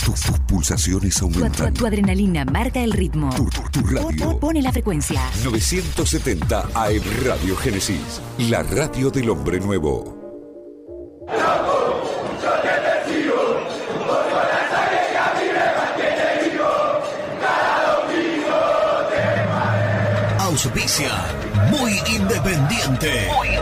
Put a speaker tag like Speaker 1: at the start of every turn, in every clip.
Speaker 1: Tus, pulsaciones aumentan.
Speaker 2: Tu, adrenalina marca el ritmo.
Speaker 1: Tu, radio.
Speaker 2: Pone la frecuencia.
Speaker 1: 970 AM Radio Génesis. La radio del hombre nuevo.
Speaker 3: Auspicia. Muy independiente. Muy independiente.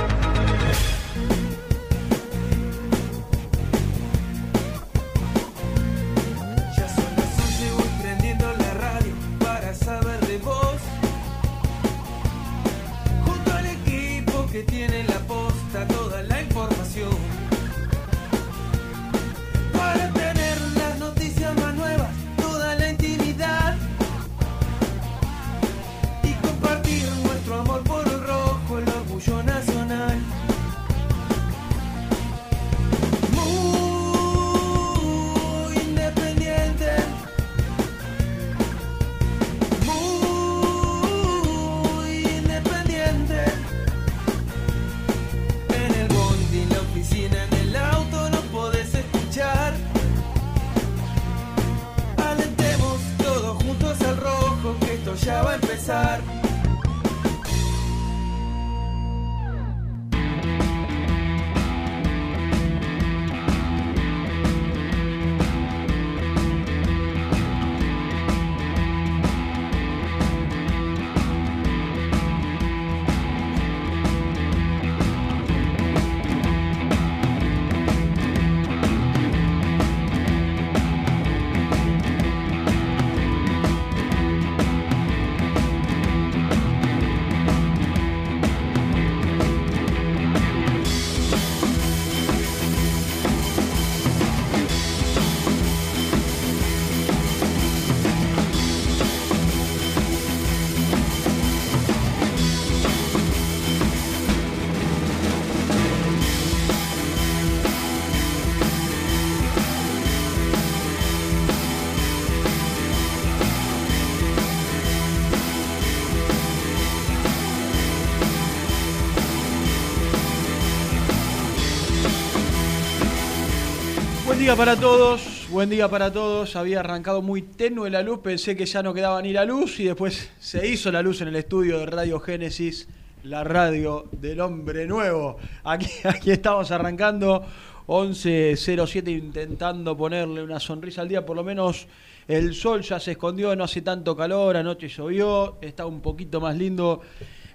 Speaker 4: Día para todos, buen día para todos. Había arrancado muy tenue la luz, pensé que ya no quedaba ni la luz y después se hizo la luz en el estudio de Radio Génesis, la radio del hombre nuevo. Aquí, aquí estamos arrancando 11.07 intentando ponerle una sonrisa al día, por lo menos el sol ya se escondió, no hace tanto calor, anoche llovió, está un poquito más lindo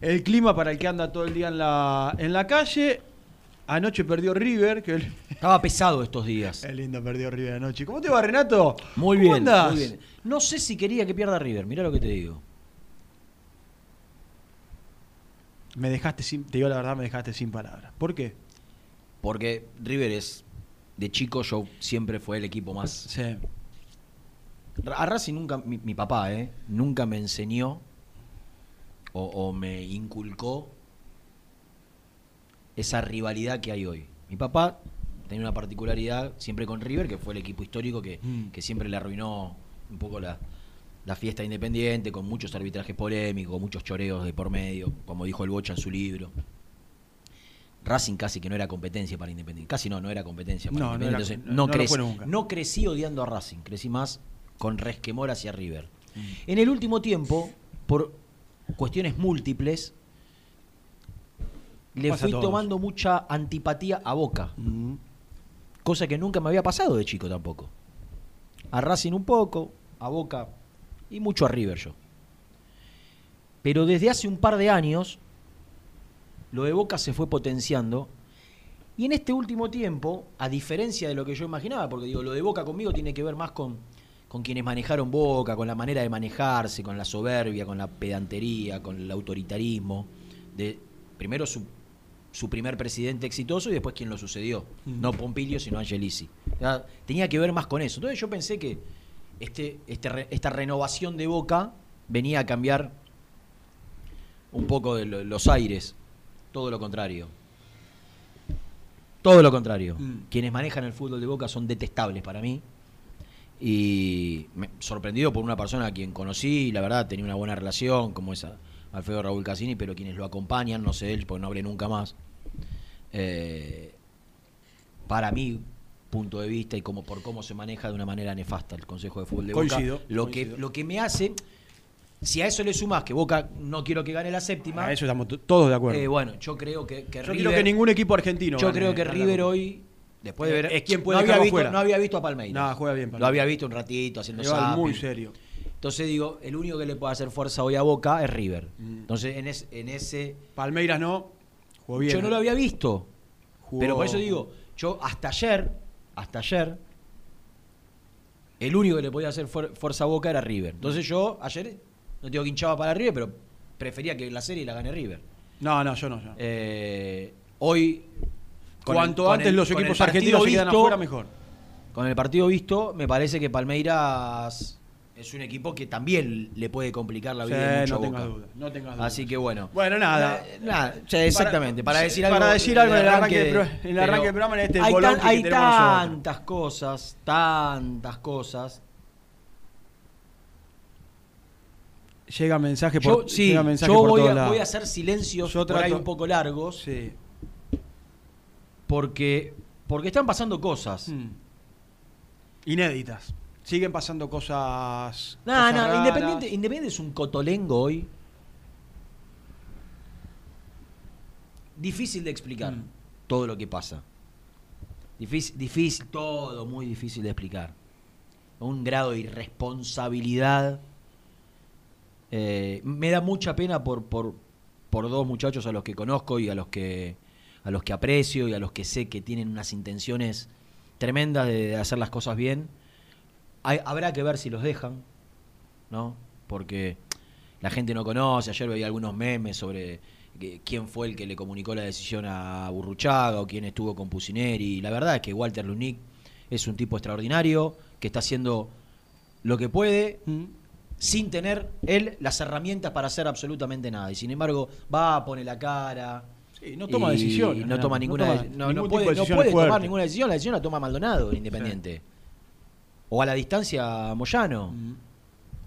Speaker 4: el clima para el que anda todo el día en la, en la calle. Anoche perdió River. Que...
Speaker 5: Estaba pesado estos días.
Speaker 4: Es lindo, perdió River anoche. ¿Cómo te va, Renato?
Speaker 5: Muy bien, muy bien. No sé si quería que pierda River, mirá lo que te digo.
Speaker 4: Me dejaste sin, te digo la verdad, me dejaste sin palabras. ¿Por qué?
Speaker 5: Porque River es, de chico yo siempre fue el equipo más...
Speaker 4: Sí.
Speaker 5: A Racing nunca, mi, papá, ¿eh? Nunca me enseñó o me inculcó esa rivalidad que hay hoy. Mi papá tenía una particularidad siempre con River, que fue el equipo histórico que, mm. siempre le arruinó un poco la, fiesta independiente, con muchos arbitrajes polémicos, muchos choreos de por medio, como dijo el Bocha en su libro. Racing casi que no era competencia para Independiente. Casi no, no era competencia para Independiente. No, no, crecí, odiando a Racing, crecí más con resquemor hacia River. Mm. En el último tiempo, por cuestiones múltiples, le fui tomando mucha antipatía a Boca. Cosa que nunca me había pasado de chico tampoco. A Racing un poco, a Boca y mucho a River yo. Pero desde hace un par de años, lo de Boca se fue potenciando. Y en este último tiempo, a diferencia de lo que yo imaginaba, porque digo, lo de Boca conmigo tiene que ver más con, con quienes manejaron Boca, con la manera de manejarse, con la soberbia, con la pedantería, con el autoritarismo. De, primero su su primer presidente exitoso y después quien lo sucedió. No Pompilio, sino Angelisi. tenía que ver más con eso. Entonces yo pensé que este, este esta renovación de Boca venía a cambiar un poco de los aires. Todo lo contrario. Todo lo contrario. Mm. Quienes manejan el fútbol de Boca son detestables para mí. Y me, sorprendido por una persona a quien conocí, la verdad tenía una buena relación, como es Alfredo Raúl Cassini, pero quienes lo acompañan, no sé él, porque no hablé nunca más. Eh, para mi punto de vista y como por cómo se maneja de una manera nefasta el Consejo de Fútbol de Boca, lo
Speaker 4: coincido.
Speaker 5: que lo que me hace si a eso le sumas que Boca no quiero que gane la séptima,
Speaker 4: A eso estamos todos de acuerdo.
Speaker 5: eh, bueno, yo creo que, que
Speaker 4: Yo
Speaker 5: River,
Speaker 4: quiero que ningún equipo argentino.
Speaker 5: yo
Speaker 4: gane
Speaker 5: creo que River hoy después de ver
Speaker 4: Es quien puede
Speaker 5: no había
Speaker 4: dejarlo
Speaker 5: visto
Speaker 4: fuera.
Speaker 5: no había visto a Palmeiras.
Speaker 4: No, juega bien,
Speaker 5: Lo
Speaker 4: Palmeiras.
Speaker 5: había visto un ratito haciendo zapping.
Speaker 4: muy serio.
Speaker 5: Entonces digo, el único que le puede hacer fuerza hoy a Boca es River.
Speaker 4: Mm.
Speaker 5: Entonces en, es- en ese
Speaker 4: Palmeiras no. Jugó bien.
Speaker 5: yo no lo había visto.
Speaker 4: Jugó-
Speaker 5: Pero por eso digo, yo hasta ayer, hasta ayer, el único que le podía hacer fuer- fuerza a Boca era River. Entonces yo ayer, no digo que hinchaba para River, pero prefería que la serie la gane River.
Speaker 4: No, no, yo no. yo.
Speaker 5: Eh, hoy.
Speaker 4: Cuanto
Speaker 5: el-
Speaker 4: antes
Speaker 5: el-
Speaker 4: los equipos argentinos se quedan afuera, mejor.
Speaker 5: Con el partido visto, me parece que Palmeiras es un equipo que también le puede complicar la
Speaker 4: Sí,
Speaker 5: vida mucho
Speaker 4: no tengas duda. No tengas duda.
Speaker 5: Así que bueno.
Speaker 4: Bueno, nada.
Speaker 5: Eh, nada, sí, exactamente. Para,
Speaker 4: sí,
Speaker 5: decir algo.
Speaker 4: para decir algo en el arranque del
Speaker 5: de-
Speaker 4: arranque del programa, en este
Speaker 5: hay,
Speaker 4: que
Speaker 5: hay
Speaker 4: nosotros.
Speaker 5: tantas cosas, tantas cosas.
Speaker 4: Llega mensaje
Speaker 5: Yo,
Speaker 4: por,
Speaker 5: sí,
Speaker 4: llega mensaje
Speaker 5: yo
Speaker 4: por
Speaker 5: voy a,
Speaker 4: lados.
Speaker 5: voy a hacer silencios
Speaker 4: Yo
Speaker 5: por ahí
Speaker 4: trato-
Speaker 5: un poco largos
Speaker 4: Sí.
Speaker 5: porque, porque están pasando cosas.
Speaker 4: Mm. Inéditas. Siguen pasando cosas.
Speaker 5: No,
Speaker 4: cosas
Speaker 5: no,
Speaker 4: raras.
Speaker 5: Independiente, Independiente es un cotolengo hoy. Difícil de explicar
Speaker 4: Mm.
Speaker 5: todo lo que pasa. Difícil, difícil, todo muy difícil de explicar. Un grado de irresponsabilidad. Eh, me da mucha pena por, por, por dos muchachos a los que conozco y a los que, a los que aprecio y a los que sé que tienen unas intenciones tremendas de, de hacer las cosas bien. Hay- habrá que ver si los dejan, ¿no? Porque la gente no conoce. Ayer veía algunos memes sobre que- quién fue el que le comunicó la decisión a Burruchaga o quién estuvo con Pusineri. La verdad es que Walter Lunick es un tipo extraordinario que está haciendo lo que puede
Speaker 4: Mm.
Speaker 5: sin tener él las herramientas para hacer absolutamente nada. Y sin embargo, va, pone la cara.
Speaker 4: Sí, no toma decisiones,
Speaker 5: No
Speaker 4: no,
Speaker 5: toma
Speaker 4: no
Speaker 5: ninguna
Speaker 4: toma
Speaker 5: no,
Speaker 4: ningún
Speaker 5: no
Speaker 4: tipo
Speaker 5: puede,
Speaker 4: de
Speaker 5: no
Speaker 4: decisión
Speaker 5: puede tomar ninguna decisión. La decisión la toma Maldonado, el Independiente. O a la distancia Moyano.
Speaker 4: Mm.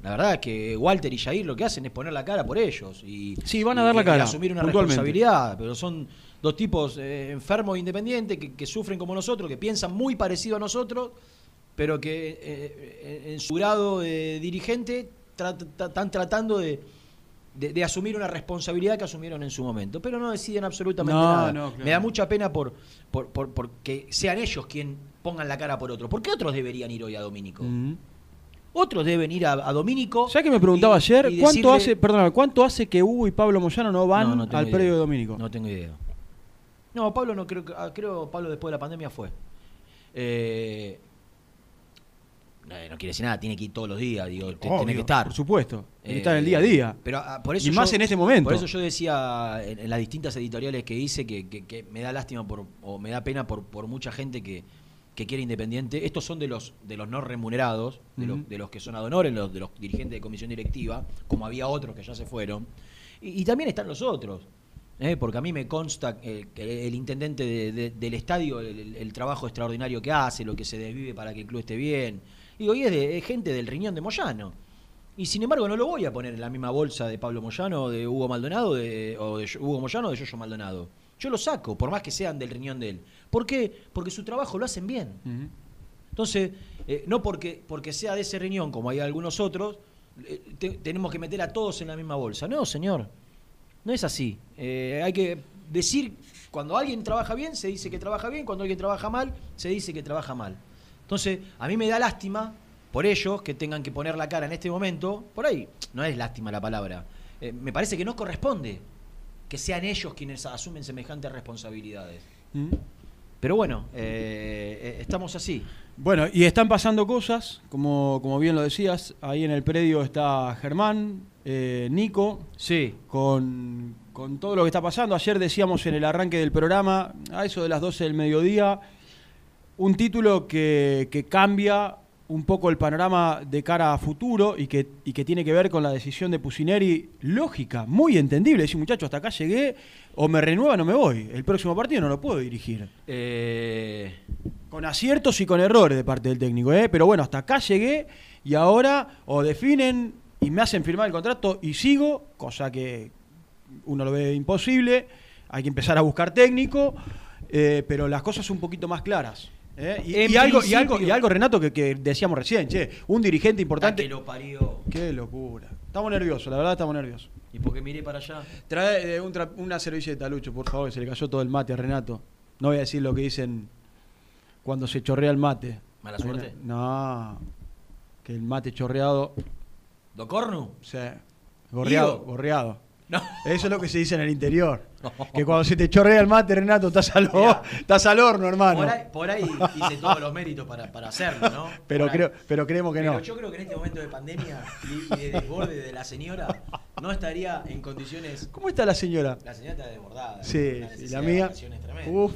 Speaker 5: La verdad es que Walter y Jair lo que hacen es poner la cara por ellos. Y,
Speaker 4: Sí, van a
Speaker 5: y-
Speaker 4: dar la
Speaker 5: y
Speaker 4: cara,
Speaker 5: asumir una responsabilidad. Pero son dos tipos eh, enfermos e independientes que, que sufren como nosotros, que piensan muy parecido a nosotros, pero que eh, eh, en su grado de dirigente están tratando de, de- de asumir una responsabilidad que asumieron en su momento. Pero no deciden absolutamente
Speaker 4: No,
Speaker 5: nada.
Speaker 4: no, claro.
Speaker 5: Me da mucha pena por, por, por, por que sean ellos quien pongan la cara por otro. ¿Por qué otros deberían ir hoy a Domínico?
Speaker 4: Mm.
Speaker 5: Otros deben ir a, a Domínico.
Speaker 4: ¿Sabes que me preguntaba
Speaker 5: y-
Speaker 4: ayer?
Speaker 5: y
Speaker 4: ¿Cuánto
Speaker 5: decirle-
Speaker 4: hace, perdóname, cuánto hace que Hugo y Pablo Moyano no van
Speaker 5: No,
Speaker 4: al
Speaker 5: idea.
Speaker 4: predio de Domínico?
Speaker 5: No tengo idea. No, Pablo no creo que. ah, Creo Pablo después de la pandemia fue. Eh, eh, no quiere decir nada, tiene que ir todos los días, digo, te-
Speaker 4: Obvio,
Speaker 5: tiene que estar.
Speaker 4: Por supuesto. Tiene que
Speaker 5: Eh,
Speaker 4: estar en el día a día.
Speaker 5: Pero ah, por eso
Speaker 4: Y más en este momento.
Speaker 5: Por eso yo decía en, en las distintas editoriales que hice que, que- que me da lástima por, o me da pena por, por mucha gente que, que quiere independiente. Estos son de los de los no remunerados, de, los, de los que son adonores, los, de los dirigentes de comisión directiva, como había otros que ya se fueron. Y, y también están los otros. ¿eh? Porque a mí me consta eh, que el intendente de- de- del estadio, el trabajo extraordinario que hace, lo que se desvive para que el club esté bien. Y hoy es, de, es gente del riñón de Moyano. Y sin embargo no lo voy a poner en la misma bolsa de Pablo Moyano, de Hugo Maldonado, de, o de Hugo Moyano o de Yoyo Maldonado. Yo lo saco, por más que sean del riñón de él. ¿Por qué? Porque su trabajo lo hacen bien. Entonces, eh, no porque, porque sea de ese riñón, como hay algunos otros, eh, te- tenemos que meter a todos en la misma bolsa. No, señor. No es así. Eh, hay que decir, cuando alguien trabaja bien, se dice que trabaja bien, cuando alguien trabaja mal, se dice que trabaja mal. Entonces, a mí me da lástima por ellos que tengan que poner la cara en este momento. Por ahí, no es lástima la palabra. Eh, me parece que no corresponde que sean ellos quienes asumen semejantes responsabilidades.
Speaker 4: Ujú.
Speaker 5: Pero bueno, eh, eh, estamos así.
Speaker 4: Bueno, y están pasando cosas, como, como bien lo decías, ahí en el predio está Germán, eh, Nico,
Speaker 5: Sí.
Speaker 4: con, con todo lo que está pasando. Ayer decíamos en el arranque del programa, a eso de las 12 del mediodía, un título que, que cambia un poco el panorama de cara a futuro y que, y que tiene que ver con la decisión de Pusineri lógica, muy entendible. Decir, muchachos, hasta acá llegué, o me renuevan o me voy. El próximo partido no lo puedo dirigir.
Speaker 5: Eh,
Speaker 4: Con aciertos y con errores de parte del técnico, ¿eh? pero bueno, hasta acá llegué y ahora o definen y me hacen firmar el contrato y sigo, cosa que uno lo ve imposible, hay que empezar a buscar técnico, eh, pero las cosas son un poquito más claras. ¿Eh? Y, algo, y, algo, y algo, Renato, que, que decíamos recién, che, un dirigente
Speaker 5: que
Speaker 4: importante...
Speaker 5: lo parió.
Speaker 4: Qué locura. Estamos nerviosos, la verdad estamos nerviosos.
Speaker 5: Y porque miré para allá.
Speaker 4: Trae eh, un tra- una servilleta, Lucho, por favor, que se le cayó todo el mate a Renato. No voy a decir lo que dicen cuando se chorrea el mate.
Speaker 5: ¿Mala suerte?
Speaker 4: No. Que el mate chorreado,
Speaker 5: ¿Do Cornu?
Speaker 4: o sea, gorreado, gorreado.
Speaker 5: No.
Speaker 4: Eso es lo que se dice en el interior. Que cuando se te chorrea el mate, Renato, estás al, estás al horno, hermano.
Speaker 5: Por ahí, por ahí hice todos los méritos para, para hacerlo, ¿no?
Speaker 4: Pero,
Speaker 5: Por ahí.
Speaker 4: creo, pero creemos que
Speaker 5: Pero
Speaker 4: no.
Speaker 5: yo creo que en este momento de pandemia y, y de desborde de la señora, no estaría en condiciones.
Speaker 4: ¿Cómo está la señora?
Speaker 5: La señora está desbordada.
Speaker 4: Sí, la mía. Uf.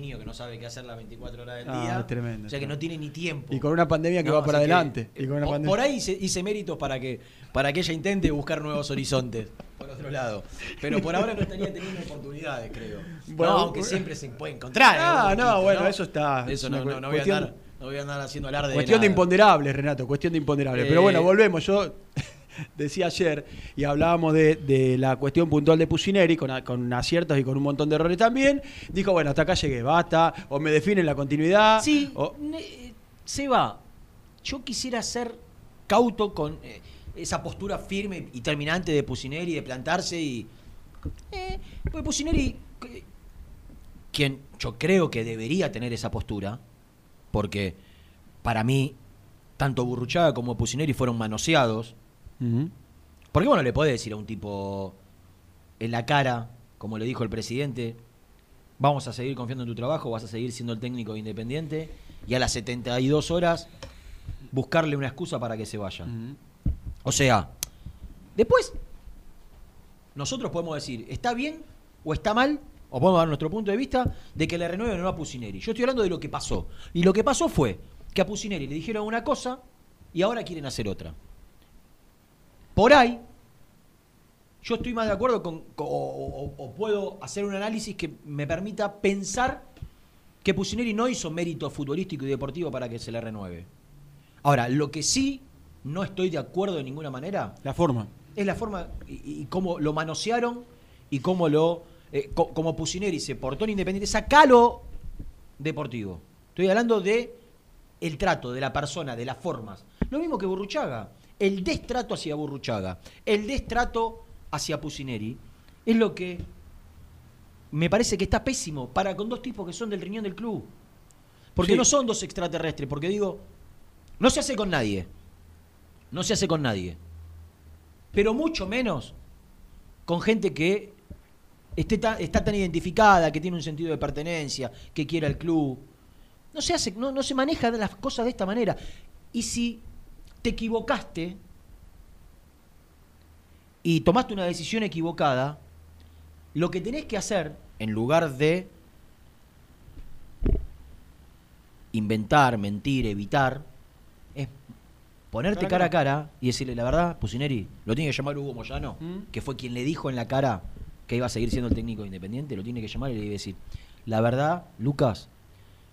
Speaker 5: Niño que no sabe qué hacer las 24 horas del
Speaker 4: Ah,
Speaker 5: día.
Speaker 4: es tremendo,
Speaker 5: O sea que no tiene ni tiempo.
Speaker 4: Y con una pandemia que
Speaker 5: No,
Speaker 4: va para
Speaker 5: que,
Speaker 4: adelante.
Speaker 5: eh,
Speaker 4: y con una
Speaker 5: po-
Speaker 4: pandemia-
Speaker 5: Por ahí hice, hice méritos para que, para que ella intente buscar nuevos horizontes, por otro lado. Pero por ahora no estaría teniendo oportunidades, creo.
Speaker 4: Bueno,
Speaker 5: no, aunque siempre se puede encontrar.
Speaker 4: Ah, no,
Speaker 5: poquito,
Speaker 4: bueno, eso está.
Speaker 5: Eso
Speaker 4: Es
Speaker 5: no, no, no voy a andar, no voy a andar haciendo alarde
Speaker 4: Cuestión de
Speaker 5: nada.
Speaker 4: imponderables, Renato, cuestión de imponderables.
Speaker 5: Eh,
Speaker 4: Pero bueno, volvemos. Yo decía ayer y hablábamos de, de la cuestión puntual de Pusineri, con, aciertos y con un montón de errores también. Dijo, bueno, hasta acá llegué, basta. O me definen la continuidad.
Speaker 5: Sí,
Speaker 4: o-
Speaker 5: Seba, yo quisiera ser cauto con eh, esa postura firme y terminante de Pusineri, de plantarse y. Eh, pues Pusineri, quien yo creo que debería tener esa postura, porque para mí, tanto Burruchaga como Pusineri fueron manoseados.
Speaker 4: Ujú.
Speaker 5: Porque bueno, le podés decir a un tipo en la cara, como le dijo el presidente, vamos a seguir confiando en tu trabajo, vas a seguir siendo el técnico de independiente, y a las 72 horas buscarle una excusa para que se vaya. O sea, después nosotros podemos decir, ¿está bien o está mal? O podemos dar nuestro punto de vista de que le renueven o no a Pusineri. Yo estoy hablando de lo que pasó. Y lo que pasó fue que a Pusineri le dijeron una cosa y ahora quieren hacer otra. Por ahí, yo estoy más de acuerdo con, con- o, o- o puedo hacer un análisis que me permita pensar que Pusineri no hizo mérito futbolístico y deportivo para que se le renueve. Ahora, lo que sí no estoy de acuerdo de ninguna manera
Speaker 4: La forma.
Speaker 5: es la forma y, y cómo lo manosearon y cómo lo eh, co- como Pusineri se portó en Independiente, sacalo deportivo. Estoy hablando de el trato de la persona, de las formas. Lo mismo que Burruchaga. El destrato hacia Burruchaga, el destrato hacia Pusineri es lo que me parece que está pésimo para con dos tipos que son del riñón del club. Porque
Speaker 4: Sí.
Speaker 5: no son dos extraterrestres, porque digo, no se hace con nadie. No se hace con nadie pero mucho menos con gente que esté está tan identificada, que tiene un sentido de pertenencia, que quiere al club. No se hace, no, no se maneja de las cosas de esta manera. Y si te equivocaste y tomaste una decisión equivocada, lo que tenés que hacer, en lugar de inventar, mentir, evitar, es ponerte
Speaker 4: Cara
Speaker 5: cara
Speaker 4: a
Speaker 5: a cara y decirle la verdad, Pusineri, lo tiene que llamar Hugo Moyano,
Speaker 4: ¿Mm?
Speaker 5: que fue quien le dijo en la cara que iba a seguir siendo el técnico de independiente, lo tiene que llamar y le debe decir, la verdad, Lucas,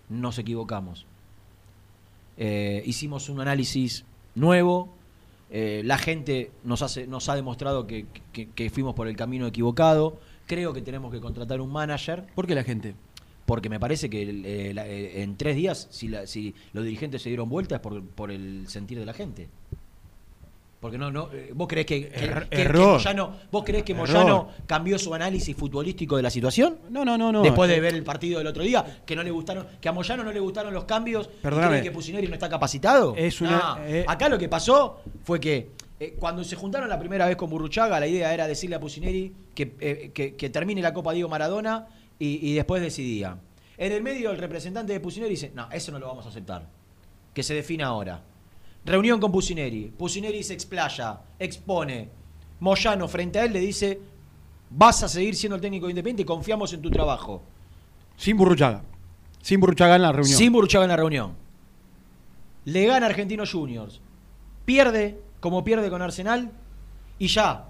Speaker 5: nos equivocamos. Eh, hicimos un análisis nuevo, eh, la gente nos, hace, nos ha demostrado que, que- que fuimos por el camino equivocado, creo que tenemos que contratar un manager,
Speaker 4: ¿Por qué la gente?
Speaker 5: porque me parece que eh, la- eh, en tres días, si, la- si los dirigentes se dieron vuelta, es por, por el sentir de la gente. Porque no, no, eh, vos creés que, que-
Speaker 4: Er-
Speaker 5: que- que
Speaker 4: error.
Speaker 5: Moyano, vos creés que. Moyano cambió su análisis futbolístico de la situación?
Speaker 4: No, no, no, no.
Speaker 5: Después de ver el partido del otro día, que no le gustaron, que a Moyano no le gustaron los cambios,
Speaker 4: Perdóname.
Speaker 5: que Pusineri no está capacitado.
Speaker 4: Es una- eh.
Speaker 5: acá lo que pasó fue que eh, cuando se juntaron la primera vez con Burruchaga, la idea era decirle a Pusineri que, eh, que- que termine la Copa Diego Maradona y, y después decidía. En el medio el representante de Pusineri dice, no, eso no lo vamos a aceptar. Que se defina ahora. Reunión con Pusineri. Pusineri se explaya, expone. Moyano frente a él le dice, vas a seguir siendo el técnico de Independiente y confiamos en tu trabajo.
Speaker 4: Sin Burruchaga. Sin Burruchaga en la reunión.
Speaker 5: Sin Burruchaga en la reunión. le gana Argentinos Juniors, pierde como pierde con Arsenal y ya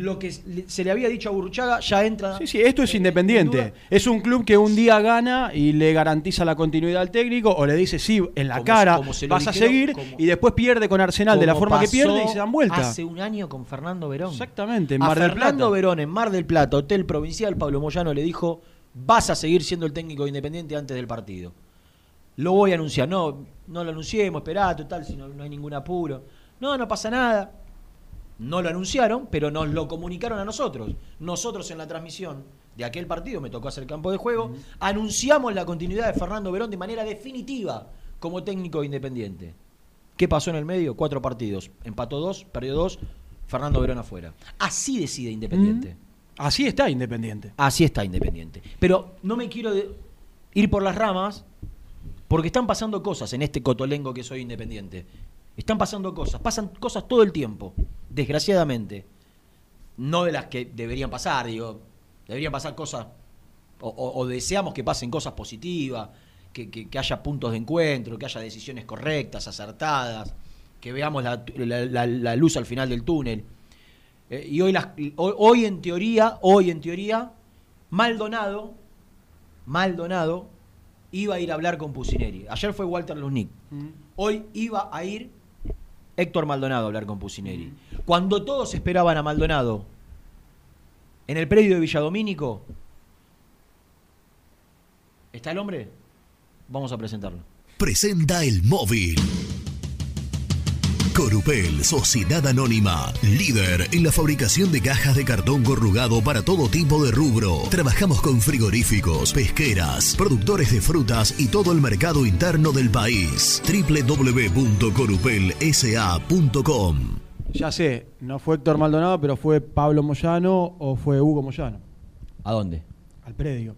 Speaker 5: lo que se le había dicho a Burruchaga ya entra.
Speaker 4: Sí, sí, esto es
Speaker 5: en- en
Speaker 4: independiente. Es un club que un día gana y le garantiza la continuidad al técnico o le dice sí en la
Speaker 5: Como-
Speaker 4: cara
Speaker 5: como
Speaker 4: vas a seguir
Speaker 5: como-
Speaker 4: y después pierde con Arsenal de la forma que pierde y se dan vuelta.
Speaker 5: Hace un año con Fernando Verón.
Speaker 4: Exactamente, en
Speaker 5: a
Speaker 4: Mar del
Speaker 5: Fernando
Speaker 4: Plata.
Speaker 5: Verón en Mar del Plata, Hotel Provincial, Pablo Moyano le dijo, vas a seguir siendo el técnico de Independiente antes del partido. Lo voy a anunciar. No, no lo anunciemos, esperá, total, si no, no hay ningún apuro. No, no pasa nada. No lo anunciaron, pero nos lo comunicaron a nosotros. Nosotros en la transmisión de aquel partido, me tocó hacer campo de juego, anunciamos la continuidad de Fernando Verón de manera definitiva como técnico de Independiente. ¿Qué pasó en el medio? Cuatro partidos. Empató dos, perdió dos, Fernando Verón afuera. Así decide Independiente.
Speaker 4: Así está Independiente.
Speaker 5: Así está Independiente. Pero no me quiero ir por las ramas porque están pasando cosas en este cotolengo que soy Independiente. Están pasando cosas, pasan cosas todo el tiempo, desgraciadamente. No de las que deberían pasar, digo, deberían pasar cosas, o, o- o deseamos que pasen cosas positivas, que, que- que haya puntos de encuentro, que haya decisiones correctas, acertadas, que veamos la, la- la- la luz al final del túnel. Eh, y hoy, las- hoy, hoy en teoría, hoy en teoría, Maldonado, Maldonado iba a ir a hablar con Pusineri. Ayer fue Walter Luznik. Hoy iba a ir Héctor Maldonado a hablar con Pusineri. Cuando todos esperaban a Maldonado en el predio de Villadomínico, ¿está el hombre? Vamos a presentarlo.
Speaker 3: Presenta el móvil. Corupel, Sociedad Anónima, líder en la fabricación de cajas de cartón corrugado para todo tipo de rubro. Trabajamos con frigoríficos, pesqueras, productores de frutas y todo el mercado interno del país. www.corupelsa.com
Speaker 4: Ya sé, no fue Héctor Maldonado, pero fue Pablo Moyano o fue Hugo Moyano.
Speaker 5: ¿A dónde?
Speaker 4: Al predio.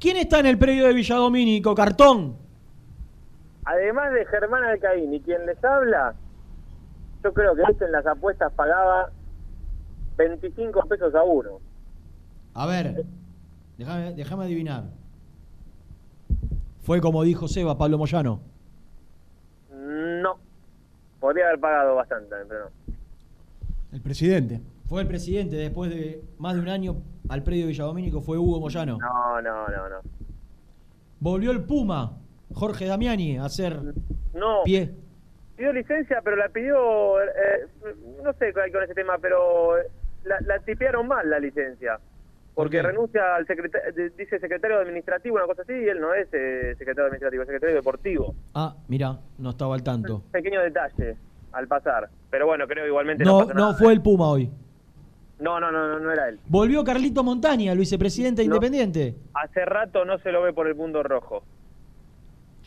Speaker 5: ¿Quién está en el predio de Villadomínico? Cartón.
Speaker 6: Además de Germán Alcaín y quien les habla, yo creo que este en las apuestas pagaba 25 pesos a uno.
Speaker 5: A ver, déjame, déjame adivinar. Fue como dijo Seba, Pablo Moyano.
Speaker 6: No. Podría haber pagado bastante, pero no.
Speaker 4: El presidente.
Speaker 5: Fue el presidente después de más de un año al predio Villadomínico, fue Hugo Moyano.
Speaker 6: No, no, no, no.
Speaker 5: Volvió el Puma, Jorge Damiani, a hacer
Speaker 6: No.
Speaker 5: pie.
Speaker 6: Pidió licencia, pero la pidió, eh, no sé qué hay con ese tema, pero la, la tipearon mal la licencia. Porque renuncia al secretario, dice secretario administrativo, una cosa así, y él no es eh, secretario administrativo, es secretario deportivo.
Speaker 5: Ah, mira, no estaba al tanto.
Speaker 6: Pequeño detalle al pasar. Pero bueno, creo igualmente no,
Speaker 5: No, no fue el Puma hoy.
Speaker 6: No, no, no, no, no era él.
Speaker 5: Volvió Carlito Montaña, el vicepresidente
Speaker 6: No.
Speaker 5: Independiente.
Speaker 6: Hace rato no se lo ve por el mundo rojo.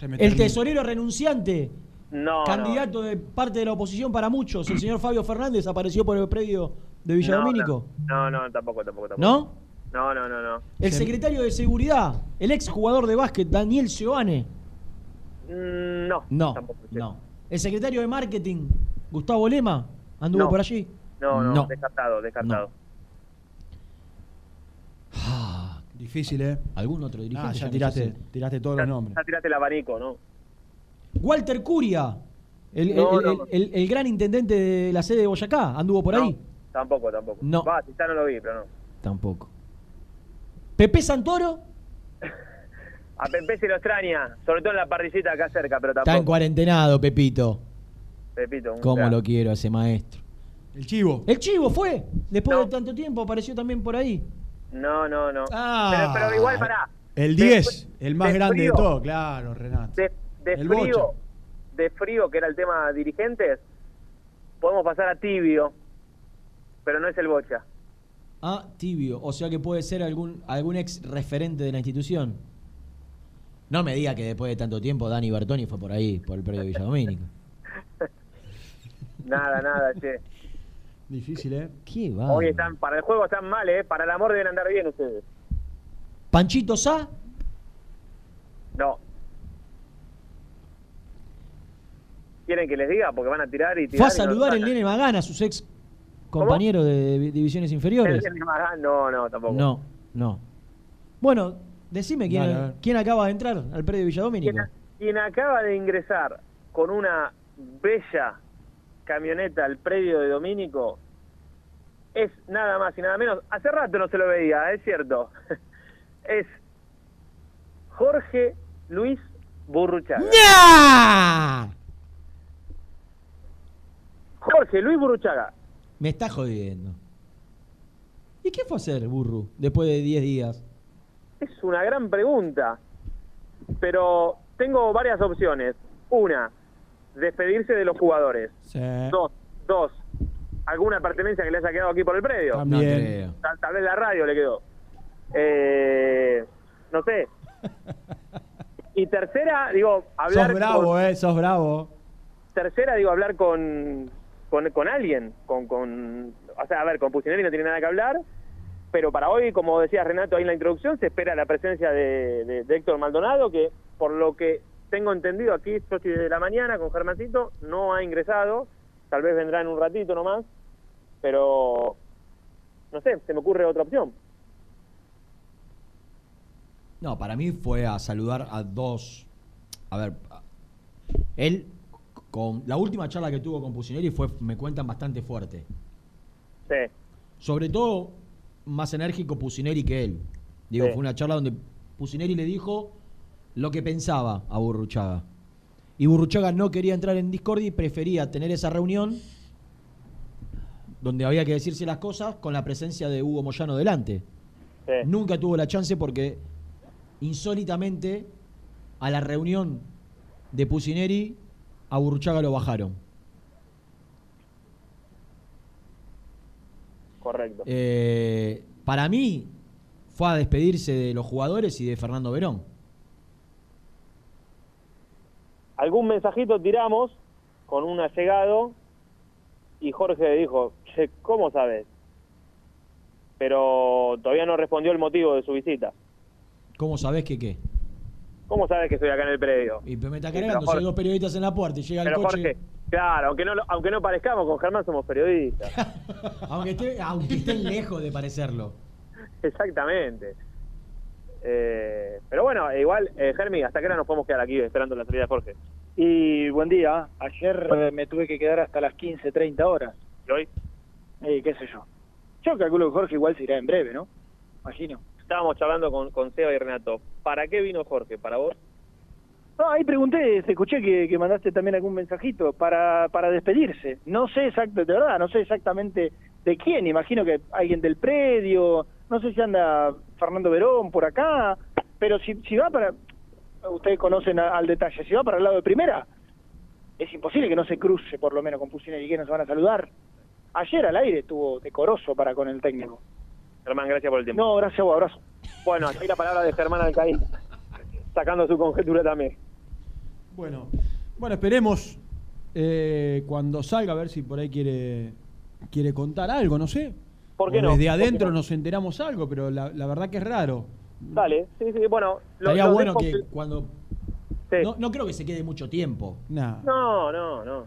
Speaker 5: El tesorero renunciante,
Speaker 6: No,
Speaker 5: candidato de parte de la oposición para muchos, el señor Fabio Fernández apareció por el predio de
Speaker 6: no.
Speaker 5: Villadomínico.
Speaker 6: No, no, no, tampoco, tampoco, tampoco.
Speaker 5: ¿No?
Speaker 6: No, no, no, no.
Speaker 5: El
Speaker 4: Se-
Speaker 5: secretario de Seguridad, el ex jugador de básquet, Daniel Seoane.
Speaker 6: Mm, No,
Speaker 5: No,
Speaker 6: tampoco.
Speaker 5: no. El secretario de Marketing, Gustavo Lema, anduvo
Speaker 6: No.
Speaker 5: por allí.
Speaker 6: No, no,
Speaker 5: No.
Speaker 6: descartado, descartado.
Speaker 5: Ah,
Speaker 4: Difícil, ¿eh?
Speaker 5: ¿Algún otro dirigente?
Speaker 4: Ah,
Speaker 5: Ya
Speaker 4: tiraste, tiraste todos
Speaker 6: Ya,
Speaker 4: los nombres.
Speaker 6: ya tiraste el abanico, ¿no?
Speaker 5: Walter Curia, el,
Speaker 6: No,
Speaker 5: el-
Speaker 6: no.
Speaker 5: el- el- el gran intendente de la sede de Boyacá, anduvo por ahí.
Speaker 6: No, tampoco, tampoco.
Speaker 5: No.
Speaker 6: Va, si ya no lo vi, pero no.
Speaker 5: Tampoco. Pepe Santoro
Speaker 6: A Pepe se lo extraña, sobre todo en la parrillita acá cerca, pero
Speaker 5: está en
Speaker 6: tampoco.
Speaker 5: cuarentenado, Pepito.
Speaker 6: Pepito, un
Speaker 5: ¿Cómo lo quiero a ese maestro?
Speaker 4: El chivo.
Speaker 5: El Chivo fue, después
Speaker 6: No.
Speaker 5: de tanto tiempo, apareció también por ahí.
Speaker 6: No, no, no.
Speaker 4: Ah,
Speaker 6: pero, pero igual, pará.
Speaker 4: El
Speaker 6: De
Speaker 4: 10,
Speaker 6: fr-
Speaker 4: el más
Speaker 6: de
Speaker 4: grande
Speaker 6: frío,
Speaker 4: de todo, claro, Renato.
Speaker 6: De, de
Speaker 4: El
Speaker 6: frío,
Speaker 4: Bocha.
Speaker 6: de frío, que era el tema dirigentes, podemos pasar a tibio, pero no es el bocha.
Speaker 5: Ah, tibio. O sea que puede ser algún, algún ex referente de la institución. No me diga que después de tanto tiempo Dani Bertoni fue por ahí, por el predio de Villadomínico.
Speaker 6: Nada, nada, che.
Speaker 4: Difícil, ¿eh?
Speaker 5: Qué va.
Speaker 6: Hoy están, para el juego están mal, ¿eh? Para el amor deben andar bien ustedes.
Speaker 5: Panchito Sá,
Speaker 6: No. ¿Quieren que les diga? Porque van a tirar y tirar.
Speaker 5: fue a saludar el. Nene Magana, sus ex compañeros de div- divisiones inferiores.
Speaker 6: El- No, no, tampoco.
Speaker 5: No, no. Bueno, decime quién, quién acaba de entrar al predio de Villadomínico.
Speaker 6: Quien, quien acaba de ingresar con una bella camioneta al predio de Domínico es nada más y nada menos. Hace rato no se lo veía, es cierto. es Jorge Luis Burruchaga.
Speaker 5: ¡Ya!
Speaker 6: Jorge Luis Burruchaga.
Speaker 5: Me está jodiendo. ¿Y qué fue a hacer, Burru, después de 10 días?
Speaker 6: Es una gran pregunta, pero tengo varias opciones. Una, despedirse de los jugadores.
Speaker 4: Sí.
Speaker 6: Dos, dos, alguna pertenencia que le haya quedado aquí por el predio.
Speaker 5: No
Speaker 4: También.
Speaker 6: Tal, tal vez la radio le quedó. Eh, no sé. Y tercera, digo, hablar
Speaker 4: Sos bravo,
Speaker 6: con,
Speaker 4: eh, sos bravo.
Speaker 6: tercera, digo, hablar con, con, con alguien, con, con, o sea, a ver, con Pusineri no tiene nada que hablar, pero para hoy, como decía Renato ahí en la introducción, se espera la presencia de, de- Héctor Maldonado, que por lo que tengo entendido aquí, yo estoy de la mañana con Germancito, no ha ingresado, tal vez vendrá en un ratito nomás, pero no sé, se me ocurre otra opción.
Speaker 5: No, para mí fue a saludar a dos. A ver, él, con la última charla que tuvo con Pusineri fue, me cuentan, bastante fuerte.
Speaker 6: Sí,
Speaker 5: Sobre todo, más enérgico Pusineri que él. Digo,
Speaker 6: Sí.
Speaker 5: fue una charla donde Pusineri le dijo lo que pensaba a Burruchaga. Y Burruchaga no quería entrar en discordia y prefería tener esa reunión donde había que decirse las cosas con la presencia de Hugo Moyano delante.
Speaker 6: sí.
Speaker 5: Nunca tuvo la chance porque insólitamente a la reunión de Pusineri a Burruchaga lo bajaron.
Speaker 6: correcto.
Speaker 5: Eh, para mí fue a despedirse de los jugadores y de Fernando Verón.
Speaker 6: algún mensajito tiramos con un allegado y Jorge dijo, che, ¿cómo sabes? Pero todavía no respondió el motivo de su visita.
Speaker 5: ¿Cómo sabés que qué?
Speaker 6: ¿Cómo sabes que estoy acá en el predio?
Speaker 5: Y me está cargando,
Speaker 6: Jorge-
Speaker 5: dos periodistas en la puerta y llega el
Speaker 6: Pero
Speaker 5: coche.
Speaker 6: Jorge, claro, aunque no, lo- aunque no parezcamos, con Germán somos periodistas.
Speaker 5: Aunque, esté- aunque estén lejos de parecerlo.
Speaker 6: Exactamente. Eh, pero bueno, igual, eh, Germi, ¿hasta qué hora nos podemos quedar aquí esperando la salida de Jorge?
Speaker 7: Y buen día. Ayer eh, me tuve que quedar hasta las 15, 30 horas.
Speaker 6: ¿Y hoy?
Speaker 7: Eh, ¿Qué sé yo? Yo calculo que Jorge igual se irá en breve, ¿no? Imagino.
Speaker 6: Estábamos charlando con, con Seba y Renato. ¿Para qué vino Jorge? ¿Para vos?
Speaker 7: No, ahí pregunté, escuché que, mandaste también algún mensajito para, para despedirse. No sé exacto, de verdad, no sé exactamente de quién. Imagino que alguien del predio, no sé si anda Fernando Verón por acá, pero si, si va para, ustedes conocen al detalle, si va para el lado de primera, es imposible que no se cruce por lo menos con Pusina y que no se van a saludar. Ayer al aire estuvo decoroso para con el técnico.
Speaker 6: Germán, gracias por el tiempo.
Speaker 7: No, gracias a vos, abrazo.
Speaker 6: Bueno, aquí la palabra de Germán Alcaín, sacando su conjetura también.
Speaker 4: Bueno, bueno, esperemos eh, cuando salga a ver si por ahí quiere quiere contar algo, no sé.
Speaker 6: ¿Por qué
Speaker 4: O
Speaker 6: no?
Speaker 4: Desde
Speaker 6: ¿Por qué
Speaker 4: adentro
Speaker 6: no?
Speaker 4: nos enteramos algo, pero la, la verdad que es raro.
Speaker 6: Dale, sí, sí, bueno. lo-
Speaker 5: Estaría
Speaker 6: lo
Speaker 5: bueno que cuando.
Speaker 6: Sí.
Speaker 5: No, no creo que se quede mucho tiempo,
Speaker 4: Nah.
Speaker 6: No, no, no.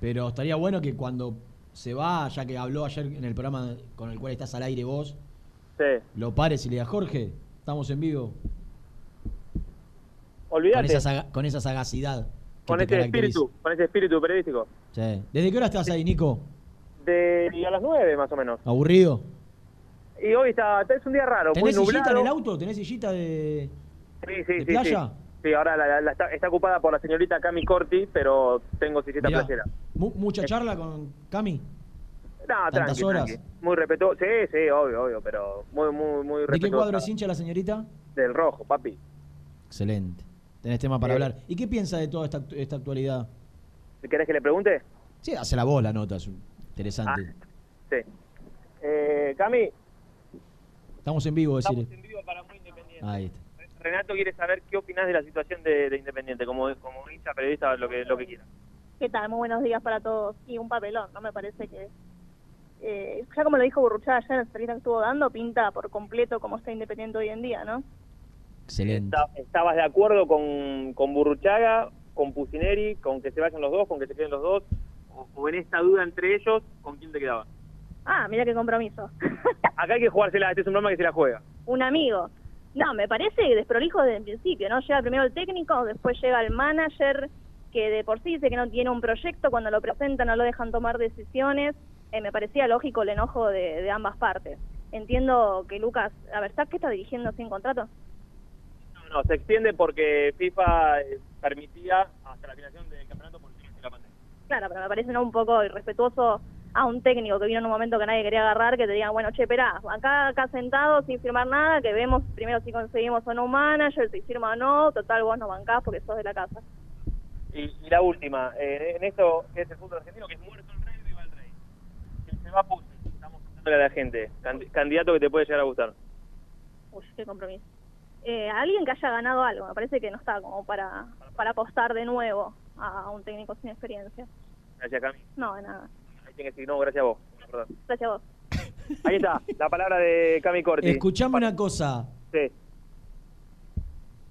Speaker 5: pero estaría bueno que cuando se va, ya que habló ayer en el programa con el cual estás al aire vos,
Speaker 6: Sí.
Speaker 5: lo pares y le digas, Jorge, estamos en vivo. Con
Speaker 6: Olvídate.
Speaker 5: esa, con esa sagacidad.
Speaker 6: Con ese espíritu, con ese espíritu periodístico.
Speaker 5: Sí. ¿Desde qué hora estás ahí, Nico?
Speaker 6: De a las nueve más o menos.
Speaker 5: ¿Aburrido?
Speaker 6: Y hoy está, es un día raro, muy
Speaker 5: ¿Tenés sillita
Speaker 6: nublado.
Speaker 5: en el auto? ¿Tenés sillita de.?
Speaker 6: Sí, sí,
Speaker 5: de
Speaker 6: sí,
Speaker 5: playa?
Speaker 6: sí. Sí, ahora la- la está, está ocupada por la señorita Cami Corti, pero tengo sillita
Speaker 5: Mirá,
Speaker 6: playera.
Speaker 5: mu- ¿Mucha charla con Cami?
Speaker 6: No,
Speaker 5: ¿Tantas
Speaker 6: tranqui,
Speaker 5: horas?
Speaker 6: tranqui. Muy respetuoso. Sí, sí, obvio, obvio, pero muy, muy, muy
Speaker 5: ¿De qué cuadro es hincha la señorita?
Speaker 6: Del rojo, papi.
Speaker 5: Excelente. Tenés tema para hablar. ¿Y qué piensa de toda esta, esta actualidad?
Speaker 6: ¿Querés que le pregunte?
Speaker 5: Sí, hace la voz la nota, es interesante.
Speaker 6: Ah, sí. Eh, Cami,
Speaker 5: Estamos en vivo, decirle.
Speaker 6: estamos en vivo para Muy Independiente.
Speaker 5: Ahí está.
Speaker 6: Renato quiere saber qué opinás de la situación de, de Independiente, como, como hincha, periodista, lo que, lo que quiera.
Speaker 8: ¿Qué tal? Muy buenos días para todos. Y un papelón, ¿no? Me parece que, eh, ya como lo dijo Burruchaga ayer en la entrevista que estuvo dando, pinta por completo como está Independiente hoy en día, ¿no?
Speaker 5: Excelente.
Speaker 6: ¿Estabas de acuerdo con, con Burruchaga, con Pusineri, con que se vayan los dos, con que se queden los dos? O, o en esta duda entre ellos, ¿con quién te quedaba?
Speaker 8: Ah, mira qué compromiso.
Speaker 6: Acá hay que jugársela, este es un programa que se la juega.
Speaker 8: un amigo. No, me parece desprolijo desde el principio, ¿no? Llega primero el técnico, después llega el manager, que de por sí dice que no tiene un proyecto, cuando lo presenta no lo dejan tomar decisiones. Eh, me parecía lógico el enojo de, de ambas partes. Entiendo que Lucas, a ver, ¿sabes qué está dirigiendo sin contrato?
Speaker 6: No, no, se extiende porque FIFA eh, permitía hasta la finalización del campeonato por de la pandemia.
Speaker 8: Claro, pero me parece ¿no? un poco irrespetuoso a un técnico que vino en un momento que nadie quería agarrar, que te digan, bueno, che, esperá, acá, acá sentado sin firmar nada, que vemos primero si conseguimos o no un manager, si firma o no, total vos no bancás porque sos de la casa.
Speaker 6: Y, y la última, eh, en esto que es el fútbol argentino, que es muerto el rey, viva el rey. Estamos contándole a la gente, Candi- candidato que te puede llegar a gustar.
Speaker 8: Uy, qué compromiso. Eh, alguien que haya ganado algo, me parece que no está como para, para apostar de nuevo a un técnico sin experiencia.
Speaker 6: Gracias, Cami.
Speaker 8: No, de nada.
Speaker 6: Ahí tiene que decir, no, gracias a vos. Perdón.
Speaker 8: Gracias a vos.
Speaker 6: Ahí está, la palabra de Cami Corti.
Speaker 5: Escuchame una cosa.
Speaker 6: Sí,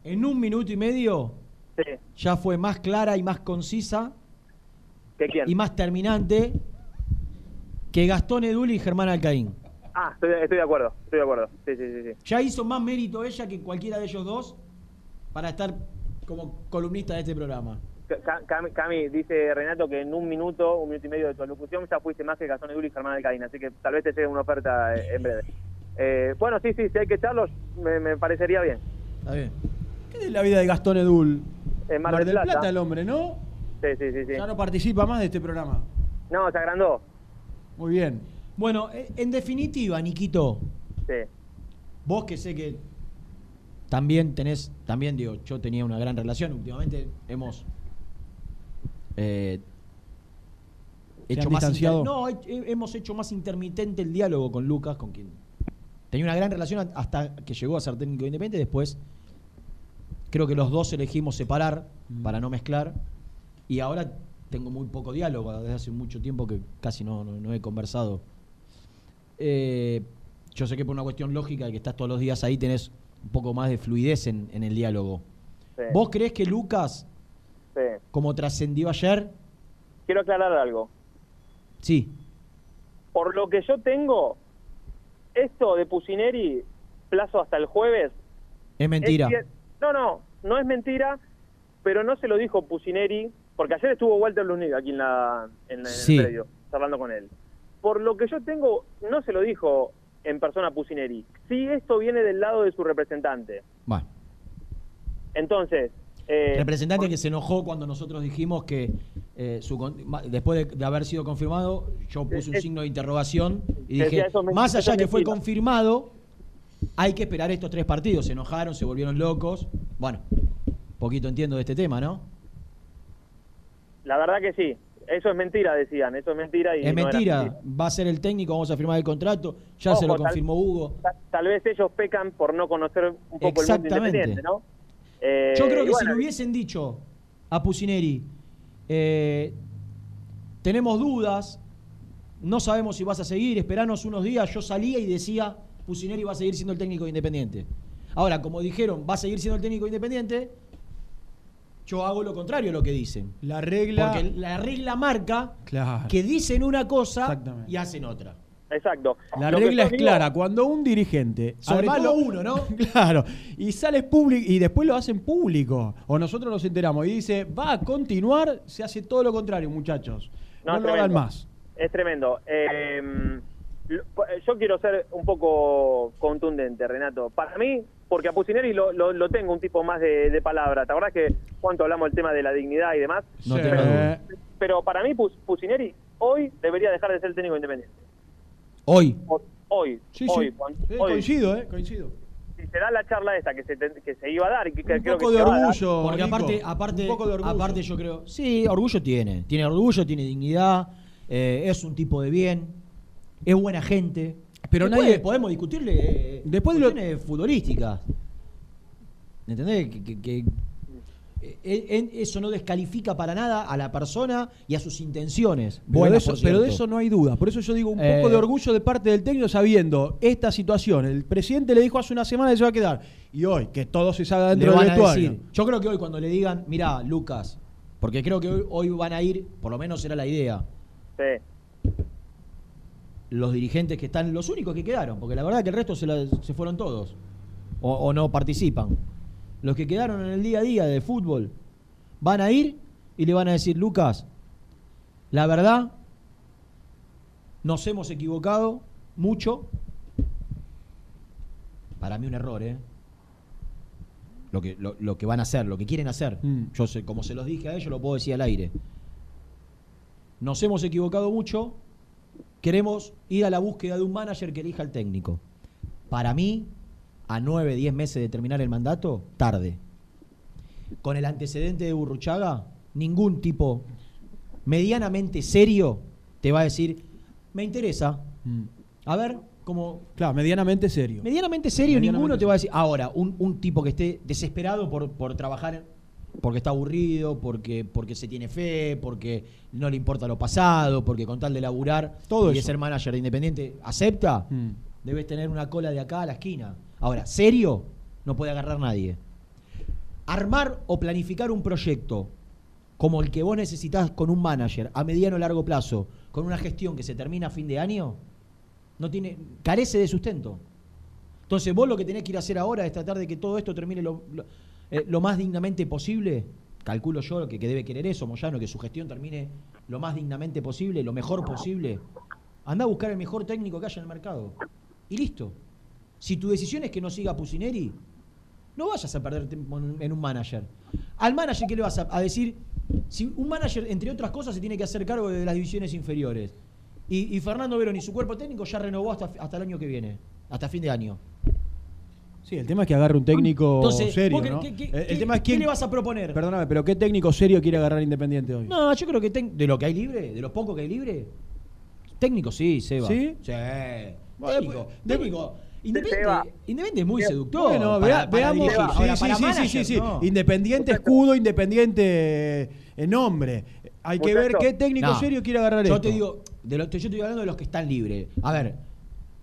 Speaker 5: En un minuto y medio
Speaker 6: sí.
Speaker 5: ya fue más clara y más concisa
Speaker 6: ¿Qué quién?
Speaker 5: y más terminante que Gastón Edul y Germán Alcaín.
Speaker 6: Ah, estoy, estoy de acuerdo, estoy de acuerdo. Sí, sí, sí. sí.
Speaker 5: Ya hizo más mérito ella que cualquiera de ellos dos para estar como columnista de este programa.
Speaker 6: Ca- Cami, Cami, dice Renato que en un minuto, un minuto y medio de tu locución ya fuiste más que Gastón Edul y Germán Alcaín, así que tal vez te llegue una oferta eh, en breve. Eh, bueno, sí, sí, si hay que echarlos, me, me parecería bien.
Speaker 5: Está bien.
Speaker 4: ¿Qué es la vida de Gastón Edul?
Speaker 6: En Mar del Plata.
Speaker 4: el hombre, ¿no?
Speaker 6: Sí, sí, sí. sí.
Speaker 4: Ya no participa más de este programa.
Speaker 6: No, se agrandó.
Speaker 4: Muy bien.
Speaker 5: Bueno, eh, en definitiva, Niquito,
Speaker 6: Sí.
Speaker 5: vos que sé que también tenés, también digo, yo tenía una gran relación, últimamente hemos eh,
Speaker 4: ¿Se
Speaker 5: hecho más
Speaker 4: distanciado?
Speaker 5: inter- no, he- hemos hecho más intermitente el diálogo con Lucas, con quien tenía una gran relación hasta que llegó a ser técnico independiente, después creo que los dos elegimos separar para no mezclar y ahora tengo muy poco diálogo, desde hace mucho tiempo que casi no, no- no he conversado. Eh, yo sé que por una cuestión lógica de que estás todos los días ahí tenés un poco más de fluidez en, en el diálogo.
Speaker 6: sí,
Speaker 5: ¿Vos creés que Lucas,
Speaker 6: sí.
Speaker 5: como trascendió ayer,
Speaker 6: Quiero aclarar algo.
Speaker 5: sí,
Speaker 6: Por lo que yo tengo, esto de Pusineri, plazo hasta el jueves,
Speaker 5: es mentira?
Speaker 6: Es no, no, no es mentira, pero no se lo dijo Pusineri, porque ayer estuvo Walter Luznig aquí en, la, en, en
Speaker 5: Sí.
Speaker 6: el predio, hablando con él. Por lo que yo tengo, no se lo dijo en persona Pusineri. Sí, esto viene del lado de su representante.
Speaker 5: Bueno,
Speaker 6: Entonces, eh,
Speaker 5: representante que se enojó cuando nosotros dijimos que eh, su después de, de haber sido confirmado, yo puse un
Speaker 6: Es-
Speaker 5: signo de interrogación y dije,
Speaker 6: eso
Speaker 5: más allá que fue
Speaker 6: mentira".
Speaker 5: confirmado, hay que esperar estos tres partidos. Se enojaron, se volvieron locos. Bueno, poquito entiendo de este tema, ¿no?
Speaker 6: La verdad que sí. Eso es mentira, decían. Eso es mentira. Y
Speaker 5: Es
Speaker 6: no
Speaker 5: mentira, va a ser el técnico, vamos a firmar el contrato, ya se lo
Speaker 6: tal-
Speaker 5: confirmó Hugo.
Speaker 6: Ta- Tal vez ellos pecan por no conocer un poco el mundo independiente, ¿no? Eh,
Speaker 5: Yo creo que si le hubiesen dicho a Pusineri, eh, tenemos dudas, no sabemos si vas a seguir, esperanos unos días, yo salía y decía, Pusineri va a seguir siendo el técnico de independiente. Ahora, como dijeron, va a seguir siendo el técnico de independiente, yo hago lo contrario a lo que dicen.
Speaker 4: La regla.
Speaker 5: Porque la regla marca
Speaker 4: Claro.
Speaker 5: que dicen una cosa y hacen otra.
Speaker 6: Exacto.
Speaker 4: La
Speaker 6: Lo
Speaker 4: regla es
Speaker 6: digo-
Speaker 4: clara. Cuando un dirigente.
Speaker 5: Sobre
Speaker 4: además
Speaker 5: todo uno, ¿no?
Speaker 4: Claro. Y sale público. Y después lo hacen público. O nosotros nos enteramos. Y dice, va a continuar. Se hace todo lo contrario, muchachos. No,
Speaker 6: No,
Speaker 4: lo hagan más.
Speaker 6: Es tremendo. Eh, yo quiero ser un poco contundente, Renato. Para mí, porque a Pusineri lo, lo, lo tengo un tipo más de, de palabra. ¿Te acordás que cuánto hablamos del tema de la dignidad y demás?
Speaker 5: No
Speaker 4: Sí.
Speaker 5: tengo duda.
Speaker 6: Pero para mí, Pus- Pusineri hoy debería dejar de ser el técnico independiente.
Speaker 5: Hoy,
Speaker 6: O- Hoy,
Speaker 4: Sí,
Speaker 6: hoy,
Speaker 4: sí.
Speaker 6: hoy.
Speaker 4: Coincido, ¿eh? Coincido.
Speaker 6: Si se da la charla esta que se, te- que se iba a dar y que,
Speaker 4: Un
Speaker 6: creo
Speaker 4: poco
Speaker 6: que
Speaker 4: de orgullo.
Speaker 5: Porque aparte, aparte,
Speaker 4: Un poco de orgullo.
Speaker 5: aparte yo creo, sí, orgullo tiene, tiene orgullo, tiene dignidad, eh, es un tipo de bien, es buena gente.
Speaker 4: Pero
Speaker 5: Después
Speaker 4: nadie-
Speaker 5: podemos discutirle eh,
Speaker 4: Después de lo-
Speaker 5: cuestiones futbolísticas. ¿Entendés? Que, que- que, eh, eh, eso no descalifica para nada a la persona y a sus intenciones.
Speaker 4: Pero, de eso, pero de eso no hay duda. Por eso yo digo un
Speaker 5: Eh,
Speaker 4: poco de orgullo de parte del técnico sabiendo esta situación. El presidente le dijo hace una semana que se va a quedar. Y hoy, que todo se salga
Speaker 5: Le
Speaker 4: dentro del vestuario.
Speaker 5: decir, yo creo que hoy cuando le digan, mira, Lucas, porque creo que hoy, hoy van a ir, por lo menos era la idea,
Speaker 6: Sí.
Speaker 5: Los dirigentes que están, los únicos que quedaron, porque la verdad que el resto se, la- se fueron todos, o, o no participan. Los que quedaron en el día a día de fútbol van a ir y le van a decir, Lucas, la verdad, nos hemos equivocado mucho. Para mí un error, ¿eh? Lo que, lo, lo que van a hacer, lo que quieren hacer.
Speaker 4: Mm.
Speaker 5: Yo sé, como se los dije a ellos, lo puedo decir al aire. Nos hemos equivocado mucho. Queremos ir a la búsqueda de un manager que elija al técnico. Para mí, a 9, 10 meses de terminar el mandato, tarde. Con el antecedente de Burruchaga, ningún tipo medianamente serio te va a decir, me interesa.
Speaker 4: Mm.
Speaker 5: A ver, como
Speaker 4: Claro, medianamente serio.
Speaker 5: medianamente serio,
Speaker 4: Medianamente
Speaker 5: ninguno te va a decir. Ahora, un, un tipo que esté desesperado por, por trabajar, porque está aburrido, porque, porque se tiene fe, porque no le importa lo pasado, porque con tal de laburar
Speaker 4: Todo
Speaker 5: y de ser manager de Independiente, acepta,
Speaker 4: Mm.
Speaker 5: debes tener una cola de acá a la esquina. Ahora, serio, no puede agarrar nadie. Armar o planificar un proyecto como el que vos necesitas con un manager a mediano o largo plazo, con una gestión que se termina a fin de año, no tiene, carece de sustento. Entonces, vos lo que tenés que ir a hacer ahora es tratar de que todo esto termine lo, lo- eh, lo más dignamente posible. Calculo yo que, que debe querer eso, Moyano, que su gestión termine lo más dignamente posible, lo mejor posible. Anda a buscar el mejor técnico que haya en el mercado. Y listo. Si tu decisión es que no siga Pusineri, no vayas a perder tiempo en un- manager. Al manager, ¿qué le vas a, a decir? Si un manager, entre otras cosas, se tiene que hacer cargo de las divisiones inferiores. Y, y Fernando Verón y su cuerpo técnico ya renovó hasta, hasta el año que viene, hasta fin de año.
Speaker 4: Sí, el tema es que agarre un técnico
Speaker 5: Entonces,
Speaker 4: serio,
Speaker 5: ¿vos qué-
Speaker 4: ¿no?
Speaker 5: qué- qué-
Speaker 4: el, tema es
Speaker 5: qué
Speaker 4: quién...
Speaker 5: le vas a proponer?
Speaker 4: Perdóname, pero ¿qué técnico serio quiere agarrar Independiente hoy?
Speaker 5: No, yo creo que ten- de lo que hay libre, de los pocos que hay libre, técnico sí, Seba.
Speaker 4: ¿Sí?
Speaker 5: Sí.
Speaker 4: Bueno,
Speaker 5: técnico, técnico. Independiente, es muy seductor.
Speaker 4: Bueno,
Speaker 5: para-
Speaker 4: vea-
Speaker 5: para
Speaker 4: veamos. Sí,
Speaker 5: Ahora,
Speaker 4: sí,
Speaker 5: para
Speaker 4: sí, sí,
Speaker 5: manager,
Speaker 4: sí, sí.
Speaker 5: no.
Speaker 4: Independiente escudo, independiente en nombre. Hay que ver qué técnico
Speaker 5: No.
Speaker 4: serio quiere agarrar
Speaker 5: Yo
Speaker 4: esto.
Speaker 5: te digo, de lo, yo estoy hablando de los que están libres. A ver,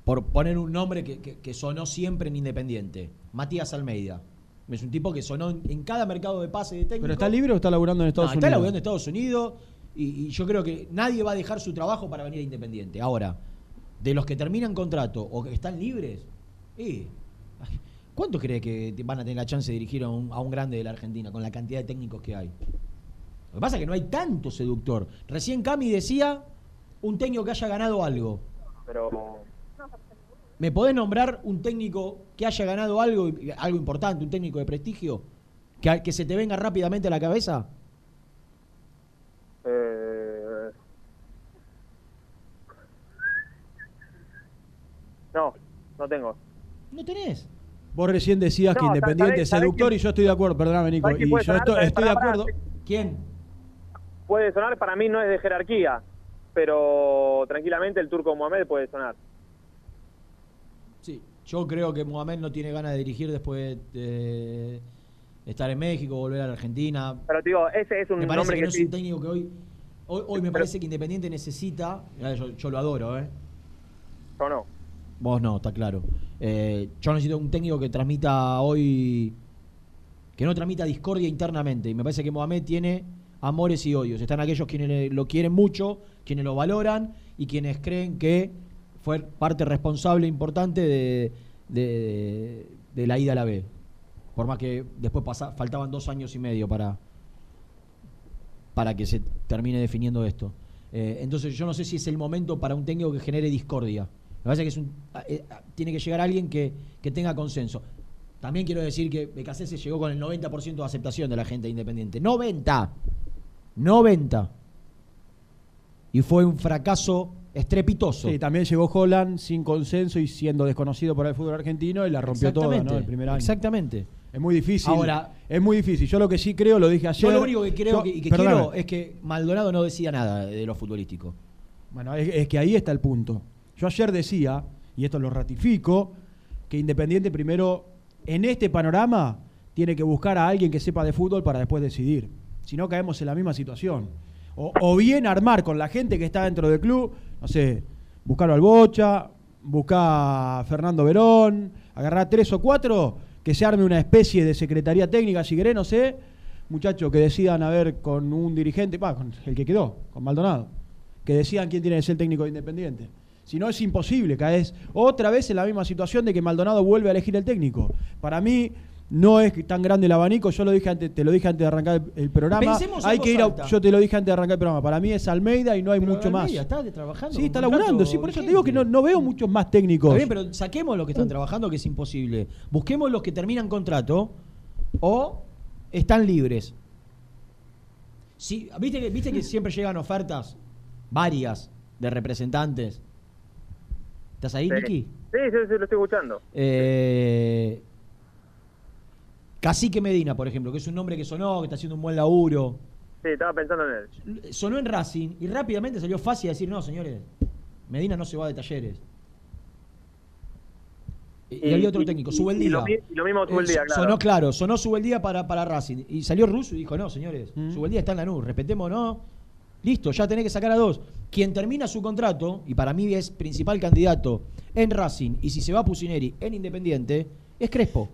Speaker 5: por poner un nombre que, que- que sonó siempre en Independiente. Matías Almeida. Es un tipo que sonó en, en cada mercado de pase de técnico.
Speaker 4: ¿Pero está libre o está laburando en Estados
Speaker 5: No, está
Speaker 4: Unidos?
Speaker 5: laburando en Estados Unidos y, y yo creo que nadie va a dejar su trabajo para venir a Independiente. Ahora, de los que terminan contrato o que están libres, eh, ay, ¿cuánto cree que van a tener la chance de dirigir a un, a un grande de la Argentina con la cantidad de técnicos que hay? Lo que pasa es que no hay tanto seductor. Recién Cami decía un técnico que haya ganado algo.
Speaker 6: Pero
Speaker 5: ¿Me podés nombrar un técnico que haya ganado algo, algo importante, un técnico de prestigio? Que, que se te venga rápidamente a la cabeza.
Speaker 6: eh, no, no tengo.
Speaker 5: No tenés.
Speaker 4: Vos recién decías que Independiente
Speaker 6: ¿sabés-
Speaker 4: es seductor
Speaker 6: quién-
Speaker 4: y yo estoy de acuerdo, perdóname Nico.
Speaker 6: ¿Sabés quién
Speaker 4: Y yo
Speaker 6: sonar?
Speaker 4: estoy, de acuerdo.
Speaker 5: ¿Quién?
Speaker 6: Puede sonar, para mí no es de jerarquía, pero tranquilamente el turco Mohamed puede sonar.
Speaker 5: Yo creo que Mohamed no tiene ganas de dirigir después de estar en México, volver a la Argentina.
Speaker 6: Pero te digo, ese es un
Speaker 5: Me parece que no es un técnico que hoy. Hoy, hoy me parece que Independiente necesita. mirá, Yo, yo lo adoro, ¿eh?
Speaker 6: Yo no.
Speaker 5: Vos no, está claro. Eh, yo necesito un técnico que transmita hoy. que no transmita discordia internamente. Y me parece que Mohamed tiene amores y odios. Están aquellos quienes lo quieren mucho, quienes lo valoran y quienes creen que fue parte responsable importante de, la ida a la B. Por más que después pasa- faltaban dos años y medio para, para que se termine definiendo esto. Eh, entonces yo no sé si es el momento para un técnico que genere discordia. Me parece que es un, eh, tiene que llegar alguien que, tenga consenso. También quiero decir que Becasese llegó con el 90% de aceptación de la gente independiente. 90. 90. Y fue un fracaso estrepitoso.
Speaker 4: Sí, también llegó Holland sin consenso y siendo desconocido por el fútbol argentino y la rompió toda, ¿no? El primer año.
Speaker 5: Exactamente.
Speaker 4: Es muy difícil.
Speaker 5: Ahora-
Speaker 4: es muy difícil. Yo lo que sí creo, lo dije ayer.
Speaker 5: Yo lo único que creo
Speaker 4: yo-
Speaker 5: que, y que quiero es que Maldonado no decida nada de lo futbolístico.
Speaker 4: Bueno, es, es que ahí está el punto. Yo ayer decía, y esto lo ratifico, que Independiente primero, en este panorama, tiene que buscar a alguien que sepa de fútbol para después decidir. Si no, caemos en la misma situación. O, o bien armar con la gente que está dentro del club, no sé, buscar al Bocha, buscar a Fernando Verón, agarrar tres o cuatro, que se arme una especie de secretaría técnica, si querés, no sé, muchachos, que decidan a ver con un dirigente, va, con el que quedó, con Maldonado que decidan quién tiene que ser el técnico de Independiente. Si no, es imposible, caes otra vez en la misma situación de que Maldonado vuelve a elegir el técnico. Para mí, No es tan grande el abanico, yo lo dije antes, te lo dije antes de arrancar el, el programa.
Speaker 5: Pensemos
Speaker 4: hay que ir a- yo te lo dije antes de arrancar el programa. Para mí es Almeida y no hay
Speaker 5: Pero
Speaker 4: mucho más.
Speaker 5: Almeida está trabajando.
Speaker 4: Sí, está laburando, sí, por eso te digo que no, no veo muchos más técnicos.
Speaker 5: Está bien, pero saquemos los que están trabajando, que es imposible. Busquemos los que terminan contrato o están libres. Sí, ¿viste, que, ¿Viste que siempre llegan ofertas, varias, de representantes? ¿Estás ahí,
Speaker 6: Sí.
Speaker 5: Niki?
Speaker 6: Sí, sí, sí, lo estoy escuchando.
Speaker 5: Eh, Cacique Medina, por ejemplo, que es un nombre que sonó, que está haciendo un buen laburo.
Speaker 6: Sí, estaba pensando en él.
Speaker 5: Sonó en Racing y rápidamente salió fácil decir, no, señores, Medina no se va de talleres. Y, y había otro
Speaker 6: y-
Speaker 5: técnico, Subeldía.
Speaker 6: y y lo mismo Subeldía,
Speaker 5: Eh,
Speaker 6: claro.
Speaker 5: Sonó claro, sonó Subeldía para, para Racing. Y salió Russo y dijo, no, señores,
Speaker 4: Mm.
Speaker 5: Subeldía está en la NU, respetemos, no. Listo, ya tenés que sacar a dos. Quien termina su contrato, y para mí es principal candidato en Racing, y si se va a Pusineri en Independiente, es Crespo.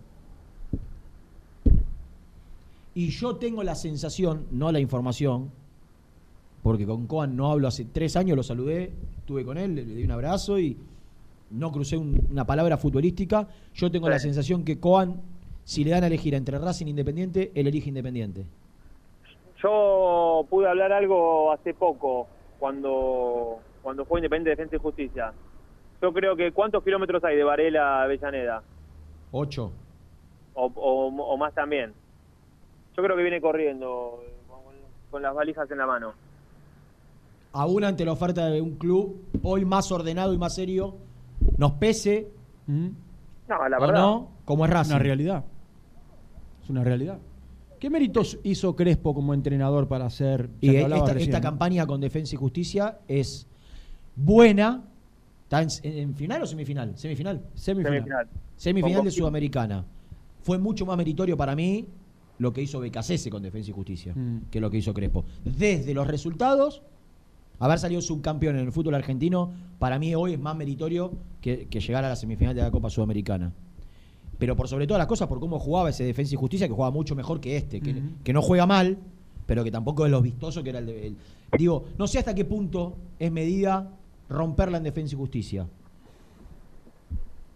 Speaker 5: Y yo tengo la sensación, no la información, porque con Coan no hablo hace tres años, lo saludé, estuve con él, le, le di un abrazo y no crucé un- una palabra futbolística. Yo tengo la sensación que Coan, si le dan a elegir entre Racing e Independiente, él elige Independiente.
Speaker 6: Yo pude hablar algo hace poco, cuando, cuando fue Independiente Defensa y Justicia. Yo creo que ¿cuántos kilómetros hay de Varela a Avellaneda?
Speaker 5: Ocho.
Speaker 6: O, o- o más también. Yo creo que viene corriendo, con, con las valijas en la mano.
Speaker 5: Aún ante la oferta de un club hoy más ordenado y más serio, nos pese
Speaker 4: ¿Mm?
Speaker 6: No, la verdad.
Speaker 5: no, como es
Speaker 4: Es
Speaker 5: Racing.
Speaker 4: una realidad. Es una realidad. ¿Qué méritos hizo Crespo como entrenador para hacer
Speaker 5: Y esta, esta campaña con Defensa y Justicia es buena. ¿Está en, en final o semifinal? Semifinal.
Speaker 4: Semifinal.
Speaker 6: Semifinal.
Speaker 5: Semifinal de. Sudamericana. Fue mucho más meritorio para mí lo que hizo Becasese con Defensa y Justicia
Speaker 4: Mm.
Speaker 5: que lo que hizo Crespo. Desde los resultados, haber salido subcampeón en el fútbol argentino, para mí hoy es más meritorio que, que llegar a la semifinal de la Copa Sudamericana. Pero por sobre todas las cosas, por cómo jugaba ese Defensa y Justicia, que jugaba mucho mejor que este, que,
Speaker 4: Ujú.
Speaker 5: que no juega mal, pero que tampoco es lo vistoso que era el de. el- digo, no sé hasta qué punto es medida romperla en Defensa y Justicia.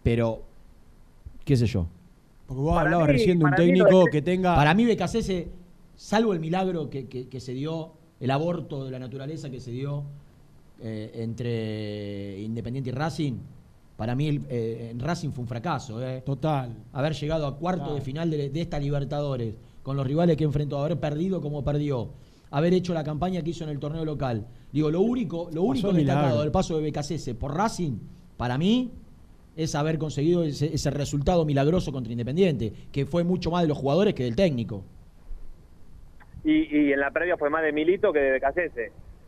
Speaker 5: Pero, qué sé yo.
Speaker 4: Porque vos
Speaker 6: Para
Speaker 4: hablabas
Speaker 6: mí-
Speaker 4: recién de un técnico
Speaker 6: de-
Speaker 4: que tenga.
Speaker 5: Para mí, Becasese, salvo el milagro que, que- que se dio, el aborto de la naturaleza que se dio eh, entre Independiente y Racing, para mí el, eh, Racing fue un fracaso. eh.
Speaker 4: Total.
Speaker 5: Haber llegado a cuarto de final de, de esta Libertadores, con los rivales que enfrentó, haber perdido como perdió, haber hecho la campaña que hizo en el torneo local. Digo, lo único, lo único destacado del paso de Becasese por Racing, para mí, es haber conseguido ese, ese resultado milagroso contra Independiente, que fue mucho más de los jugadores que del técnico.
Speaker 6: Y, y en la previa fue más de Milito que de.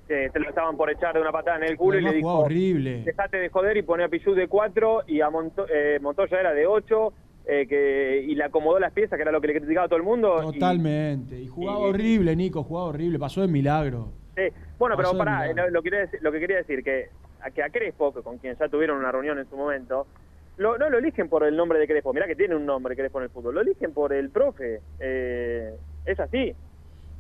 Speaker 6: Que se lo estaban por echar de una patada en el culo y le dijo,
Speaker 4: jugaba horrible.
Speaker 6: dejate de joder y pone a Pichu de 4 y a Monto- eh, Montoya era de 8 que, y le acomodó las piezas, que era lo que le criticaba a todo el mundo.
Speaker 4: Totalmente. Y jugaba
Speaker 6: y-
Speaker 4: horrible, Nico, jugaba horrible. Pasó de milagro.
Speaker 6: Sí. Bueno, pero
Speaker 4: Pasó
Speaker 6: pará,
Speaker 4: milagro.
Speaker 6: lo, lo quería decir, lo que quería decir, que a, que a Crespo, que con quien ya tuvieron una reunión en su momento, lo- no lo eligen por el nombre de Crespo, mirá que tiene un nombre Crespo en el fútbol, lo eligen por el profe. Eh, es así.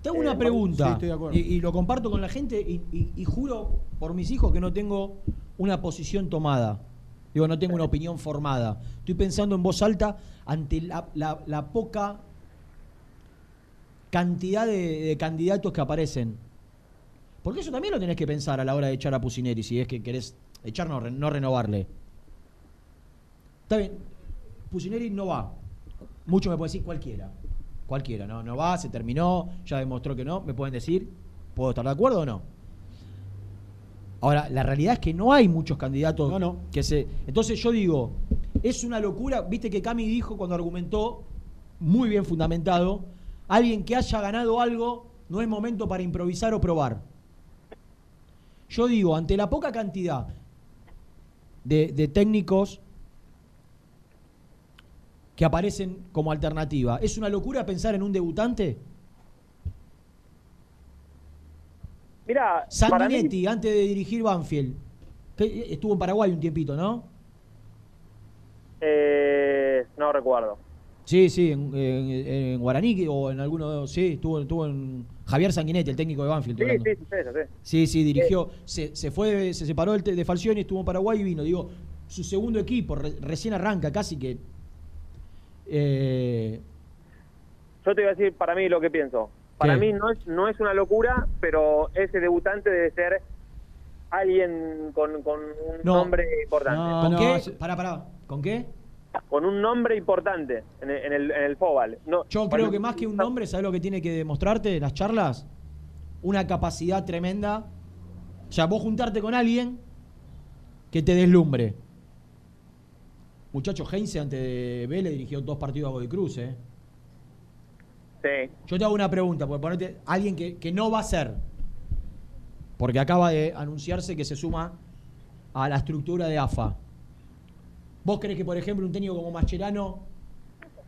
Speaker 5: Tengo
Speaker 6: Eh,
Speaker 5: una
Speaker 6: sí,
Speaker 5: pregunta
Speaker 4: estoy de acuerdo.
Speaker 5: y, y lo comparto con la gente y, y- y juro por mis hijos que no tengo una posición tomada. Digo, no tengo una opinión formada. Estoy pensando en voz alta ante la, la- la poca cantidad de, de candidatos que aparecen. Porque eso también lo tenés que pensar a la hora de echar a Pusineri, si es que querés echar, no renovarle. Está bien, Pusineri no va. Mucho me pueden decir cualquiera. Cualquiera, no, no va, se terminó, ya demostró que no, me pueden decir, ¿puedo estar de acuerdo o no? Ahora, la realidad es que no hay muchos candidatos
Speaker 4: No, no.
Speaker 5: que se. Entonces yo digo, es una locura, viste que Cami dijo cuando argumentó, muy bien fundamentado, alguien que haya ganado algo no es momento para improvisar o probar. Yo digo, ante la poca cantidad de, de técnicos que aparecen como alternativa, ¿es una locura pensar en un debutante?
Speaker 6: Mira, para mí,
Speaker 5: Sanguinetti, antes de dirigir Banfield, que estuvo en Paraguay un tiempito, ¿no?
Speaker 6: eh, no recuerdo.
Speaker 5: Sí, sí, en, en- en Guaraní o en alguno, sí, estuvo, estuvo en Javier Sanguinetti, el técnico de Banfield.
Speaker 6: Sí, sí, sí, sí, sí, sí.
Speaker 5: Sí, dirigió, se, se fue, se separó te- de Falcioni, estuvo en Paraguay y vino. Digo, su segundo equipo, re- recién arranca, casi que. Eh,
Speaker 6: yo te voy a decir para mí lo que pienso. Para
Speaker 5: ¿Qué?
Speaker 6: mí no es, no es una locura, pero ese debutante debe ser alguien con, con un
Speaker 5: No.
Speaker 6: nombre importante.
Speaker 4: No,
Speaker 5: ¿Con
Speaker 4: no,
Speaker 5: qué?
Speaker 4: se-
Speaker 5: Pará, pará. ¿Con qué?
Speaker 6: Con un nombre importante en el, en el, en el fútbol. No,
Speaker 5: Yo creo que más que un nombre, ¿sabes lo que tiene que demostrarte las charlas? Una capacidad tremenda. O sea, vos juntarte con alguien que te deslumbre. Muchacho Heinze antes de Vélez dirigió dos partidos a Godoy Cruz, ¿eh?
Speaker 6: Sí.
Speaker 5: Yo te hago una pregunta, por ponerte alguien que, que no va a ser. Porque acaba de anunciarse que se suma a la estructura de AFA. ¿Vos crees que, por ejemplo, un técnico como Mascherano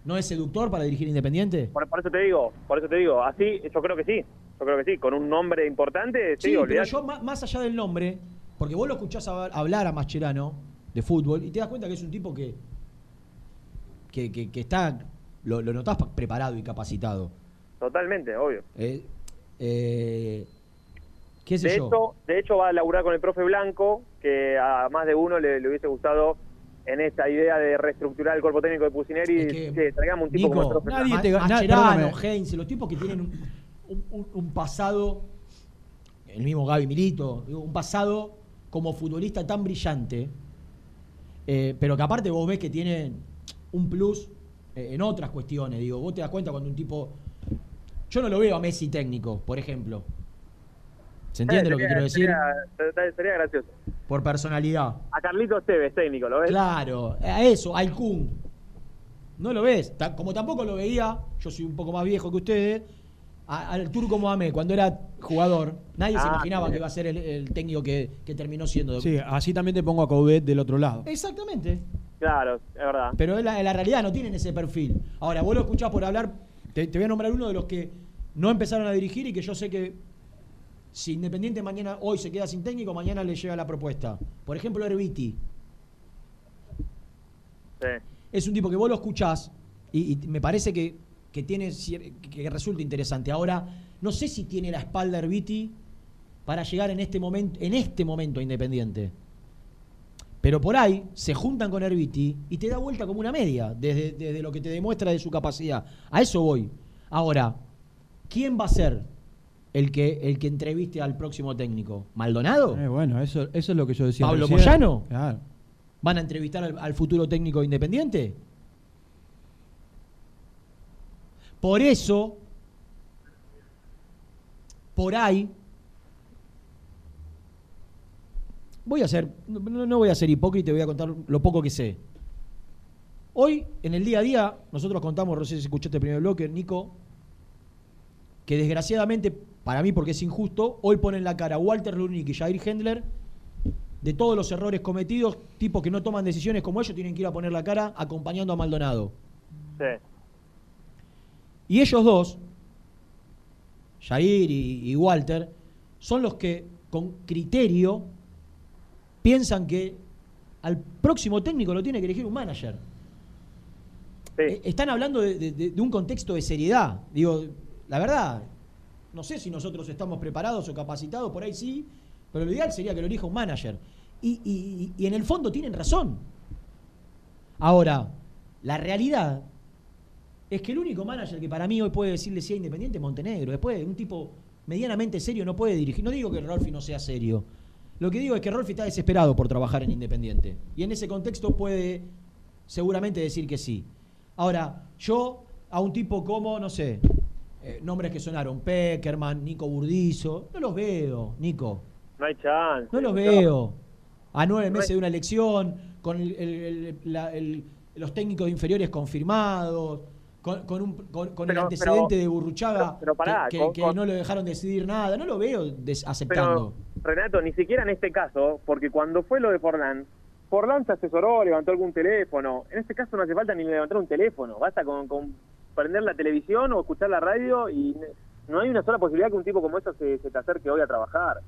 Speaker 5: no es seductor para dirigir Independiente?
Speaker 6: Por, por eso te digo, por eso te digo, así yo creo que sí, yo creo que sí, con un nombre importante, sí,
Speaker 5: Sí, pero yo ma- más allá del nombre, porque vos lo escuchás hab- hablar a Mascherano de fútbol y te das cuenta que es un tipo que que, que- que está, lo, lo notás pa- preparado y capacitado.
Speaker 6: Totalmente, obvio.
Speaker 5: Eh, eh, ¿Qué sé
Speaker 6: De
Speaker 5: yo?
Speaker 6: hecho, de hecho va a laburar con el profe Blanco, que a más de uno le, le hubiese gustado en esta idea de reestructurar el cuerpo técnico de Pusineri,
Speaker 5: Es que,
Speaker 6: traigamos un tipo como el
Speaker 5: Nico,
Speaker 6: profe
Speaker 4: nadie
Speaker 6: Blanco.
Speaker 4: te-
Speaker 5: Mascherano. Heinze, los tipos que tienen un, un- un- un pasado, el mismo Gaby Milito, un pasado como futbolista tan brillante, eh, pero que aparte vos ves que tienen un plus eh, en otras cuestiones. Digo, vos te das cuenta cuando un tipo. Yo no lo veo a Messi técnico, por ejemplo. ¿Se entiende
Speaker 6: Eh,
Speaker 5: lo que quiero decir?
Speaker 6: Sería, gracioso.
Speaker 5: Por personalidad.
Speaker 6: A Carlitos Tevez, técnico, ¿lo ves?
Speaker 5: Claro, a eso, al Kun. No lo ves. Como tampoco lo veía, yo soy un poco más viejo que ustedes, a- al Turco Mohamed, cuando era jugador, nadie se
Speaker 6: Ah,
Speaker 5: imaginaba
Speaker 6: sí.
Speaker 5: que iba a ser el, el técnico que, que terminó siendo.
Speaker 4: Sí, así también te pongo a Coudet del otro lado.
Speaker 5: Exactamente.
Speaker 6: Claro, es verdad.
Speaker 5: Pero en la, en la realidad no tienen ese perfil. Ahora, vos lo escuchás por hablar, te, te voy a nombrar uno de los que no empezaron a dirigir y que yo sé que si Independiente mañana, hoy se queda sin técnico, mañana le llega la propuesta. Por ejemplo, Herbiti.
Speaker 6: Sí.
Speaker 5: es un tipo que vos lo escuchás y, y me parece que, que tiene que resulta interesante. Ahora, no sé si tiene la espalda Herbiti para llegar en este momento, en este momento a Independiente. Pero por ahí se juntan con Herbiti y te da vuelta como una media, desde, desde lo que te demuestra de su capacidad. A eso voy. Ahora, ¿quién va a ser el que, el que entreviste al próximo técnico? ¿Maldonado?
Speaker 4: Eh, bueno, eso, eso es lo que yo decía.
Speaker 5: ¿Pablo
Speaker 4: recién.
Speaker 5: Moyano?
Speaker 4: Claro.
Speaker 5: ¿Van a entrevistar al, al futuro técnico de independiente? Por eso, por ahí, voy a ser, no, voy a ser hipócrita, voy a contar lo poco que sé. Hoy, en el día a día, nosotros contamos, no sé si escuchaste el primer bloque, Nico, que desgraciadamente, para mí porque es injusto, hoy ponen la cara Walter Lunick y Jair Hendler de todos los errores cometidos, tipos que no toman decisiones como ellos tienen que ir a poner la cara acompañando a Maldonado.
Speaker 6: Sí.
Speaker 5: Y ellos dos, Jair y, y Walter, son los que con criterio piensan que al próximo técnico lo tiene que elegir un manager.
Speaker 6: Sí.
Speaker 5: Eh, Están hablando de, de- de- de un contexto de seriedad. Digo, la verdad, no sé si nosotros estamos preparados o capacitados, por ahí sí, pero lo ideal sería que lo elija un manager. Y, y- y en el fondo tienen razón. Ahora, la realidad es que el único manager que para mí hoy puede decirle sí a Independiente es Montenegro. Después, un tipo medianamente serio no puede dirigir. No digo que Rolfi no sea serio. Lo que digo es que Rolfi está desesperado por trabajar en Independiente. Y en ese contexto puede seguramente decir que sí. Ahora, yo a un tipo como, no sé, eh, nombres que sonaron, Peckerman, Nico Burdizo, no los veo, Nico.
Speaker 6: No hay chance.
Speaker 5: No los veo. A nueve meses de una elección, con el- el- el- la- el- los técnicos inferiores confirmados, con, con un- con- con el antecedente
Speaker 6: pero-
Speaker 5: de Burruchaga,
Speaker 6: pero- pero pará,
Speaker 5: que, no lo dejaron decidir nada. No lo veo des- aceptando.
Speaker 6: Renato, ni siquiera en este caso, porque cuando fue lo de Forlán, Forlán se asesoró, levantó algún teléfono. En este caso no hace falta ni levantar un teléfono, basta con, con prender la televisión o escuchar la radio y no hay una sola posibilidad que un tipo como eso se, se te acerque hoy a trabajar.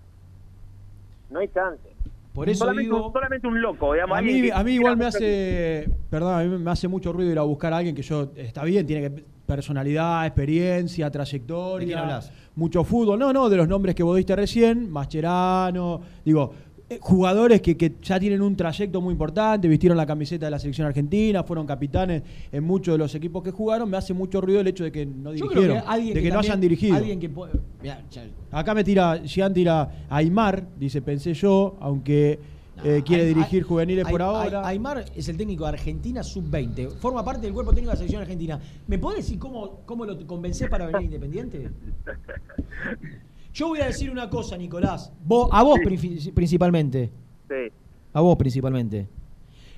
Speaker 6: No hay chance.
Speaker 5: Por eso
Speaker 6: solamente,
Speaker 5: digo,
Speaker 6: un, solamente un loco, digamos.
Speaker 4: A
Speaker 6: alguien
Speaker 4: mí,
Speaker 6: que-
Speaker 4: a mí igual me hace, perdón, a mí me hace mucho ruido ir a buscar a alguien que yo, está bien, tiene que personalidad, experiencia,
Speaker 5: ¿De quién
Speaker 4: trayectoria,
Speaker 5: hablas?
Speaker 4: mucho fútbol. No, no, de los nombres que vos diste recién, Mascherano, digo, jugadores que, que ya tienen un trayecto muy importante, vistieron la camiseta de la selección argentina, fueron capitanes en muchos de los equipos que jugaron, me hace mucho ruido el hecho de que no dirigieron,
Speaker 5: que
Speaker 4: de que, no
Speaker 5: también-
Speaker 4: hayan dirigido.
Speaker 5: Alguien que puede- mirá, ya-
Speaker 4: Acá me tira, Gian tira Aymar, dice, pensé yo, aunque eh, quiere
Speaker 5: Ay-
Speaker 4: dirigir
Speaker 5: Ay-
Speaker 4: juveniles por ahora.
Speaker 5: Ay- Aymar es el técnico de Argentina sub-20. Forma parte del cuerpo técnico de la selección argentina. ¿Me podés decir cómo, cómo lo convencés para venir a Independiente? Yo voy a decir una cosa, Nicolás. Vos- a vos princi- principalmente.
Speaker 6: Sí.
Speaker 5: A vos principalmente.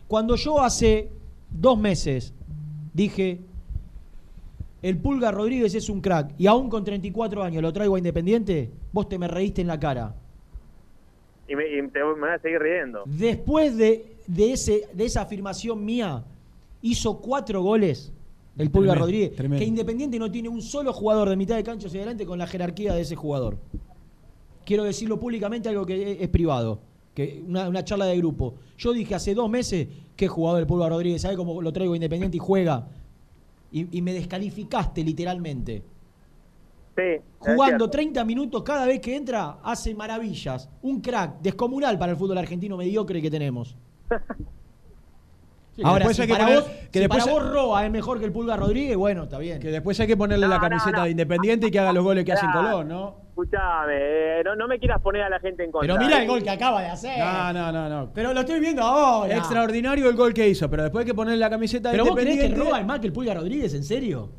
Speaker 5: Cuando yo hace dos meses dije, el Pulga Rodríguez es un crack y aún con 34 años lo traigo a Independiente, vos te me reíste en la cara.
Speaker 6: Y me, y te- me vas a seguir riendo.
Speaker 5: Después de, de, ese, de esa afirmación mía, hizo cuatro goles el Pulga
Speaker 4: Tremendo,
Speaker 5: Rodríguez,
Speaker 4: tremendo.
Speaker 5: que Independiente no tiene un solo jugador de mitad de cancha hacia adelante con la jerarquía de ese jugador. Quiero decirlo públicamente, algo que es, es privado, que una, una charla de grupo. Yo dije hace dos meses que jugador el Pulga Rodríguez, ¿sabe cómo lo traigo Independiente y juega? Y, y me descalificaste literalmente.
Speaker 6: Sí.
Speaker 5: Jugando
Speaker 6: es cierto.
Speaker 5: 30 minutos cada vez que entra, hace maravillas. Un crack descomunal para el fútbol argentino mediocre que tenemos.
Speaker 4: Sí,
Speaker 5: Ahora,
Speaker 4: después
Speaker 5: si
Speaker 4: hay que
Speaker 5: para,
Speaker 4: poner-
Speaker 5: vos,
Speaker 4: que
Speaker 5: si
Speaker 4: después
Speaker 5: para vos Roa es mejor que el Pulga Rodríguez, bueno, está bien.
Speaker 4: Que después hay que ponerle la
Speaker 6: No,
Speaker 4: camiseta
Speaker 6: no.
Speaker 4: de Independiente y que haga los goles que hace en. Colón, ¿no?
Speaker 6: Escuchame, eh, no, no me quieras poner a la gente en contra.
Speaker 5: Pero mira
Speaker 6: eh.
Speaker 5: el gol que acaba de hacer.
Speaker 4: No, no, no, no.
Speaker 5: Pero lo estoy viendo ahora.
Speaker 4: Extraordinario el gol que hizo, pero después hay que ponerle la camiseta de
Speaker 5: ¿Pero vos creés que
Speaker 4: Independiente.
Speaker 5: Roa es más que el Pulga Rodríguez? ¿En serio?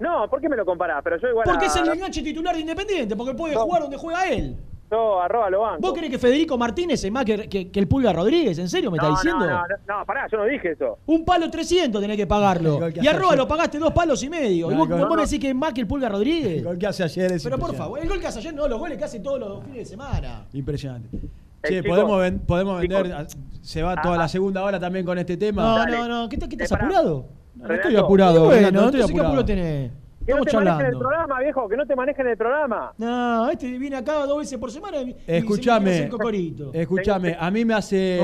Speaker 6: No, ¿por qué me lo comparás? Pero yo igual
Speaker 5: Porque
Speaker 6: a,
Speaker 5: es el enganche titular de Independiente, porque puede
Speaker 6: No.
Speaker 5: jugar donde juega él.
Speaker 6: Yo arroba lo banco.
Speaker 5: ¿Vos crees que Federico Martínez es más que, que- que el Pulga Rodríguez? ¿En serio me
Speaker 6: no,
Speaker 5: está diciendo?
Speaker 6: No, no, no, no, pará, yo no dije eso.
Speaker 5: Un palo 300 tenés que pagarlo.
Speaker 4: Que
Speaker 5: Y a
Speaker 4: hace
Speaker 5: Roa
Speaker 4: ayer.
Speaker 5: lo pagaste dos palos y medio. y
Speaker 4: No,
Speaker 5: vos, vos me
Speaker 6: no.
Speaker 5: decís que es más que el Pulga Rodríguez.
Speaker 4: El gol que hace ayer es
Speaker 5: Pero por favor, el gol que hace ayer no, los goles que hace todos los fines de semana.
Speaker 4: Impresionante. Che,
Speaker 6: chico-
Speaker 4: podemos, ven- podemos
Speaker 6: chico-
Speaker 4: vender. Se va toda
Speaker 6: Ah,
Speaker 4: la
Speaker 6: ah.
Speaker 4: segunda hora también con este tema.
Speaker 5: No,
Speaker 6: Dale.
Speaker 5: no, no. ¿Qué, te- qué
Speaker 6: Eh,
Speaker 5: estás
Speaker 6: pará.
Speaker 5: apurado?
Speaker 4: No, no estoy apurado.
Speaker 5: Bueno,
Speaker 4: no estoy
Speaker 5: ¿qué apuro tenés?
Speaker 6: Que no te manejen el
Speaker 5: charlando.
Speaker 6: programa, viejo, que no te manejen el programa.
Speaker 5: No, este viene acá dos veces por semana y y se me quiere
Speaker 4: Escúchame, a mí me
Speaker 5: O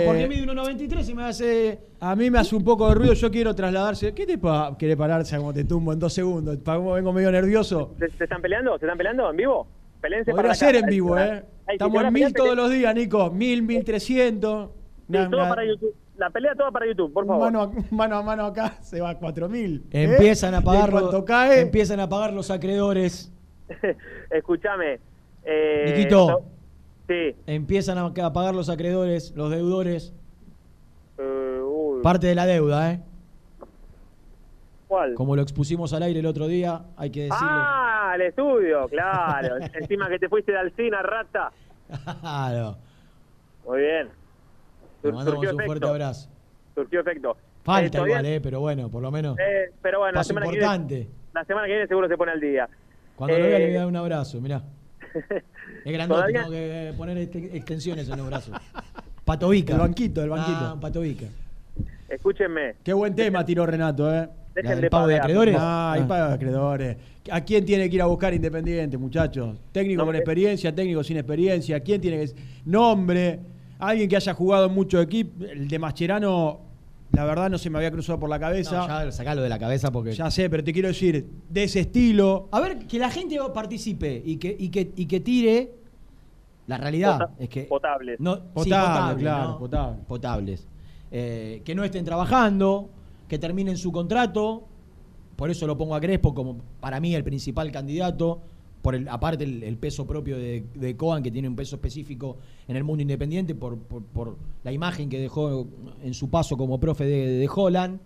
Speaker 5: porque
Speaker 4: hace
Speaker 5: mide 1.93 y me hace...
Speaker 4: a mí me hace un poco de ruido, yo quiero trasladarse. ¿Qué te pasa? ¿Quiere pararse como te tumbo en dos segundos? ¿Para cómo vengo medio nervioso?
Speaker 6: ¿Se, se están peleando? ¿Se están peleando en vivo? Pelense
Speaker 4: Podría ser en vivo, ¿eh?
Speaker 6: Ay, si
Speaker 4: Estamos en mil todos
Speaker 6: pelea-
Speaker 4: los días, Nico. Mil, mil trescientos.
Speaker 6: Sí, todo para YouTube. La pelea toda para YouTube, por favor.
Speaker 4: Mano a, mano a mano acá se va a cuatro mil. ¿eh?
Speaker 5: Empiezan a pagar los,
Speaker 4: cae,
Speaker 5: empiezan a pagar los acreedores.
Speaker 6: Escúchame. Eh,
Speaker 5: Niquito.
Speaker 6: Sí.
Speaker 5: Empiezan a a pagar los acreedores, los deudores.
Speaker 6: Eh, uy,
Speaker 5: Parte de la deuda, ¿eh?
Speaker 6: ¿Cuál?
Speaker 5: Como lo expusimos al aire el otro día, hay que decirlo.
Speaker 6: Ah, el estudio, claro. Encima que te fuiste de Alcina, rata.
Speaker 5: Claro.
Speaker 6: Muy bien. Sur-
Speaker 5: mandamos
Speaker 6: surgió
Speaker 5: un fuerte abrazo.
Speaker 6: Surgió efecto. Eh,
Speaker 5: Falta
Speaker 6: todavía-
Speaker 5: igual, ¿eh? Pero bueno, por lo menos.
Speaker 6: eh, pero bueno, la
Speaker 5: paso
Speaker 6: semana, que viene,
Speaker 5: importante.
Speaker 6: la semana que viene seguro se pone al día.
Speaker 5: Cuando lo vea le
Speaker 6: Eh,
Speaker 5: voy a dar un abrazo, mirá. Es grandote,
Speaker 6: Todavía-
Speaker 5: tengo que poner este- extensiones en los brazos. Patovica.
Speaker 4: El banquito, el banquito.
Speaker 5: Ah, patovica.
Speaker 6: Escúchenme.
Speaker 4: Qué buen tema tiró Renato, ¿eh?
Speaker 6: Dejen de
Speaker 5: pago de acreedores.
Speaker 4: Ah, hay
Speaker 5: Ah.
Speaker 4: pago de acreedores. ¿A quién tiene que ir a buscar Independiente, muchachos? Técnico
Speaker 6: No,
Speaker 4: con
Speaker 6: eh.
Speaker 4: experiencia, técnico sin experiencia. ¿Quién tiene que.? Nombre. Alguien que haya jugado en mucho equipo. El de Mascherano, la verdad, no se me había cruzado por la cabeza.
Speaker 5: No, ya sacalo de la cabeza porque.
Speaker 4: ya sé, pero te quiero decir, de ese estilo.
Speaker 5: A ver, que la gente participe y que, y que, y que tire. La realidad
Speaker 6: Pota-
Speaker 5: es que.
Speaker 6: potables.
Speaker 5: No, sí,
Speaker 4: Potable,
Speaker 5: potables,
Speaker 4: claro,
Speaker 5: ¿no?
Speaker 4: potable.
Speaker 5: Potables. Eh, que no estén trabajando, que terminen su contrato. Por eso lo pongo a Crespo como para mí el principal candidato. Por el, aparte el, el peso propio de, de Coan, que tiene un peso específico en el mundo independiente, por, por- por la imagen que dejó en su paso como profe de, de Holland.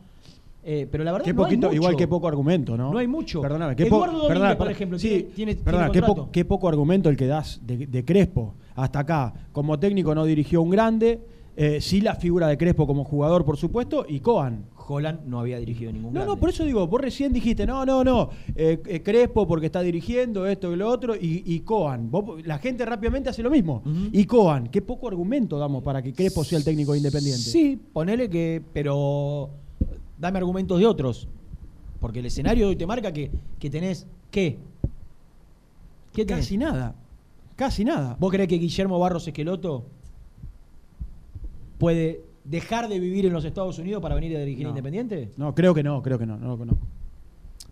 Speaker 5: Eh, pero la verdad no hay
Speaker 4: poquito,
Speaker 5: mucho.
Speaker 4: igual que poco argumento, ¿no?
Speaker 5: No hay mucho.
Speaker 4: Perdóname, qué po-
Speaker 5: Eduardo Domínguez,
Speaker 4: perdóname,
Speaker 5: por ejemplo,
Speaker 4: sí,
Speaker 5: tiene- tiene-
Speaker 4: perdóname,
Speaker 5: tiene
Speaker 4: qué, po-
Speaker 5: contrato.
Speaker 4: qué poco argumento el que das de, de Crespo hasta acá. Como técnico no dirigió un grande, eh, sí la figura de Crespo como jugador, por supuesto, y Coan.
Speaker 5: Holland no había dirigido ningún
Speaker 4: No, no, por eso digo, vos recién dijiste, no, no, no, eh, eh, Crespo porque está dirigiendo esto y lo otro, y, y Coan. Vos- la gente rápidamente hace lo mismo. Y Coan, qué poco argumento damos para que Crespo sea el técnico independiente.
Speaker 5: Sí, ponele que. Pero. Dame argumentos de otros. Porque el escenario hoy te marca que, que tenés. ¿Qué? ¿Qué tenés?
Speaker 4: Casi nada. Casi nada.
Speaker 5: ¿Vos creés que Guillermo Barros Esqueloto puede dejar de vivir en los Estados Unidos para venir a dirigir
Speaker 4: No.
Speaker 5: Independiente?
Speaker 4: No, creo que no, creo que no, no lo conozco.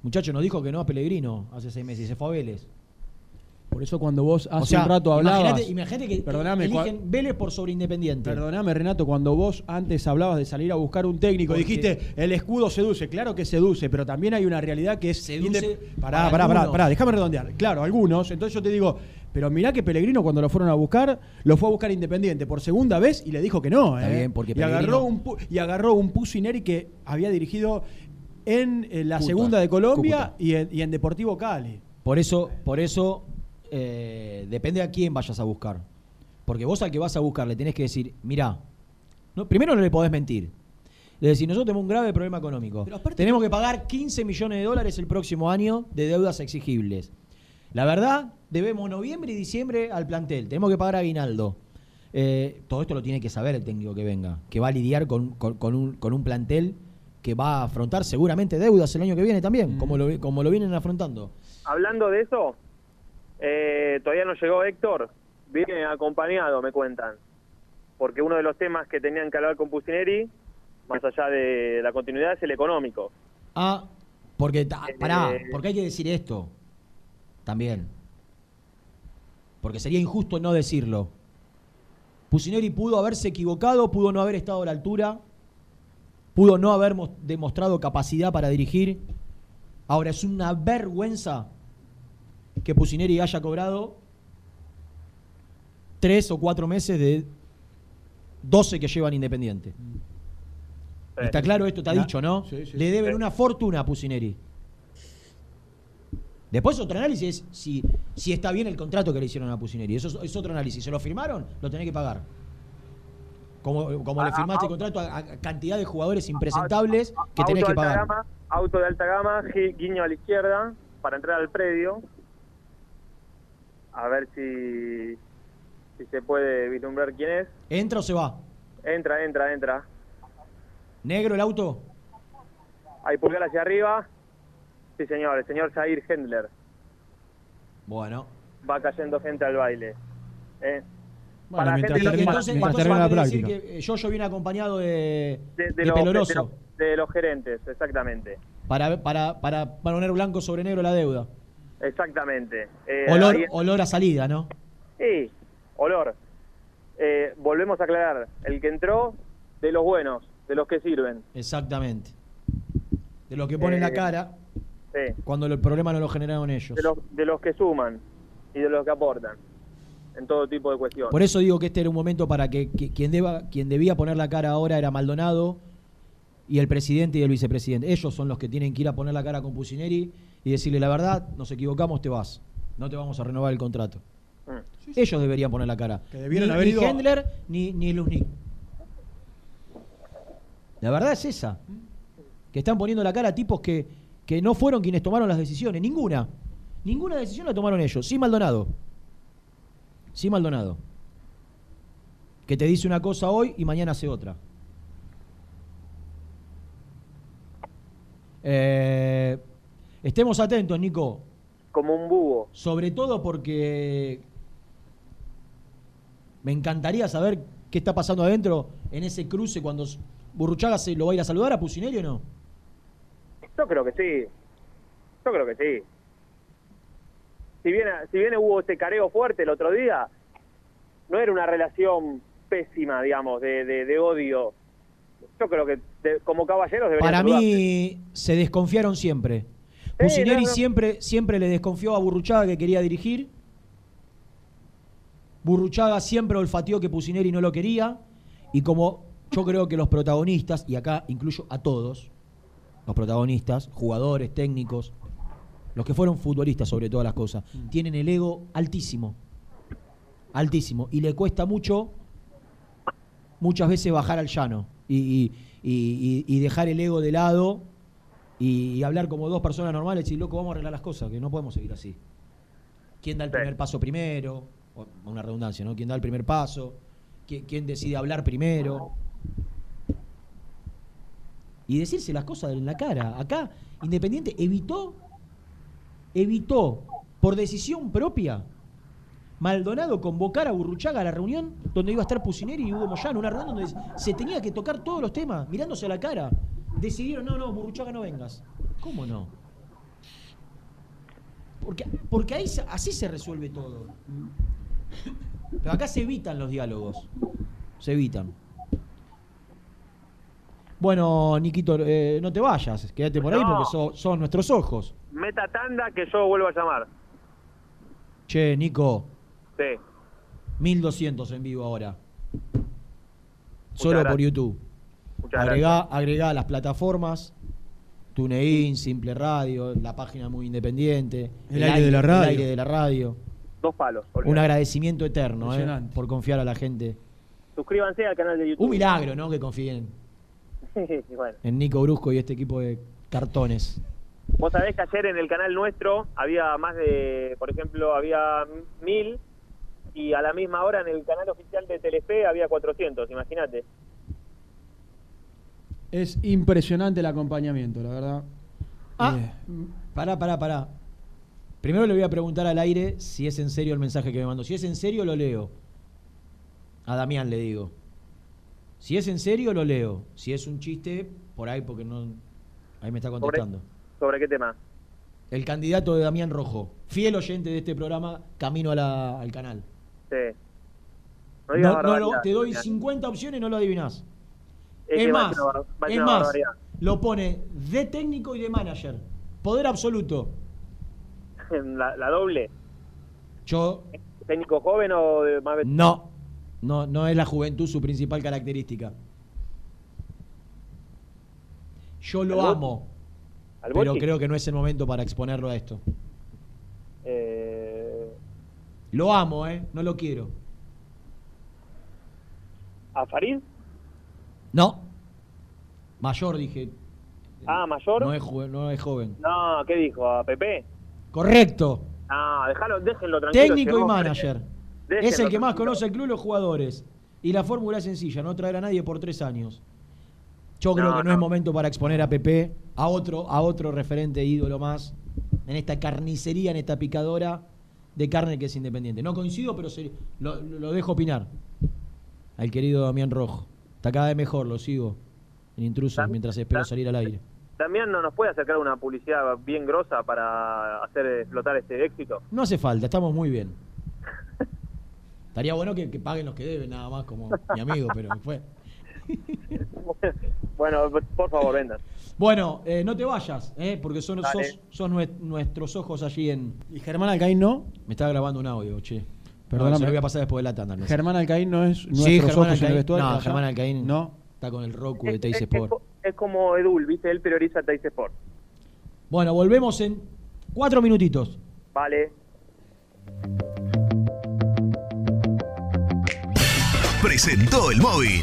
Speaker 5: Muchacho nos dijo que no a Pellegrino hace seis meses y se fue a Vélez.
Speaker 4: Por eso cuando vos hace
Speaker 5: o sea,
Speaker 4: un rato hablabas.
Speaker 5: imagínate, que
Speaker 4: Perdóname,
Speaker 5: eligen Vélez por sobre Independiente.
Speaker 4: Perdóname, Renato, cuando vos antes hablabas de salir a buscar un técnico,
Speaker 5: Porque-
Speaker 4: dijiste el escudo seduce. Claro que seduce, pero también hay una realidad que es.
Speaker 5: Seduce
Speaker 4: Pará,
Speaker 5: para
Speaker 4: pará, pará, pará, déjame redondear. Claro, algunos. Entonces yo te digo, pero mirá que Pellegrino cuando lo fueron a buscar, lo fue a buscar Independiente por segunda vez y le dijo que no.
Speaker 5: Está
Speaker 4: ¿eh?
Speaker 5: bien, porque
Speaker 4: y,
Speaker 5: Pellegrino-
Speaker 4: agarró un, y agarró un Pusineri que había dirigido en, eh, la
Speaker 5: Cúcuta,
Speaker 4: segunda de Colombia y en, y en Deportivo Cali.
Speaker 5: Por eso, por eso eh, depende a quién vayas a buscar. Porque vos al que vas a buscar le tenés que decir, mirá, no, primero no le podés mentir. Le decís, nosotros tenemos un grave problema económico. Tenemos que pagar 15 millones de dólares el próximo año de deudas exigibles. La verdad, debemos noviembre y diciembre al plantel. Tenemos que pagar aguinaldo. Eh, todo esto lo tiene que saber el técnico que venga, que va a lidiar con, con- con un, con un plantel que va a afrontar seguramente deudas el año que viene también, como, lo, como lo vienen afrontando.
Speaker 6: Hablando de eso, eh, todavía no llegó Héctor, viene acompañado, me cuentan, porque uno de los temas que tenían que hablar con Pusineri, más allá de la continuidad, es el económico.
Speaker 5: Ah, porque,
Speaker 6: Eh,
Speaker 5: pará, porque hay que decir esto también. Porque sería injusto no decirlo. Pusineri pudo haberse equivocado, pudo no haber estado a la altura, pudo no haber mos- demostrado capacidad para dirigir. Ahora es una vergüenza que Pusineri haya cobrado tres o cuatro meses de 12 que llevan Independiente.
Speaker 6: Sí.
Speaker 5: Está claro esto,
Speaker 4: Na-
Speaker 5: dicho, ¿no?
Speaker 4: Sí, sí.
Speaker 5: Le deben una fortuna a Pusineri. Después otro análisis es si, si está bien el contrato que le hicieron a Pusineri. Eso es, es otro análisis. Se lo firmaron, lo tenés que pagar. Como, como le firmaste
Speaker 6: ah,
Speaker 5: contrato a, a cantidad de jugadores impresentables que tenés que pagar.
Speaker 6: gama, auto de alta gama, guiño a la izquierda para entrar al predio. A ver si, si se puede vislumbrar quién es.
Speaker 5: ¿Entra o se va?
Speaker 6: Entra, entra, entra.
Speaker 5: ¿Negro el auto?
Speaker 6: Hay pulgar hacia arriba. Sí, señor, el señor Jair Hendler.
Speaker 5: Bueno.
Speaker 6: Va cayendo gente al baile. Eh,
Speaker 4: Bueno,
Speaker 6: Para
Speaker 4: mientras
Speaker 6: gente-
Speaker 4: termina,
Speaker 5: entonces,
Speaker 4: mientras
Speaker 5: entonces
Speaker 4: termina la
Speaker 5: decir
Speaker 4: práctica.
Speaker 5: que eh, Yoyo viene acompañado de,
Speaker 6: de, de
Speaker 5: de
Speaker 6: los,
Speaker 5: Peloroso
Speaker 6: de los gerentes, exactamente.
Speaker 5: para, para, para poner blanco sobre negro la deuda.
Speaker 6: Exactamente. Eh,
Speaker 5: Olor,
Speaker 6: ahí-
Speaker 5: olor a salida, ¿no?
Speaker 6: Sí, olor. Eh, volvemos a aclarar, el que entró, de los buenos, de los que sirven.
Speaker 5: Exactamente. De lo que ponen la
Speaker 6: Eh,
Speaker 5: cara
Speaker 6: Sí,
Speaker 5: cuando el problema no lo generaron ellos.
Speaker 6: de los, de los que suman y de los que aportan en todo tipo de cuestiones.
Speaker 5: Por eso digo que este era un momento para que, que- quien, deba, quien debía poner la cara ahora era Maldonado y el presidente y el vicepresidente. Ellos son los que tienen que ir a poner la cara con Pusineri y decirle la verdad, nos equivocamos, te vas. No te vamos a renovar el contrato.
Speaker 6: Mm.
Speaker 5: Ellos deberían poner la cara.
Speaker 4: Que debieron
Speaker 5: ni,
Speaker 4: haber
Speaker 5: ni
Speaker 4: ido-
Speaker 5: Hendler ni, ni Luznik. La verdad es esa. Que están poniendo la cara a tipos que, que no fueron quienes tomaron las decisiones. Ninguna. Ninguna decisión la tomaron ellos. Sí, Maldonado. Sí, Maldonado. Que te dice una cosa hoy y mañana hace otra. Eh, estemos atentos, Nico.
Speaker 6: Como un búho.
Speaker 5: Sobre todo porque me encantaría saber qué está pasando adentro en ese cruce cuando Burruchaga se lo va a ir a saludar a Pusineri o no.
Speaker 6: Yo creo que sí. Yo creo que sí. Si bien, si bien hubo ese careo fuerte el otro día, no era una relación pésima, digamos, de, de, de odio. Yo creo que de- como caballeros deberían
Speaker 5: Para
Speaker 6: saludarse.
Speaker 5: mí se desconfiaron siempre.
Speaker 6: Sí,
Speaker 5: Pusineri
Speaker 6: no, no.
Speaker 5: siempre siempre le desconfió a Burruchaga que quería dirigir. Burruchaga siempre olfateó que Pusineri no lo quería. Y como yo creo que los protagonistas, y acá incluyo a todos, los protagonistas, jugadores, técnicos, los que fueron futbolistas sobre todas las cosas, tienen el ego altísimo. Altísimo. Y le cuesta mucho, muchas veces bajar al llano y, y- y- y- y dejar el ego de lado y, hablar como dos personas normales y loco, vamos a arreglar las cosas, que no podemos seguir así. ¿Quién da el
Speaker 6: Sí.
Speaker 5: primer paso primero? O- Una redundancia, ¿no? ¿Quién da el primer paso? ¿Qui- ¿Quién decide hablar primero? Y decirse las cosas en la cara. Acá, Independiente evitó, evitó, por decisión propia, Maldonado convocar a Burruchaga a la reunión donde iba a estar Pusineri y Hugo Moyano, una reunión donde se tenía que tocar todos los temas, mirándose a la cara. Decidieron, no, no, Burruchaga no vengas. ¿Cómo no? Porque, porque ahí así se resuelve todo. Pero acá se evitan los diálogos. Se evitan. Bueno, Niquito, eh, no te vayas. Quédate por ahí
Speaker 6: No.
Speaker 5: porque so- son nuestros ojos.
Speaker 6: Meta tanda que yo vuelvo a llamar.
Speaker 5: Che, Nico,
Speaker 6: Sí.
Speaker 5: 1200 en vivo ahora. Solo por. YouTube. Agregá, agregá a las plataformas. TuneIn, Simple Radio, la página muy independiente.
Speaker 4: El aire de la radio.
Speaker 5: El aire de la radio.
Speaker 6: Dos palos.
Speaker 5: Un agradecimiento eterno eh, por confiar a la gente.
Speaker 6: Suscríbanse al canal de YouTube.
Speaker 5: Un milagro, ¿no? Que confíen
Speaker 6: bueno.
Speaker 5: en Nico Brusco y este equipo de cartones.
Speaker 6: Vos sabés que ayer en el canal nuestro había más de, por ejemplo, había mil y a la misma hora en el canal oficial de Telefe había 400, imagínate.
Speaker 4: Es impresionante el acompañamiento, la verdad.
Speaker 5: Ah,
Speaker 4: Eh,
Speaker 5: pará, pará, pará. Primero le voy a preguntar al aire si es en serio el mensaje que me mandó. Si es en serio, lo leo. A Damián le digo. Si es en serio, lo leo. Si es un chiste, por ahí, porque no. Ahí me está contestando.
Speaker 6: ¿Sobre qué tema?
Speaker 5: El candidato de Damián Rojo, fiel oyente de este programa, camino a la- al canal.
Speaker 6: Sí. No digas
Speaker 5: No, no, te doy
Speaker 6: Damián.
Speaker 5: 50 opciones y no lo adivinás.
Speaker 6: Es
Speaker 5: más,
Speaker 6: va a ser
Speaker 5: es más,
Speaker 6: barbaridad.
Speaker 5: lo pone de técnico y de manager. Poder absoluto.
Speaker 6: La, la doble.
Speaker 5: Yo
Speaker 6: ¿Técnico joven o de más
Speaker 5: no, no, no es la juventud su principal característica. Yo lo amo,
Speaker 6: al
Speaker 5: pero creo que no es el momento para exponerlo a esto.
Speaker 6: Eh,
Speaker 5: Lo amo, ¿eh? No lo quiero.
Speaker 6: ¿A Farid?
Speaker 5: No. Mayor, dije.
Speaker 6: Ah, mayor.
Speaker 5: No es, ju- no es joven.
Speaker 6: No, ¿qué dijo? ¿A Pepe?
Speaker 5: Correcto.
Speaker 6: No, déjalo, déjenlo tranquilo.
Speaker 5: Técnico y manager.
Speaker 6: Déjenlo
Speaker 5: Es el que más
Speaker 6: tranquilo.
Speaker 5: conoce el club y los jugadores. Y la fórmula es sencilla, no traer a nadie por tres años. Yo creo
Speaker 6: No,
Speaker 5: que no,
Speaker 6: no.
Speaker 5: es momento para exponer a Pepe, a otro, a otro referente ídolo más, en esta carnicería, en esta picadora de carne que es independiente. No coincido, pero se- lo, lo dejo opinar. Al querido Damián Rojo. Está cada vez mejor, lo sigo. En intrusos,
Speaker 6: Dam-
Speaker 5: mientras espero salir al aire.
Speaker 6: También no nos puede acercar una publicidad bien grosa para hacer explotar este éxito.
Speaker 5: No hace falta, estamos muy bien. Estaría bueno que, que paguen los que deben, nada más, como mi amigo, pero fue.
Speaker 6: bueno, por favor, vendan.
Speaker 5: Bueno, eh, no te vayas, eh, porque son, sos, nue- nuestros ojos allí en.
Speaker 4: y Germán Alcaín no.
Speaker 5: Me estaba grabando un audio, che.
Speaker 4: Perdóname.
Speaker 5: No, se lo voy a pasar después de la tanda. no sé.
Speaker 4: Germán Alcaín no es nuestros
Speaker 5: Sí, Germán
Speaker 4: ojos en el
Speaker 5: Alcaín.
Speaker 4: vestuario.
Speaker 5: No. Germán Alcaín
Speaker 4: No.
Speaker 5: está con el Roku de Teis
Speaker 6: es-
Speaker 5: Sport.
Speaker 6: es como Edul, ¿viste? Él prioriza Teis Sport.
Speaker 5: Bueno, volvemos en cuatro minutitos.
Speaker 6: Vale.
Speaker 3: presentó el móvil.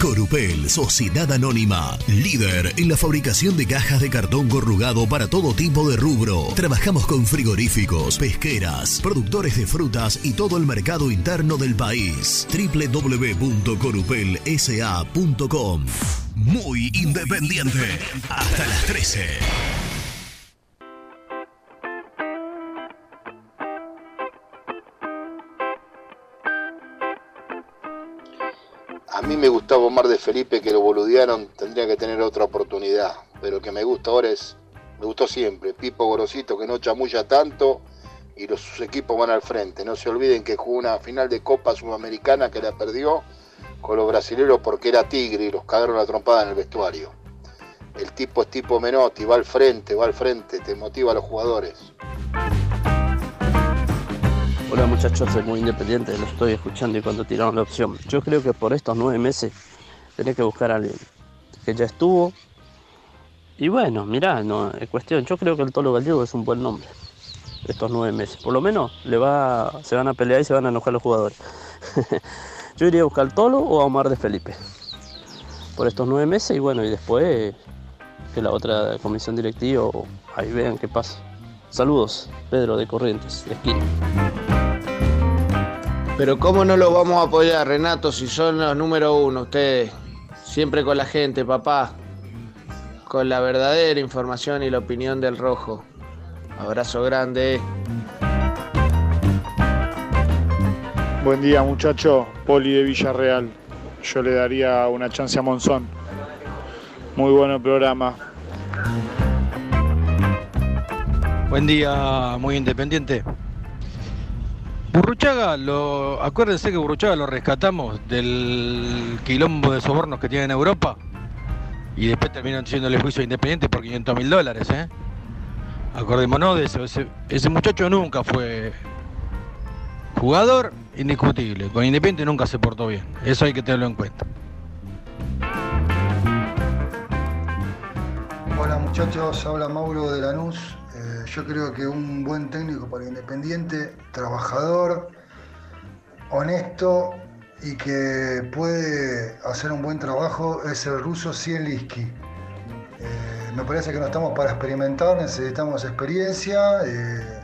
Speaker 3: Corupel, Sociedad Anónima, líder en la fabricación de cajas de cartón corrugado para todo tipo de rubro. Trabajamos con frigoríficos, pesqueras, productores de frutas y todo el mercado interno del país. www.corupelsa.com Muy independiente. Hasta las 13.
Speaker 9: Mí me gustaba Omar de Felipe, que lo boludearon, tendría que tener otra oportunidad. Pero que me gusta ahora es, me gustó siempre, Pipo Gorosito, que no chamulla tanto y los, sus equipos van al frente. No se olviden que jugó una final de Copa Sudamericana que la perdió con los brasileños porque era tigre y los cagaron la trompada en el vestuario. El tipo es tipo Menotti, va al frente, va al frente, te motiva a los jugadores.
Speaker 10: Hola muchachos, soy muy independiente, lo estoy escuchando y cuando tiraron la opción. Yo creo que por estos nueve meses tenés que buscar a alguien que ya estuvo. Y bueno, mirá, no es cuestión. Yo creo que el Tolo Gallego es un buen nombre. Estos nueve meses. Por lo menos le va, se van a pelear y se van a enojar los jugadores. Yo iría a buscar al Tolo o a Omar de Felipe. Por estos nueve meses y bueno, y después que la otra comisión directiva ahí vean qué pasa. Saludos, Pedro de Corrientes, de esquina.
Speaker 11: Pero ¿cómo no lo vamos a apoyar, Renato, si son los número uno ustedes? Siempre con la gente, papá. Con la verdadera información y la opinión del rojo. Abrazo grande.
Speaker 12: Buen día muchacho, Poli de Villarreal. Yo le daría una chance a Monzón. Muy bueno el programa.
Speaker 13: Buen día, muy independiente. Burruchaga, lo, acuérdense que Burruchaga lo rescatamos del quilombo de sobornos que tiene en Europa y después terminan haciéndole juicio independiente por 500 mil dólares, ¿eh? Acordémonos de eso, ese, ese muchacho nunca fue jugador indiscutible, con Independiente nunca se portó bien, eso hay que tenerlo en cuenta.
Speaker 14: Hola muchachos, habla Mauro de Lanús. Yo creo que un buen técnico para Independiente, trabajador, honesto y que puede hacer un buen trabajo es el ruso Zielinski. Eh, me parece que no estamos para experimentar, necesitamos experiencia eh,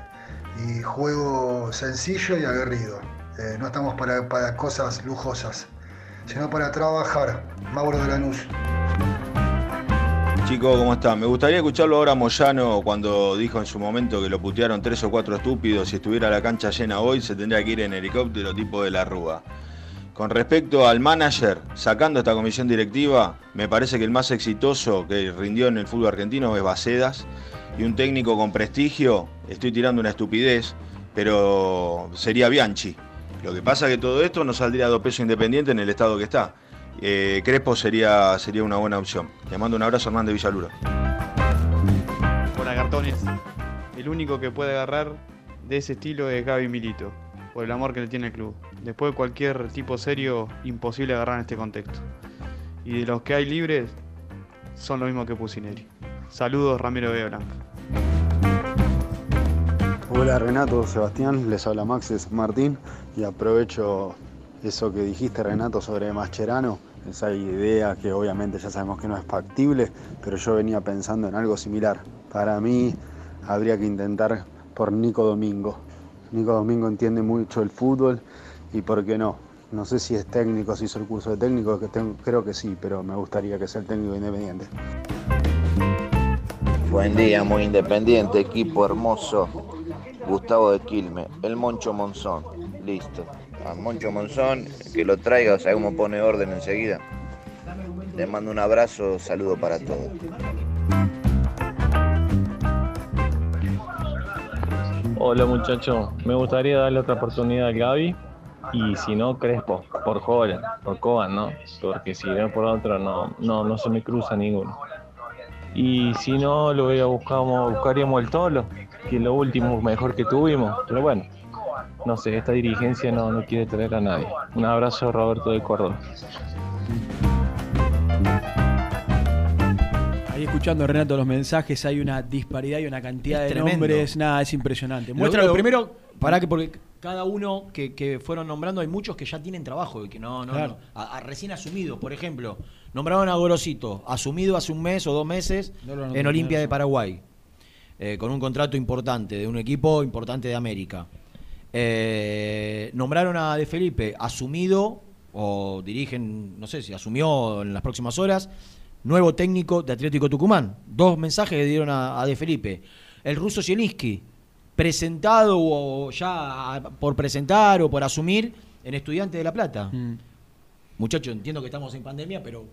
Speaker 14: y juego sencillo y aguerrido. Eh, no estamos para, para cosas lujosas, sino para trabajar. Mauro de Lanús.
Speaker 15: Chicos, ¿cómo están? Me gustaría escucharlo ahora Moyano cuando dijo en su momento que lo putearon tres o cuatro estúpidos. Si estuviera la cancha llena hoy, se tendría que ir en helicóptero tipo de la Rúa. Con respecto al manager, sacando esta comisión directiva, me parece que el más exitoso que rindió en el fútbol argentino es Bacedas. Y un técnico con prestigio, estoy tirando una estupidez, pero sería Bianchi. Lo que pasa es que todo esto no saldría a dos pesos independiente en el estado que está. Eh, Crespo sería, sería una buena opción. Le mando un abrazo a Hernán de Villaluro.
Speaker 16: Hola cartones. El único que puede agarrar de ese estilo es Gaby Milito, por el amor que le tiene el club. Después de cualquier tipo serio, imposible agarrar en este contexto. Y de los que hay libres, son lo mismo que Pusineri. Saludos, Ramiro de Blanca.
Speaker 17: Hola Renato, Sebastián, les habla Maxes Martín y aprovecho eso que dijiste Renato sobre Mascherano, esa idea que obviamente ya sabemos que no es factible, pero yo venía pensando en algo similar. Para mí habría que intentar por Nico Domingo. Nico Domingo entiende mucho el fútbol y por qué no. No sé si es técnico, si hizo el curso de técnico, creo que sí, pero me gustaría que sea el técnico independiente.
Speaker 18: Buen día, muy independiente, equipo hermoso. Gustavo de Quilme, el Moncho Monzón. Listo. A Moncho Monzón, que lo traiga, o sea, cómo pone orden enseguida. Le mando un abrazo, saludo para todos.
Speaker 19: Hola muchacho, me gustaría darle otra oportunidad al Gaby y si no Crespo, por Joven, por Coban, ¿no? Porque si no por otro no, no, no se me cruza ninguno. Y si no lo voy a buscamos, buscaríamos el Tolo, que es lo último mejor que tuvimos, pero bueno, no sé, esta dirigencia no, no quiere traer a nadie. Un abrazo Roberto de Córdoba.
Speaker 4: Ahí escuchando Renato los mensajes, hay una disparidad y una cantidad
Speaker 5: Es
Speaker 4: de
Speaker 5: tremendo.
Speaker 4: nombres. Nada, es impresionante. Muestra
Speaker 5: lo
Speaker 4: lo,
Speaker 5: primero-
Speaker 4: primero
Speaker 5: Pará que porque cada uno que, que fueron nombrando hay muchos que ya tienen trabajo y que no, no,
Speaker 4: Claro.
Speaker 5: no. A- a recién asumidos, por ejemplo, nombraron a Gorosito, asumido hace un mes o dos meses
Speaker 4: No lo anoté,
Speaker 5: en Olimpia de Paraguay, eh, con un contrato importante de un equipo importante de América. Eh, nombraron a De Felipe, asumido o dirigen, no sé si asumió en las próximas horas, nuevo técnico de Atlético Tucumán. Dos mensajes le dieron a, a De Felipe. El ruso Zielinski, presentado o ya por presentar o por asumir en Estudiante de La Plata.
Speaker 4: Mm.
Speaker 5: Muchachos, entiendo que estamos en pandemia, pero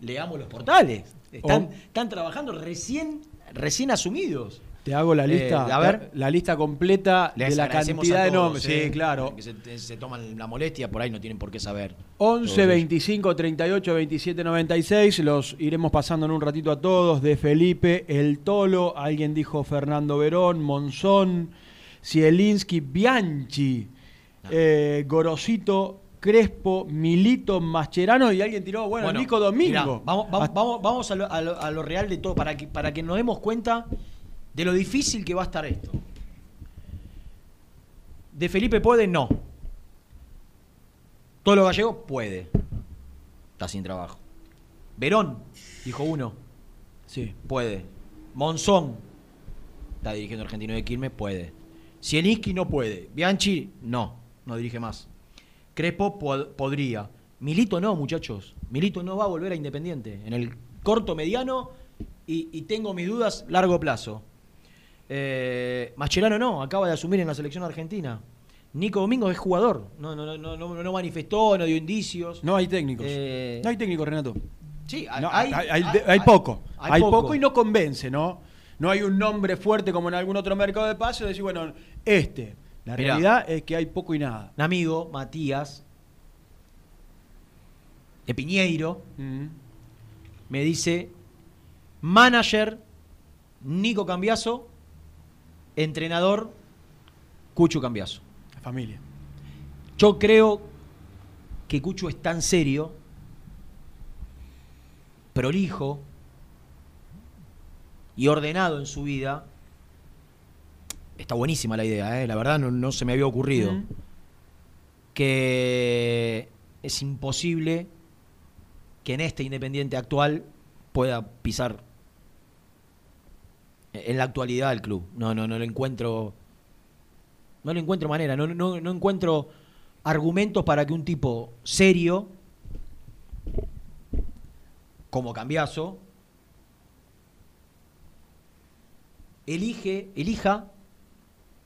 Speaker 5: leamos los portales. Están, están trabajando recién, recién asumidos.
Speaker 4: Te hago la
Speaker 5: Eh,
Speaker 4: lista,
Speaker 5: a ver.
Speaker 4: la lista completa
Speaker 5: Les
Speaker 4: de la cantidad de nombres.
Speaker 5: eh,
Speaker 4: Sí, claro.
Speaker 5: Que se, se toman la molestia, por ahí no tienen por qué saber.
Speaker 4: 11,
Speaker 5: Todos
Speaker 4: 25, 38, 27, 96. Los iremos pasando en un ratito a todos. De Felipe, El Tolo. Alguien dijo Fernando Verón, Monzón, Zielinski, Bianchi, eh, Gorosito, Crespo, Milito, Mascherano. Y alguien tiró, bueno,
Speaker 5: Bueno,
Speaker 4: Nico Domingo.
Speaker 5: mirá, vamos vamos, vamos, vamos a, lo, a lo- a lo real de todo, para que, para que nos demos cuenta de lo difícil que va a estar esto. ¿De Felipe puede? No. ¿Todo lo gallego? Puede. Está sin trabajo. Verón, dijo uno.
Speaker 4: Sí.
Speaker 5: Puede. Monzón, está dirigiendo Argentino de Quilmes, puede. Zielinski no puede. Bianchi, no, no dirige más. Crespo pod- podría. Milito no, muchachos. Milito no va a volver a Independiente. En el corto, mediano y, y tengo mis dudas, largo plazo. Eh, Mascherano no, acaba de asumir en la selección argentina. Nico Domingos es jugador. No, no, no, no, manifestó, no dio indicios.
Speaker 4: No hay técnicos.
Speaker 5: Eh,
Speaker 4: No hay técnicos, Renato.
Speaker 5: Sí, hay,
Speaker 4: hay, hay-
Speaker 5: hay-
Speaker 4: hay poco.
Speaker 5: hay
Speaker 4: Hay,
Speaker 5: poco.
Speaker 4: poco. y no convence, ¿no? No hay un nombre fuerte como en algún otro mercado de pases. Decir, bueno, este. La
Speaker 5: Mirá.
Speaker 4: realidad es que hay poco y nada.
Speaker 5: un amigo, Matías, de Piñeiro,
Speaker 4: Mm.
Speaker 5: me dice, manager, Nico Cambiaso, entrenador, Cucho Cambiaso.
Speaker 4: La familia.
Speaker 5: Yo creo que Cucho es tan serio, prolijo y ordenado en su vida. Está buenísima la idea, ¿eh? la verdad no, no se me había ocurrido. Que es imposible que en este Independiente actual pueda pisar en la actualidad el club. No, no, no lo encuentro. No le encuentro manera, no, no, no encuentro argumentos para que un tipo serio, como Cambiaso, elige, elija,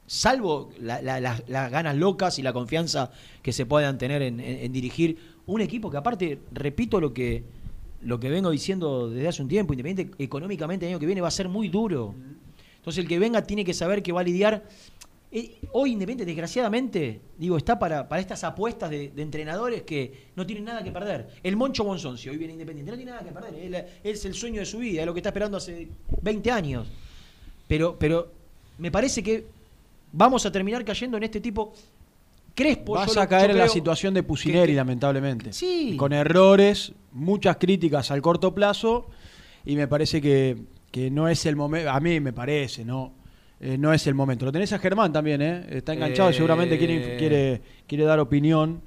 Speaker 5: salvo la- la- la- las ganas locas y la confianza que se puedan tener en, en- en dirigir un equipo que aparte, repito lo que, lo que vengo diciendo desde hace un tiempo, Independiente económicamente el año que viene va a ser muy duro. Entonces el que venga tiene que saber que va a lidiar. Eh, hoy Independiente, desgraciadamente, digo, está para, para estas apuestas de, entrenadores que no tienen nada que perder. El Moncho Monzón, si hoy viene Independiente, no tiene nada que perder. Él- es el sueño de su vida, es lo que está esperando hace 20 años. Pero, pero me parece que vamos a terminar cayendo en este tipo. Crespo,
Speaker 4: Vas
Speaker 5: yo lo-
Speaker 4: a caer
Speaker 5: yo
Speaker 4: en la situación de Pusineri,
Speaker 5: que-
Speaker 4: lamentablemente.
Speaker 5: Sí.
Speaker 4: Con errores, muchas críticas al corto plazo, y me parece que, que no es el momento, a mí me parece, ¿no? Eh, no es el momento. Lo tenés a Germán también, ¿eh? Está enganchado,
Speaker 5: Eh,
Speaker 4: seguramente quiere, quiere, quiere dar opinión.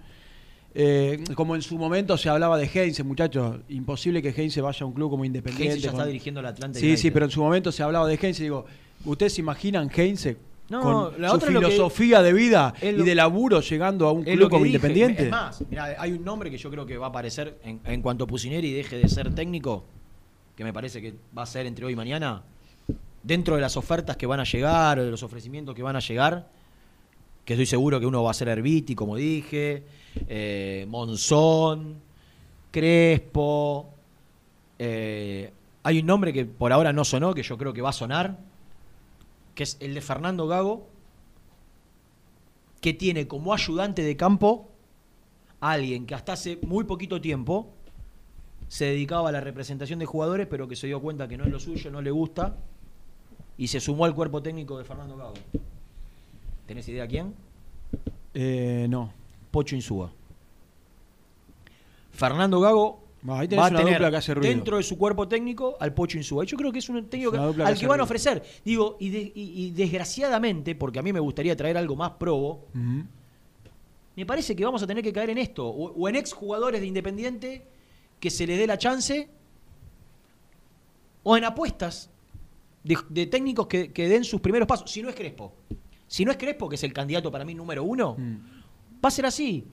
Speaker 4: Eh, como en su momento se hablaba de Heinze, muchachos, imposible que Heinze vaya a un club como Independiente.
Speaker 5: Heinze ya
Speaker 4: con-
Speaker 5: está dirigiendo al Atlanta
Speaker 4: Sí,
Speaker 5: United.
Speaker 4: sí, pero en su momento se hablaba de Heinze. Digo, ¿ustedes se imaginan Heinze
Speaker 5: No,
Speaker 4: con
Speaker 5: la
Speaker 4: su
Speaker 5: otra es lo que-
Speaker 4: filosofía de vida y
Speaker 5: lo-
Speaker 4: de laburo llegando a un club como. Independiente?
Speaker 5: Es más, mirá, hay un nombre que yo creo que va a aparecer en, en cuanto Pusineri deje de ser técnico, que me parece que va a ser entre hoy y mañana, dentro de las ofertas que van a llegar o de los ofrecimientos que van a llegar, que estoy seguro que uno va a ser Herbiti, como dije, eh, Monzón, Crespo. eh, hay un nombre que por ahora no sonó, que yo creo que va a sonar, que es el de Fernando Gago, que tiene como ayudante de campo a alguien que hasta hace muy poquito tiempo se dedicaba a la representación de jugadores, pero que se dio cuenta que no es lo suyo, no le gusta, y se sumó al cuerpo técnico de Fernando Gago. ¿Tenés idea quién?
Speaker 4: Eh, no.
Speaker 5: Pocho Insúa. Fernando Gago
Speaker 4: Ahí tenés
Speaker 5: va a
Speaker 4: una
Speaker 5: tener dentro de su cuerpo técnico al Pocho Insúa. Yo creo que es un técnico
Speaker 4: Es una
Speaker 5: que-
Speaker 4: dupla que
Speaker 5: al que van a ofrecer. Digo, y, de- y- y desgraciadamente, porque a mí me gustaría traer algo más probo, me parece que vamos a tener que caer en esto. O, o en exjugadores de Independiente que se les dé la chance, o en apuestas de, de técnicos que, que den sus primeros pasos. Si no es Crespo. Si no es Crespo, que es el candidato para mí número uno, va a ser así.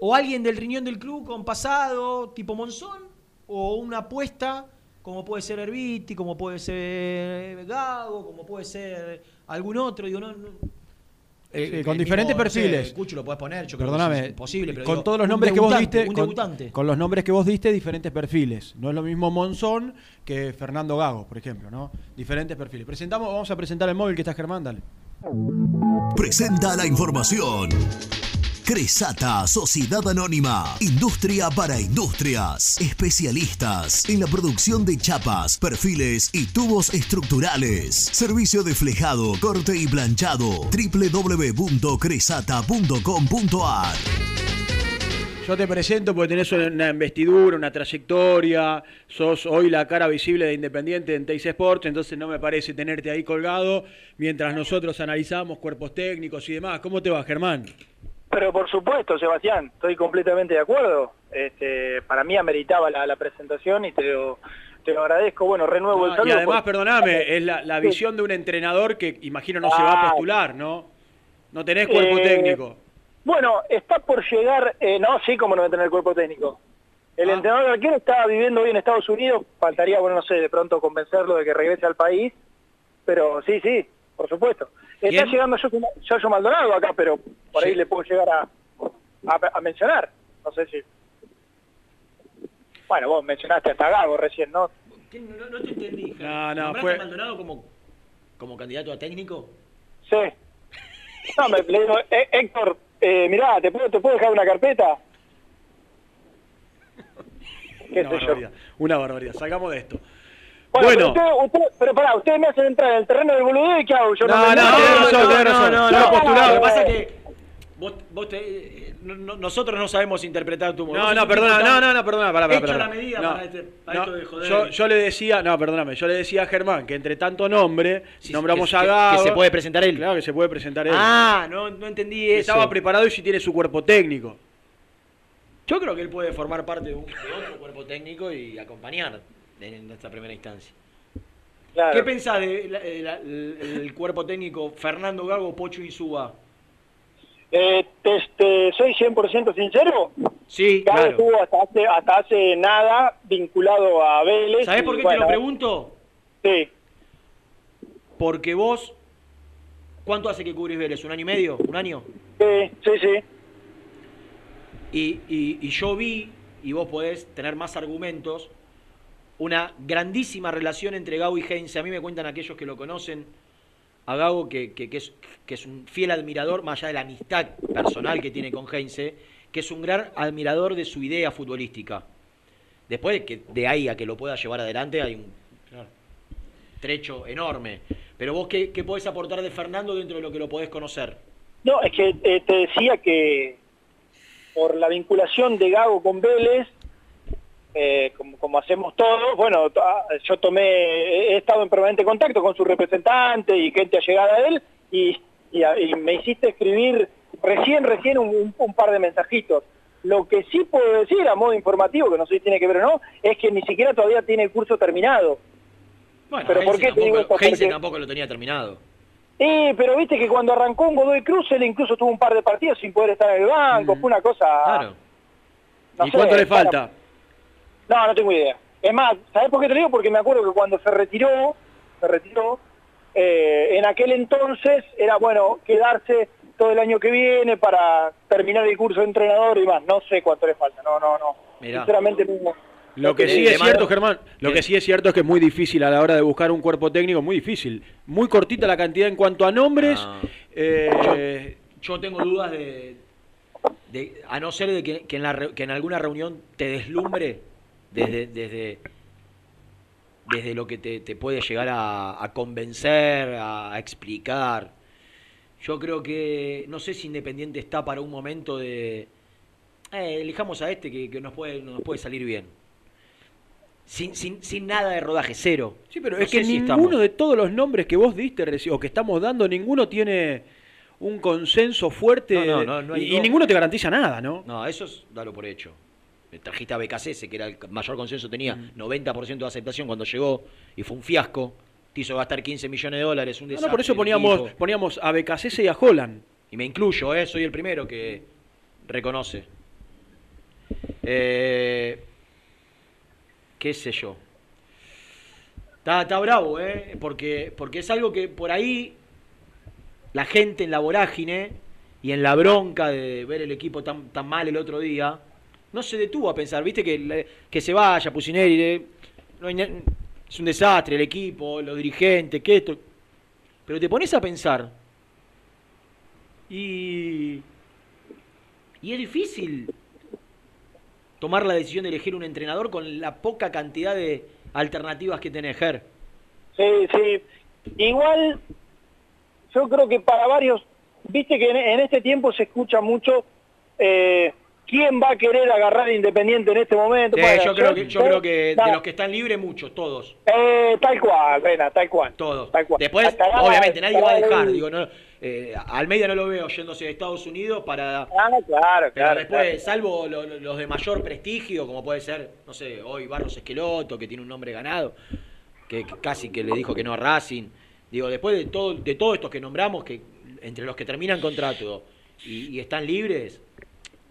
Speaker 5: O alguien del riñón del club con pasado, tipo Monzón, o una apuesta como puede ser Herbiti, como puede ser Gago, como puede ser algún otro. Digo, no, no-
Speaker 4: Sí,
Speaker 5: el-
Speaker 4: con diferentes
Speaker 5: mismo,
Speaker 4: perfiles.
Speaker 5: Cucho lo podés poner, yo creo que
Speaker 4: Perdóname,
Speaker 5: es imposible, pero
Speaker 4: con
Speaker 5: digo,
Speaker 4: todos los nombres que vos diste,
Speaker 5: un
Speaker 4: con,
Speaker 5: debutante.
Speaker 4: con los nombres que vos diste, diferentes perfiles. No es lo mismo Monzón que Fernando Gago, por ejemplo, ¿no? Diferentes perfiles. Presentamos, vamos a presentar el móvil que está Germán, dale.
Speaker 3: Presenta la información. Cresata, Sociedad Anónima, Industria para Industrias, especialistas en la producción de chapas, perfiles y tubos estructurales. Servicio de flejado, corte y planchado. www.cresata.com.ar
Speaker 4: Yo te presento porque tenés una investidura, una trayectoria, sos hoy la cara visible de Independiente en Teis Sports, entonces no me parece tenerte ahí colgado mientras nosotros analizamos cuerpos técnicos y demás. ¿Cómo te va, Germán?
Speaker 20: Pero por supuesto, Sebastián, estoy completamente de acuerdo. Este, para mí ameritaba la, la presentación y te lo, te lo agradezco. Bueno, renuevo el saludo.
Speaker 4: y además,
Speaker 20: por-
Speaker 4: perdóname, es la, la
Speaker 20: Sí.
Speaker 4: visión de un entrenador que imagino no se va a postular, ¿no? No tenés cuerpo
Speaker 20: Eh,
Speaker 4: técnico.
Speaker 20: Bueno, está por llegar, eh, no, sí, como no va a tener cuerpo técnico. El
Speaker 4: Ah.
Speaker 20: entrenador arquero está viviendo hoy en Estados Unidos, faltaría, bueno, no sé, de pronto convencerlo de que regrese al país, pero sí, sí, por supuesto. Está llegando Yayo Maldonado acá, pero por ahí le puedo llegar a, a, a mencionar, no sé si... Bueno, vos mencionaste hasta Gago recién, ¿no?
Speaker 5: No, no te entendí.
Speaker 4: No, no,
Speaker 5: ¿Nombraste
Speaker 4: fue-
Speaker 5: a Maldonado como, como candidato a técnico?
Speaker 20: Sí. No, me, le digo, "Eh, Héctor, eh, mirá, ¿te puedo, ¿te puedo dejar una carpeta? ¿Qué
Speaker 4: Una
Speaker 20: sé yo?
Speaker 4: barbaridad, una barbaridad. Sacamos de esto.
Speaker 20: Bueno,
Speaker 4: Bueno.
Speaker 20: Pero, usted, usted- pero pará, ustedes me hacen entrar en el terreno del boludeo y ¿qué hago? Yo
Speaker 4: No,
Speaker 20: me-
Speaker 4: no, tenés razón, tenés razón.
Speaker 5: no,
Speaker 4: Yo
Speaker 5: no.
Speaker 4: postulado.
Speaker 5: Lo que pasa es que vos, vos te- eh, no- no- nosotros no sabemos interpretar tu
Speaker 4: No,
Speaker 5: Vos
Speaker 4: no,
Speaker 5: un
Speaker 4: perdona, no, no, no, perdona, pará, pará,
Speaker 5: la medida
Speaker 4: No,
Speaker 5: para, este- para
Speaker 4: no,
Speaker 5: esto de joder.
Speaker 4: Yo, yo le decía, no, perdóname, yo le decía a Germán que entre tanto nombre,
Speaker 5: Sí,
Speaker 4: nombramos
Speaker 5: que-
Speaker 4: a Gago.
Speaker 5: que se puede presentar él.
Speaker 4: Claro que se puede presentar él.
Speaker 5: Ah, no, no entendí
Speaker 4: Que
Speaker 5: eso.
Speaker 4: Estaba preparado y si tiene su cuerpo técnico.
Speaker 5: Yo creo que él puede formar parte de, un, de otro cuerpo técnico y acompañar en esta primera instancia.
Speaker 20: Claro.
Speaker 5: ¿Qué pensás del de, la- cuerpo técnico Fernando Gago, Pocho Insúa?
Speaker 20: Eh, te, te- ¿Soy 100% sincero?
Speaker 5: Sí,
Speaker 20: Gago
Speaker 5: claro.
Speaker 20: estuvo hasta hace, hasta hace nada vinculado a Vélez.
Speaker 5: ¿Sabés por qué
Speaker 20: bueno,
Speaker 5: te lo pregunto?
Speaker 20: Sí.
Speaker 5: Porque vos, ¿cuánto hace que cubrís Vélez? ¿Un año y medio? ¿Un año?
Speaker 20: Sí, sí, sí.
Speaker 5: Y, y- y yo vi, y vos podés tener más argumentos, una grandísima relación entre Gago y Heinze. A mí me cuentan aquellos que lo conocen, a Gago que, que- que es, que es un fiel admirador, más allá de la amistad personal que tiene con Heinze, que es un gran admirador de su idea futbolística. Después de que de ahí a que lo pueda llevar adelante hay un trecho enorme. Pero vos, ¿qué, qué podés aportar de Fernando dentro de lo que lo podés conocer?
Speaker 20: No, es que eh, te decía que por la vinculación de Gago con Vélez, eh, como, como hacemos todos, bueno, ah, yo tomé, he estado en permanente contacto con su representante y gente allegada a él, y, y a- y me hiciste escribir recién, recién un, un- un par de mensajitos. Lo que sí puedo decir a modo informativo, que no sé si tiene que ver o no, es que ni siquiera todavía tiene el curso terminado.
Speaker 5: Bueno,
Speaker 20: Pero ¿por qué te digo
Speaker 5: tampoco,
Speaker 20: esto? Porque-
Speaker 5: tampoco lo tenía terminado.
Speaker 20: Eh, pero viste que cuando arrancó un Godoy Cruz, él incluso tuvo un par de partidos sin poder estar en el banco, fue una cosa...
Speaker 5: Claro.
Speaker 20: no
Speaker 4: ¿Y
Speaker 20: sé,
Speaker 4: cuánto le falta?
Speaker 20: No, no tengo idea. Es más, ¿sabés por qué te digo? Porque me acuerdo que cuando se retiró, se retiró, eh, en aquel entonces era bueno quedarse todo el año que viene para terminar el curso de entrenador y más. No sé cuánto le falta, no, no, no.
Speaker 4: Mirá.
Speaker 20: Sinceramente no.
Speaker 4: Lo que sí es cierto, Germán, lo que sí es cierto es que es muy difícil a la hora de buscar un cuerpo técnico, muy difícil. Muy cortita la cantidad en cuanto a nombres.
Speaker 5: Ah.
Speaker 4: eh,
Speaker 5: Yo tengo dudas de, de- a no ser de que, que en la re- que en alguna reunión te deslumbre desde, desde, desde lo que te, te puede llegar a, a convencer, a, a explicar. Yo creo que, no sé si Independiente está para un momento de... eh, elijamos a este que, que nos, puede, nos puede salir bien. Sin, sin, sin nada de rodaje, cero.
Speaker 4: Sí, pero
Speaker 5: No
Speaker 4: es que
Speaker 5: si
Speaker 4: ninguno de todos los nombres que vos diste o que estamos dando, ninguno tiene un consenso fuerte
Speaker 5: No, no, no,
Speaker 4: y, y ninguno te garantiza nada, ¿no?
Speaker 5: No, eso es dalo por hecho. Trajiste a BKC, que era el mayor consenso, tenía
Speaker 4: Mm.
Speaker 5: 90% de aceptación cuando llegó y fue un fiasco. Te hizo gastar 15 millones de dólares, un desastre.
Speaker 4: no, por eso poníamos, poníamos a BKC y a Holland.
Speaker 5: Y me incluyo, ¿eh? soy el primero que reconoce. Eh, ¿Qué sé yo? Está, está bravo, ¿eh? Porque, porque es algo que por ahí la gente en la vorágine y en la bronca de ver el equipo tan, tan mal el otro día, no se detuvo a pensar, viste que, que se vaya Pusineri, es un desastre el equipo, los dirigentes, que esto. Pero te pones a pensar y, y es difícil tomar la decisión de elegir un entrenador con la poca cantidad de alternativas que tenés, Ger.
Speaker 20: Sí, sí. Igual, yo creo que para varios, viste que en, en este tiempo se escucha mucho eh, quién va a querer agarrar a Independiente en este momento.
Speaker 5: Sí,
Speaker 20: Bueno,
Speaker 5: yo creo que, yo creo que
Speaker 20: da-
Speaker 5: de los que están libres, muchos, todos.
Speaker 20: eh, tal cual, Rena, tal cual.
Speaker 5: Todos.
Speaker 20: Tal cual.
Speaker 5: Después,
Speaker 20: Hasta
Speaker 5: obviamente, nadie va a dejar. Digo, no, eh, Almeida no lo veo yéndose a Estados Unidos para.
Speaker 20: Ah, claro,
Speaker 5: Pero
Speaker 20: claro,
Speaker 5: después,
Speaker 20: claro.
Speaker 5: salvo lo- lo- los de mayor prestigio, como puede ser, no sé, hoy Barros Esqueloto, que tiene un nombre ganado, que, que casi que le dijo que no a Racing. Digo, después de todo, de todos estos que nombramos, que entre los que terminan contrato y, y están libres,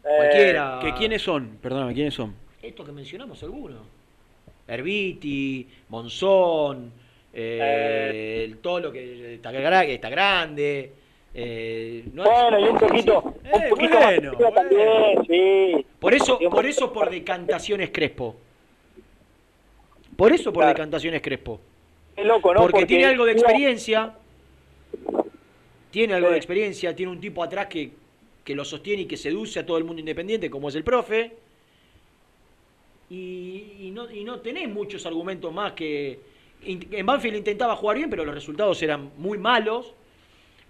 Speaker 5: cualquiera.
Speaker 4: ¿Que quiénes son? Perdóname, ¿quiénes son?
Speaker 5: Estos que mencionamos algunos. Herbiti, Monzón, eh, el Tolo que está, gra- que está grande. eh, no
Speaker 20: Bueno,
Speaker 5: es-
Speaker 20: y un poquito, un
Speaker 5: Eh,
Speaker 20: poquito más
Speaker 5: bueno,
Speaker 20: también, sí.
Speaker 5: Por eso, por eso por decantaciones Crespo. Por eso por decantaciones Crespo.
Speaker 20: Qué loco, ¿no?
Speaker 5: Porque, tiene algo de experiencia. Tiene algo de experiencia, tiene un tipo atrás que, que lo sostiene y que seduce a todo el mundo independiente, como es el profe. Y, y no, y no tenés muchos argumentos más que. En Banfield intentaba jugar bien, pero los resultados eran muy malos.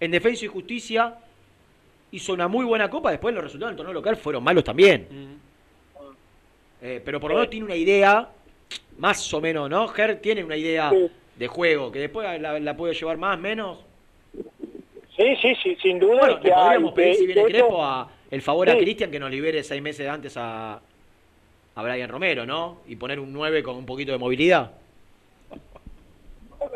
Speaker 5: En Defensa y Justicia hizo una muy buena copa, después los resultados del torneo local fueron malos también. Eh, pero por lo menos tiene una idea, más o menos, ¿no? Ger tiene una idea de juego, que después la, la puede llevar más, menos.
Speaker 20: Sí, sí, sí, sin duda.
Speaker 5: Bueno,
Speaker 20: que
Speaker 5: le podríamos
Speaker 20: hay-
Speaker 5: pedir, si viene Crespo, a el favor a. Cristian que nos libere seis meses antes a, a Brian Romero, ¿no? Y poner un 9 con un poquito de movilidad.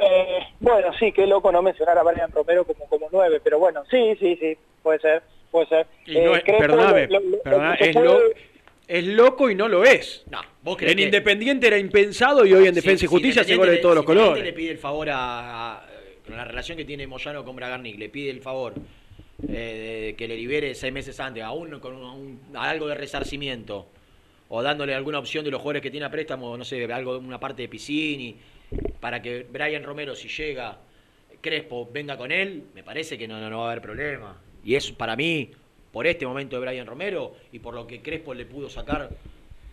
Speaker 20: Eh, bueno, sí, qué loco no mencionar a Brian Romero como, como nueve, pero bueno, sí, sí, sí, puede ser, puede ser.
Speaker 4: Y no es-
Speaker 20: Eh, Crespo,
Speaker 4: perdóname,
Speaker 20: lo- lo-
Speaker 4: perdóname, es,
Speaker 20: puede-
Speaker 4: es loco y no lo es.
Speaker 5: No, vos creés
Speaker 4: En
Speaker 5: que-
Speaker 4: Independiente era impensado y hoy en Defensa
Speaker 5: Si-
Speaker 4: y Justicia
Speaker 5: si
Speaker 4: se de todos los colores.
Speaker 5: le pide el favor a, a- con la relación que tiene Moyano con Bragarnik, le pide el favor eh, de que le libere seis meses antes, aún con un- un- algo de resarcimiento, o dándole alguna opción de los jugadores que tiene a préstamo, no sé, algo una parte de Piscini, para que Brian Romero, si llega, Crespo venga con él, me parece que no, no, no va a haber problema. Y es para mí, por este momento de Brian Romero y por lo que Crespo le pudo sacar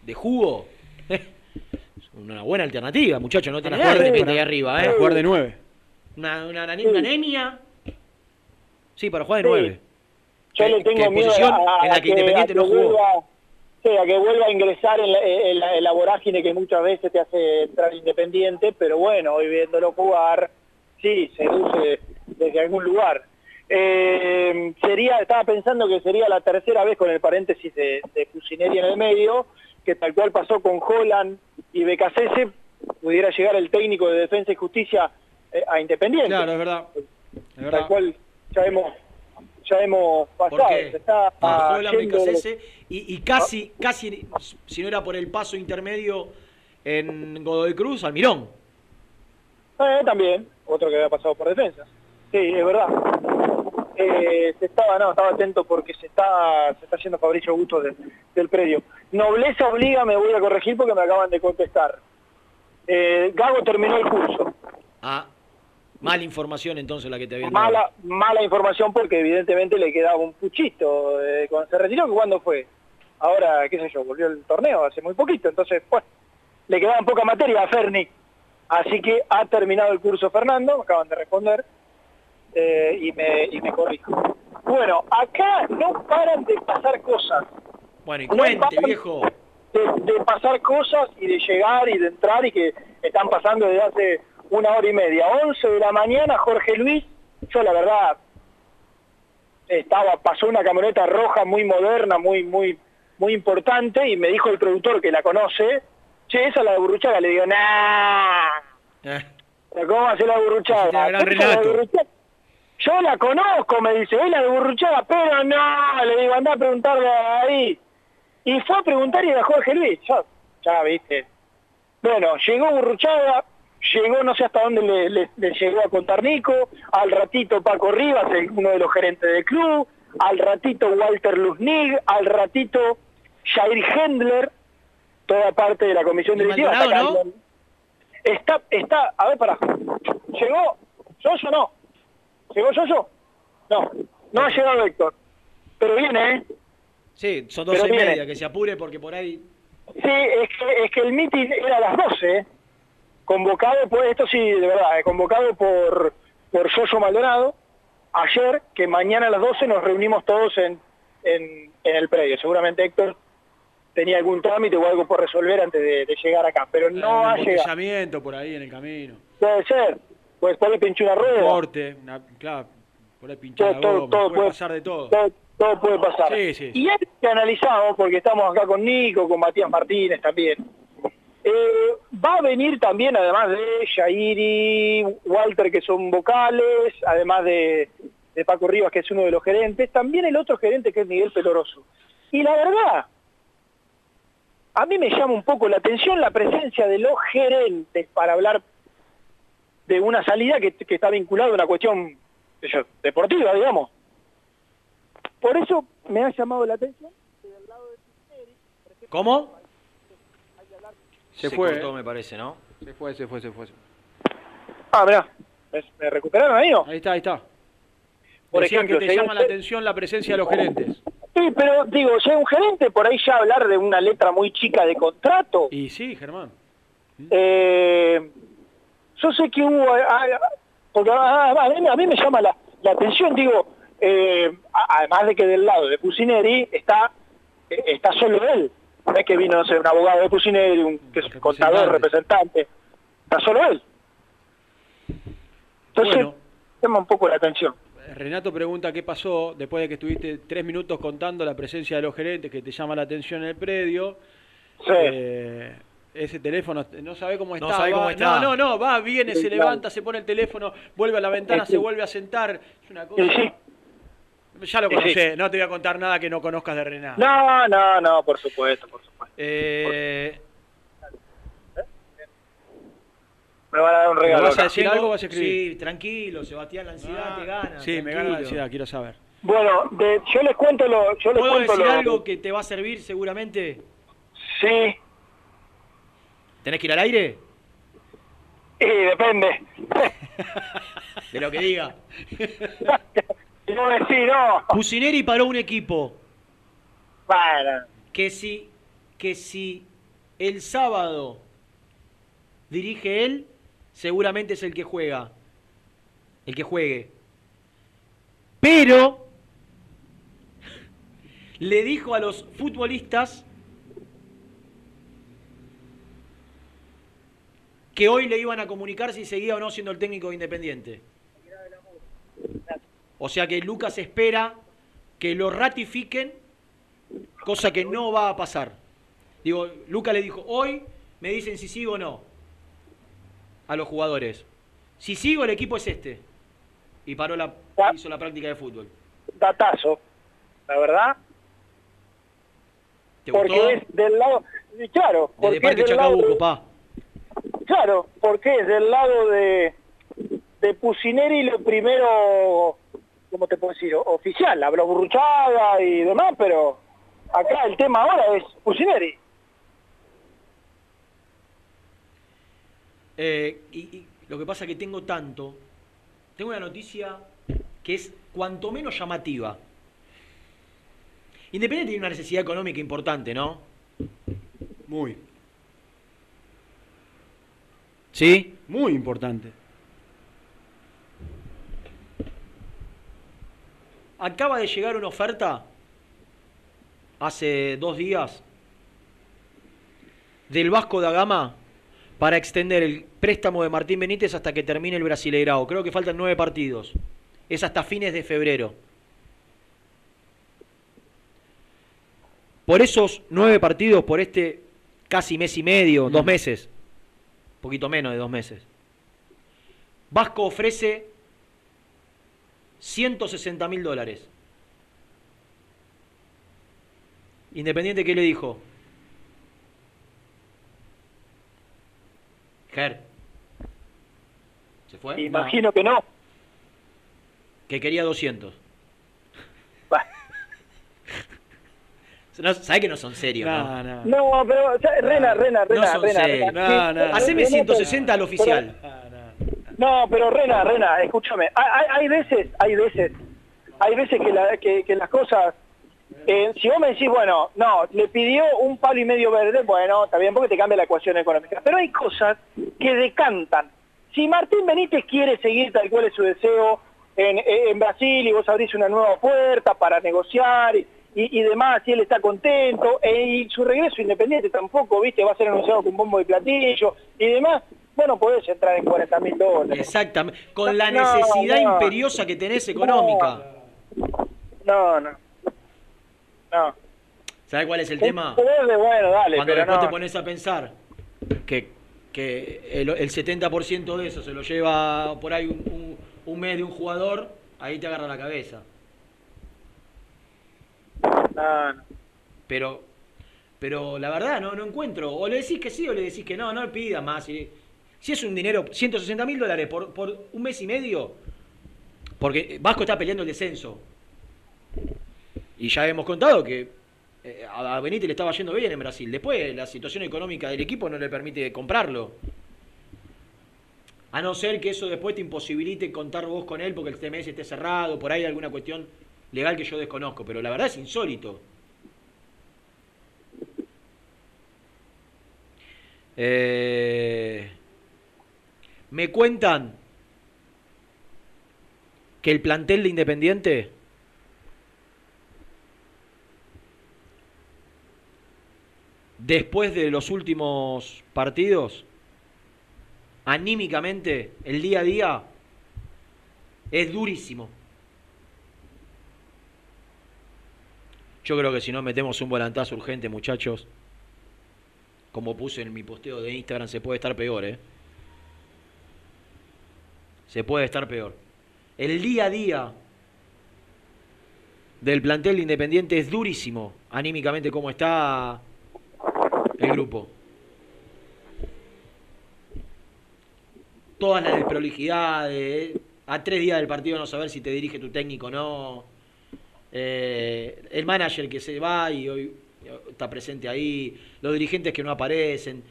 Speaker 5: de jugo, una buena alternativa, muchachos, no tiene
Speaker 4: Para jugar de-
Speaker 5: de
Speaker 4: para-
Speaker 5: arriba,
Speaker 4: para
Speaker 5: ¿eh?
Speaker 4: jugar de nueve.
Speaker 5: Una, una, una- una anemia. Sí, para jugar de
Speaker 20: Sí.
Speaker 5: nueve.
Speaker 20: Yo
Speaker 5: Que-
Speaker 20: le tengo miedo a,
Speaker 5: en la que Independiente
Speaker 20: a
Speaker 5: no jugó.
Speaker 20: vuelva- sí, a que vuelva a ingresar en la, en la- en la vorágine que muchas veces te hace entrar Independiente, pero bueno, hoy viéndolo jugar, sí, seduce desde algún lugar. Eh, sería, estaba pensando que sería la tercera vez con el paréntesis de, de en el medio, que tal cual pasó con Holland y BKC, pudiera llegar el técnico de Defensa y Justicia a Independiente.
Speaker 4: Claro, es verdad. Es verdad.
Speaker 20: Tal cual ya hemos, ya hemos pasado. Ah, yendo-
Speaker 5: y, y casi, casi, si no era por el paso intermedio en Godoy Cruz, Almirón.
Speaker 20: Eh, también, otro que había pasado por defensa. Sí, es verdad. Eh, se estaba, no, estaba atento porque se está, se está haciendo Fabricio Augusto de- del predio. Nobleza obliga, me voy a corregir porque me acaban de contestar. Eh, Gago terminó el curso.
Speaker 5: Ah, mala información entonces la que te habían dado.
Speaker 20: Mala, mala información porque evidentemente le quedaba un puchito. eh, cuando se retiró, ¿cuándo fue? Ahora, qué sé yo, volvió el torneo hace muy poquito. Entonces, pues, le quedaba poca materia a Ferni. Así que ha terminado el curso Fernando, me acaban de responder, eh, y, me, y me corrijo. Bueno, acá no paran de pasar cosas.
Speaker 5: Bueno, y cuente, viejo.
Speaker 20: De, de pasar cosas y de llegar y de entrar y que están pasando desde hace una hora y media. 11 de la mañana, Jorge Luis, yo la verdad, estaba, pasó una camioneta roja muy moderna, muy, muy, muy importante y me dijo el productor que la conoce, che, esa es la de Burruchaga, le digo, nah, ¿cómo va a ser la. Burruchaga". Yo la conozco, me dice, es la de Burruchaga, pero no, le digo, anda a preguntarle ahí. Y fue a preguntar y era Jorge Luis, ya, ya viste. Bueno, llegó Burruchaga, llegó no sé hasta dónde le, le- le llegó a contar Nico, al ratito Paco Rivas, uno de los gerentes del club, al ratito Walter Luznig, al ratito Jair Hendler, toda parte de la comisión
Speaker 5: ¿Y
Speaker 20: directiva. Está, acá. está, está, a ver, para, ¿llegó Soso no? ¿Llegó Soso? No, no ha llegado Héctor, pero viene, ¿eh?
Speaker 5: Sí, son
Speaker 20: Pero
Speaker 5: doce y
Speaker 20: viene.
Speaker 5: media, que se apure porque por ahí...
Speaker 20: Sí, es que, es que el meeting era a las 12, ¿eh? Convocado por, esto sí, de verdad, eh, convocado por, por Soso Maldonado, ayer, que mañana a las 12 nos reunimos todos en, en, en el predio. Seguramente Héctor tenía algún trámite o algo por resolver antes de, de llegar acá, pero no
Speaker 4: un
Speaker 20: ha llegado.
Speaker 4: por ahí en el camino.
Speaker 20: Puede ser, pues por ahí pinchó una
Speaker 4: Un
Speaker 20: rueda.
Speaker 4: corte, una- claro, por ahí pinchar la
Speaker 20: todo, todo, todo
Speaker 4: puede
Speaker 20: puede,
Speaker 4: pasar de todo.
Speaker 20: todo, todo puede pasar.
Speaker 4: Sí, sí.
Speaker 20: Y es que analizamos, porque estamos acá con Nico, con Matías Martínez también, eh, va a venir también, además de Yairi, Walter, que son vocales, además de, de Paco Rivas, que es uno de los gerentes, también el otro gerente, que es Miguel Peloroso. Y la verdad, a mí me llama un poco la atención la presencia de los gerentes para hablar de una salida que, que está vinculada a una cuestión deportiva, digamos. Por eso me ha llamado la atención.
Speaker 5: ¿Cómo?
Speaker 4: Se fue,
Speaker 5: cortó,
Speaker 4: eh.
Speaker 5: me parece, ¿no?
Speaker 4: Se fue, se fue, se fue.
Speaker 20: Ah, mirá, ¿me, recuperaron ahí no?
Speaker 4: Ahí está, ahí está.
Speaker 20: Por
Speaker 4: Decían
Speaker 20: ejemplo,
Speaker 4: que te llama la atención la presencia de los gerentes.
Speaker 20: Sí, pero digo, si hay un gerente, por ahí ya hablar de una letra muy chica de contrato.
Speaker 4: Y sí, Germán.
Speaker 20: Eh, yo sé que hubo, ah, ah, porque ah, a, mí, a mí me llama la, la atención, digo, eh, además de que del lado de Pusineri está, está solo él. No es que vino, no sé, un abogado de Pusineri, un que es contador, representante. Está solo él. Entonces,
Speaker 4: Bueno.
Speaker 20: llama un poco la atención.
Speaker 4: Renato pregunta qué pasó después de que estuviste tres minutos contando la presencia de los gerentes que te llama la atención en el predio.
Speaker 20: Sí.
Speaker 4: Eh, ese teléfono, no sabe cómo
Speaker 5: No
Speaker 4: está.
Speaker 5: sabe
Speaker 4: va-
Speaker 5: cómo está.
Speaker 4: No, no, no, va, viene,
Speaker 20: Sí,
Speaker 4: se
Speaker 20: claro.
Speaker 4: levanta, se pone el teléfono, vuelve a la ventana,
Speaker 20: Sí,
Speaker 4: se vuelve a sentar. Es una cosa.
Speaker 20: Sí, sí.
Speaker 4: Ya lo
Speaker 20: Sí,
Speaker 4: conocés,
Speaker 20: sí.
Speaker 4: no te voy a contar nada que no conozcas de Renato.
Speaker 20: No, no, no, por supuesto, por supuesto.
Speaker 5: Eh,
Speaker 20: Me van a dar un
Speaker 4: ¿Me
Speaker 20: regalo.
Speaker 4: vas a
Speaker 20: acá.
Speaker 4: decir algo o vas a escribir?
Speaker 5: Sí, tranquilo, Sebastián, la ansiedad te gana.
Speaker 4: Sí, me gana la ansiedad, quiero saber.
Speaker 20: Bueno, de- yo les cuento lo, yo les
Speaker 5: ¿Puedo
Speaker 20: cuento
Speaker 5: decir
Speaker 20: lo,
Speaker 5: algo que te va a servir seguramente?
Speaker 20: Sí,
Speaker 5: ¿Tenés que ir al aire?
Speaker 20: y depende.
Speaker 5: De lo que diga.
Speaker 20: No decir, no.
Speaker 5: Pusineri paró un equipo
Speaker 20: Bueno,
Speaker 5: que si, que si el sábado dirige él, seguramente es el que juega. El que juegue. Pero le dijo a los futbolistas que hoy le iban a comunicar si seguía o no siendo el técnico de Independiente. O sea que Lucas espera que lo ratifiquen, cosa que no va a pasar. Digo, Lucas le dijo, hoy me dicen si sigo o no a los jugadores. Si sigo, el equipo es este. Y paró la, hizo la práctica de fútbol.
Speaker 20: datazo, la verdad.
Speaker 5: ¿Te
Speaker 20: porque
Speaker 5: gustó?
Speaker 20: es del lado, claro, porque
Speaker 5: Desde Parque
Speaker 20: es del lado,
Speaker 5: Chacabuco, pa.
Speaker 20: claro, porque es del lado de, de Pusineri lo primero, ¿cómo te puedo decir? Oficial, habló Burruchaga y demás, pero acá el tema ahora es Pusineri.
Speaker 5: Eh, y, y lo que pasa es que tengo tanto. Tengo una noticia que es cuanto menos llamativa. Independiente tiene una necesidad económica importante, ¿no?
Speaker 4: Muy,
Speaker 5: Sí.
Speaker 4: muy importante.
Speaker 5: Acaba de llegar una oferta hace dos días del Vasco da Gama para extender el préstamo de Martín Benítez hasta que termine el Brasileirao. Creo que faltan nueve partidos. Es hasta fines de febrero. Por esos nueve partidos, por este casi mes y medio, dos meses, poquito menos de dos meses, Vasco ofrece 160 mil dólares. Independiente, ¿qué le dijo? Ger. ¿Se fue?
Speaker 20: Imagino que no.
Speaker 5: Que quería 200. No, ¿Sabes que no son serios? No,
Speaker 20: no. No, pero, Rena, Rena, Rena,
Speaker 5: no son
Speaker 20: Rena,
Speaker 5: serios.
Speaker 20: Rena.
Speaker 5: No, no. Haceme 160 al oficial.
Speaker 20: No, pero Rena, Rena, escúchame. Hay, veces, hay veces, hay veces que, la- que, que las cosas, si vos me decís, bueno, no, le pidió un palo y medio verde, bueno, está bien porque te cambia la ecuación económica. Pero hay cosas que decantan. Si Martín Benítez quiere seguir tal cual es su deseo en, en Brasil y vos abrís una nueva puerta para negociar y, y- y demás, y él está contento, e- y su regreso independiente tampoco, viste, va a ser anunciado con bombo y platillo y demás, bueno, podés entrar en 40 mil dólares.
Speaker 5: Exactamente. Con la necesidad
Speaker 20: no.
Speaker 5: imperiosa que tenés económica.
Speaker 20: No, no. No.
Speaker 5: ¿Sabes cuál es el tema?
Speaker 20: verde, bueno, dale,
Speaker 5: Cuando
Speaker 20: pero
Speaker 5: después
Speaker 20: no.
Speaker 5: te pones a pensar que, que el, el 70% de eso se lo lleva por ahí un, un- un mes de un jugador, ahí te agarra la cabeza. Pero, pero la verdad no, no encuentro. O le decís que sí o le decís que no, no le pidas más. Si, si es un dinero, 160 mil dólares por, por un mes y medio, porque Vasco está peleando el descenso. Y ya hemos contado que eh, a Benítez le estaba yendo bien en Brasil. Después la situación económica del equipo no le permite comprarlo. A no ser que eso después te imposibilite contar vos con él porque el TMS esté cerrado, por ahí alguna cuestión legal que yo desconozco, pero la verdad es insólito. Eh, me cuentan que el plantel de Independiente después de los últimos partidos, anímicamente, el día a día, es durísimo. Yo creo que si no metemos un volantazo urgente, muchachos, como puse en mi posteo de Instagram, se puede estar peor, ¿eh? Se puede estar peor. El día a día del plantel de Independiente es durísimo, anímicamente, como está el grupo. Todas las desprolijidades, a tres días del partido no saber si te dirige tu técnico o no. Eh, el manager que se va y hoy está presente ahí, los dirigentes que no aparecen,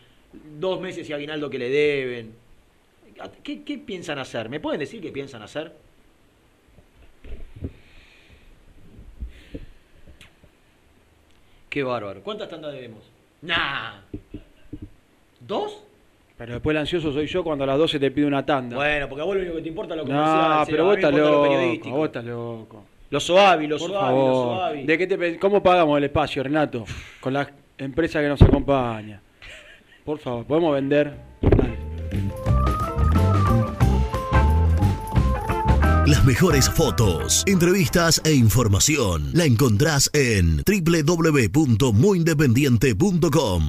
Speaker 5: dos meses y aguinaldo que le deben. ¿Qué, qué piensan hacer? ¿Me pueden decir qué piensan hacer? Qué bárbaro. ¿Cuántas tandas debemos? Nah. ¿Dos?
Speaker 4: Pero después el ansioso soy yo cuando a las 12 te pide una tanda.
Speaker 5: Bueno, porque a vos lo único que te importa es lo comercial.
Speaker 4: no, pero vos estás
Speaker 5: lo
Speaker 4: loco. Vos estás loco.
Speaker 5: Los Soavi, los
Speaker 4: Por
Speaker 5: Soavi, los
Speaker 4: favor.
Speaker 5: Soavi.
Speaker 4: ¿De qué te ¿Cómo pagamos el espacio, Renato? Con la empresa que nos acompaña. Por favor, ¿podemos vender?
Speaker 3: Las mejores fotos, entrevistas e información la encontrás en www.muyindependiente.com.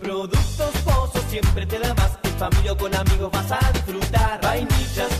Speaker 21: Productos Pozos siempre te da más. En familia o con amigos vas a disfrutar. Vainillas,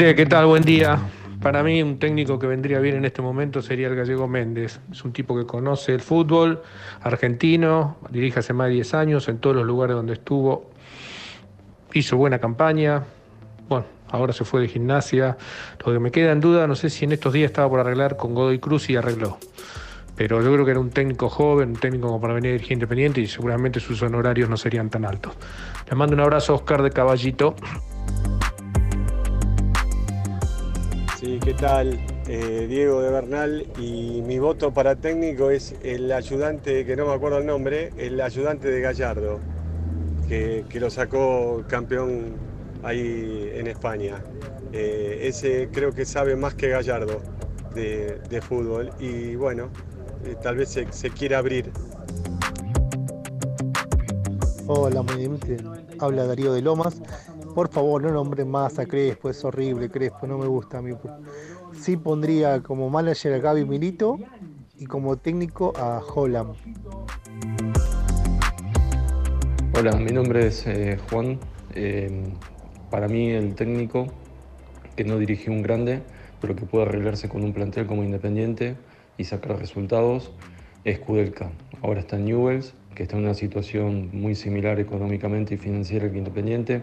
Speaker 22: ¿Qué tal? Buen día. Para mí un técnico que vendría bien en este momento sería el gallego Méndez. Es un tipo que conoce el fútbol argentino, dirige hace más de 10 años en todos los lugares donde estuvo. Hizo buena campaña. Bueno, ahora se fue de gimnasia. Lo que me queda en duda, no sé si en estos días estaba por arreglar con Godoy Cruz y arregló. Pero yo creo que era un técnico joven, un técnico como para venir a dirigir independiente y seguramente sus honorarios no serían tan altos. Le mando un abrazo a Oscar de Caballito.
Speaker 23: ¿Qué tal? Eh, Diego de Bernal y mi voto para técnico es el ayudante, que no me acuerdo el nombre, el ayudante de Gallardo, que, que lo sacó campeón ahí en España. Eh, ese creo que sabe más que Gallardo de, de fútbol y bueno, eh, tal vez se, se quiera abrir.
Speaker 24: Hola, muy bien. Habla Darío de Lomas. Por favor, no nombren más a Crespo, es horrible Crespo, no me gusta a mí. Sí pondría como manager a Gaby Milito y como técnico a Holland.
Speaker 25: Hola, mi nombre es eh, Juan. Eh, para mí el técnico que no dirigió un grande, pero que puede arreglarse con un plantel como Independiente y sacar resultados, es Kudelka. Ahora está en Newells, que está en una situación muy similar económicamente y financiera que Independiente.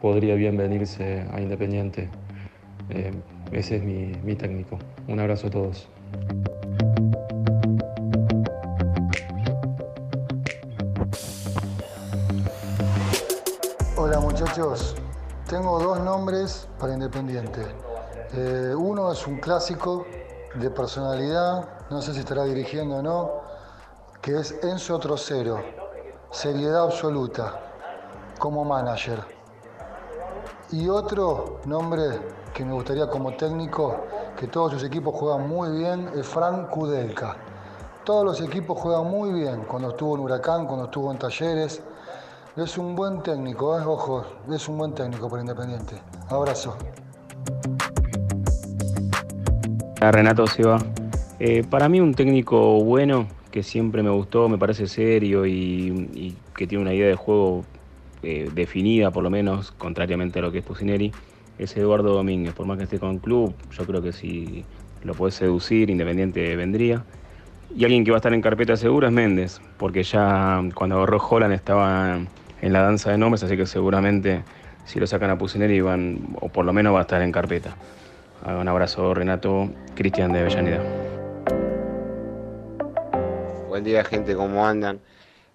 Speaker 25: Podría bien venirse a Independiente. Eh, ese es mi, técnico. Un abrazo a todos.
Speaker 14: Hola muchachos, tengo dos nombres para Independiente. Eh, uno es un clásico de personalidad, no sé si estará dirigiendo o no, que es Enzo Trocero, seriedad absoluta, como manager. Y otro nombre que me gustaría como técnico, que todos sus equipos juegan muy bien, es Frank Kudelka. Todos los equipos juegan muy bien, cuando estuvo en Huracán, cuando estuvo en Talleres. Es un buen técnico, ¿eh? ojo, es un buen técnico por Independiente. Abrazo.
Speaker 26: Renato Seba. Eh, para mí un técnico bueno, que siempre me gustó, me parece serio y que tiene una idea de juego eh, definida, por lo menos, contrariamente a lo que es Pusineri, es Eduardo Domínguez. Por más que esté con club, yo creo que si lo puede seducir, Independiente vendría. Y alguien que va a estar en carpeta segura es Méndez, porque ya cuando agarró Holland estaba en la danza de nombres, así que seguramente si lo sacan a Pusineri van, o por lo menos va a estar en carpeta. Un abrazo, Renato, Cristian de Avellaneda.
Speaker 27: Buen día, gente, ¿cómo andan?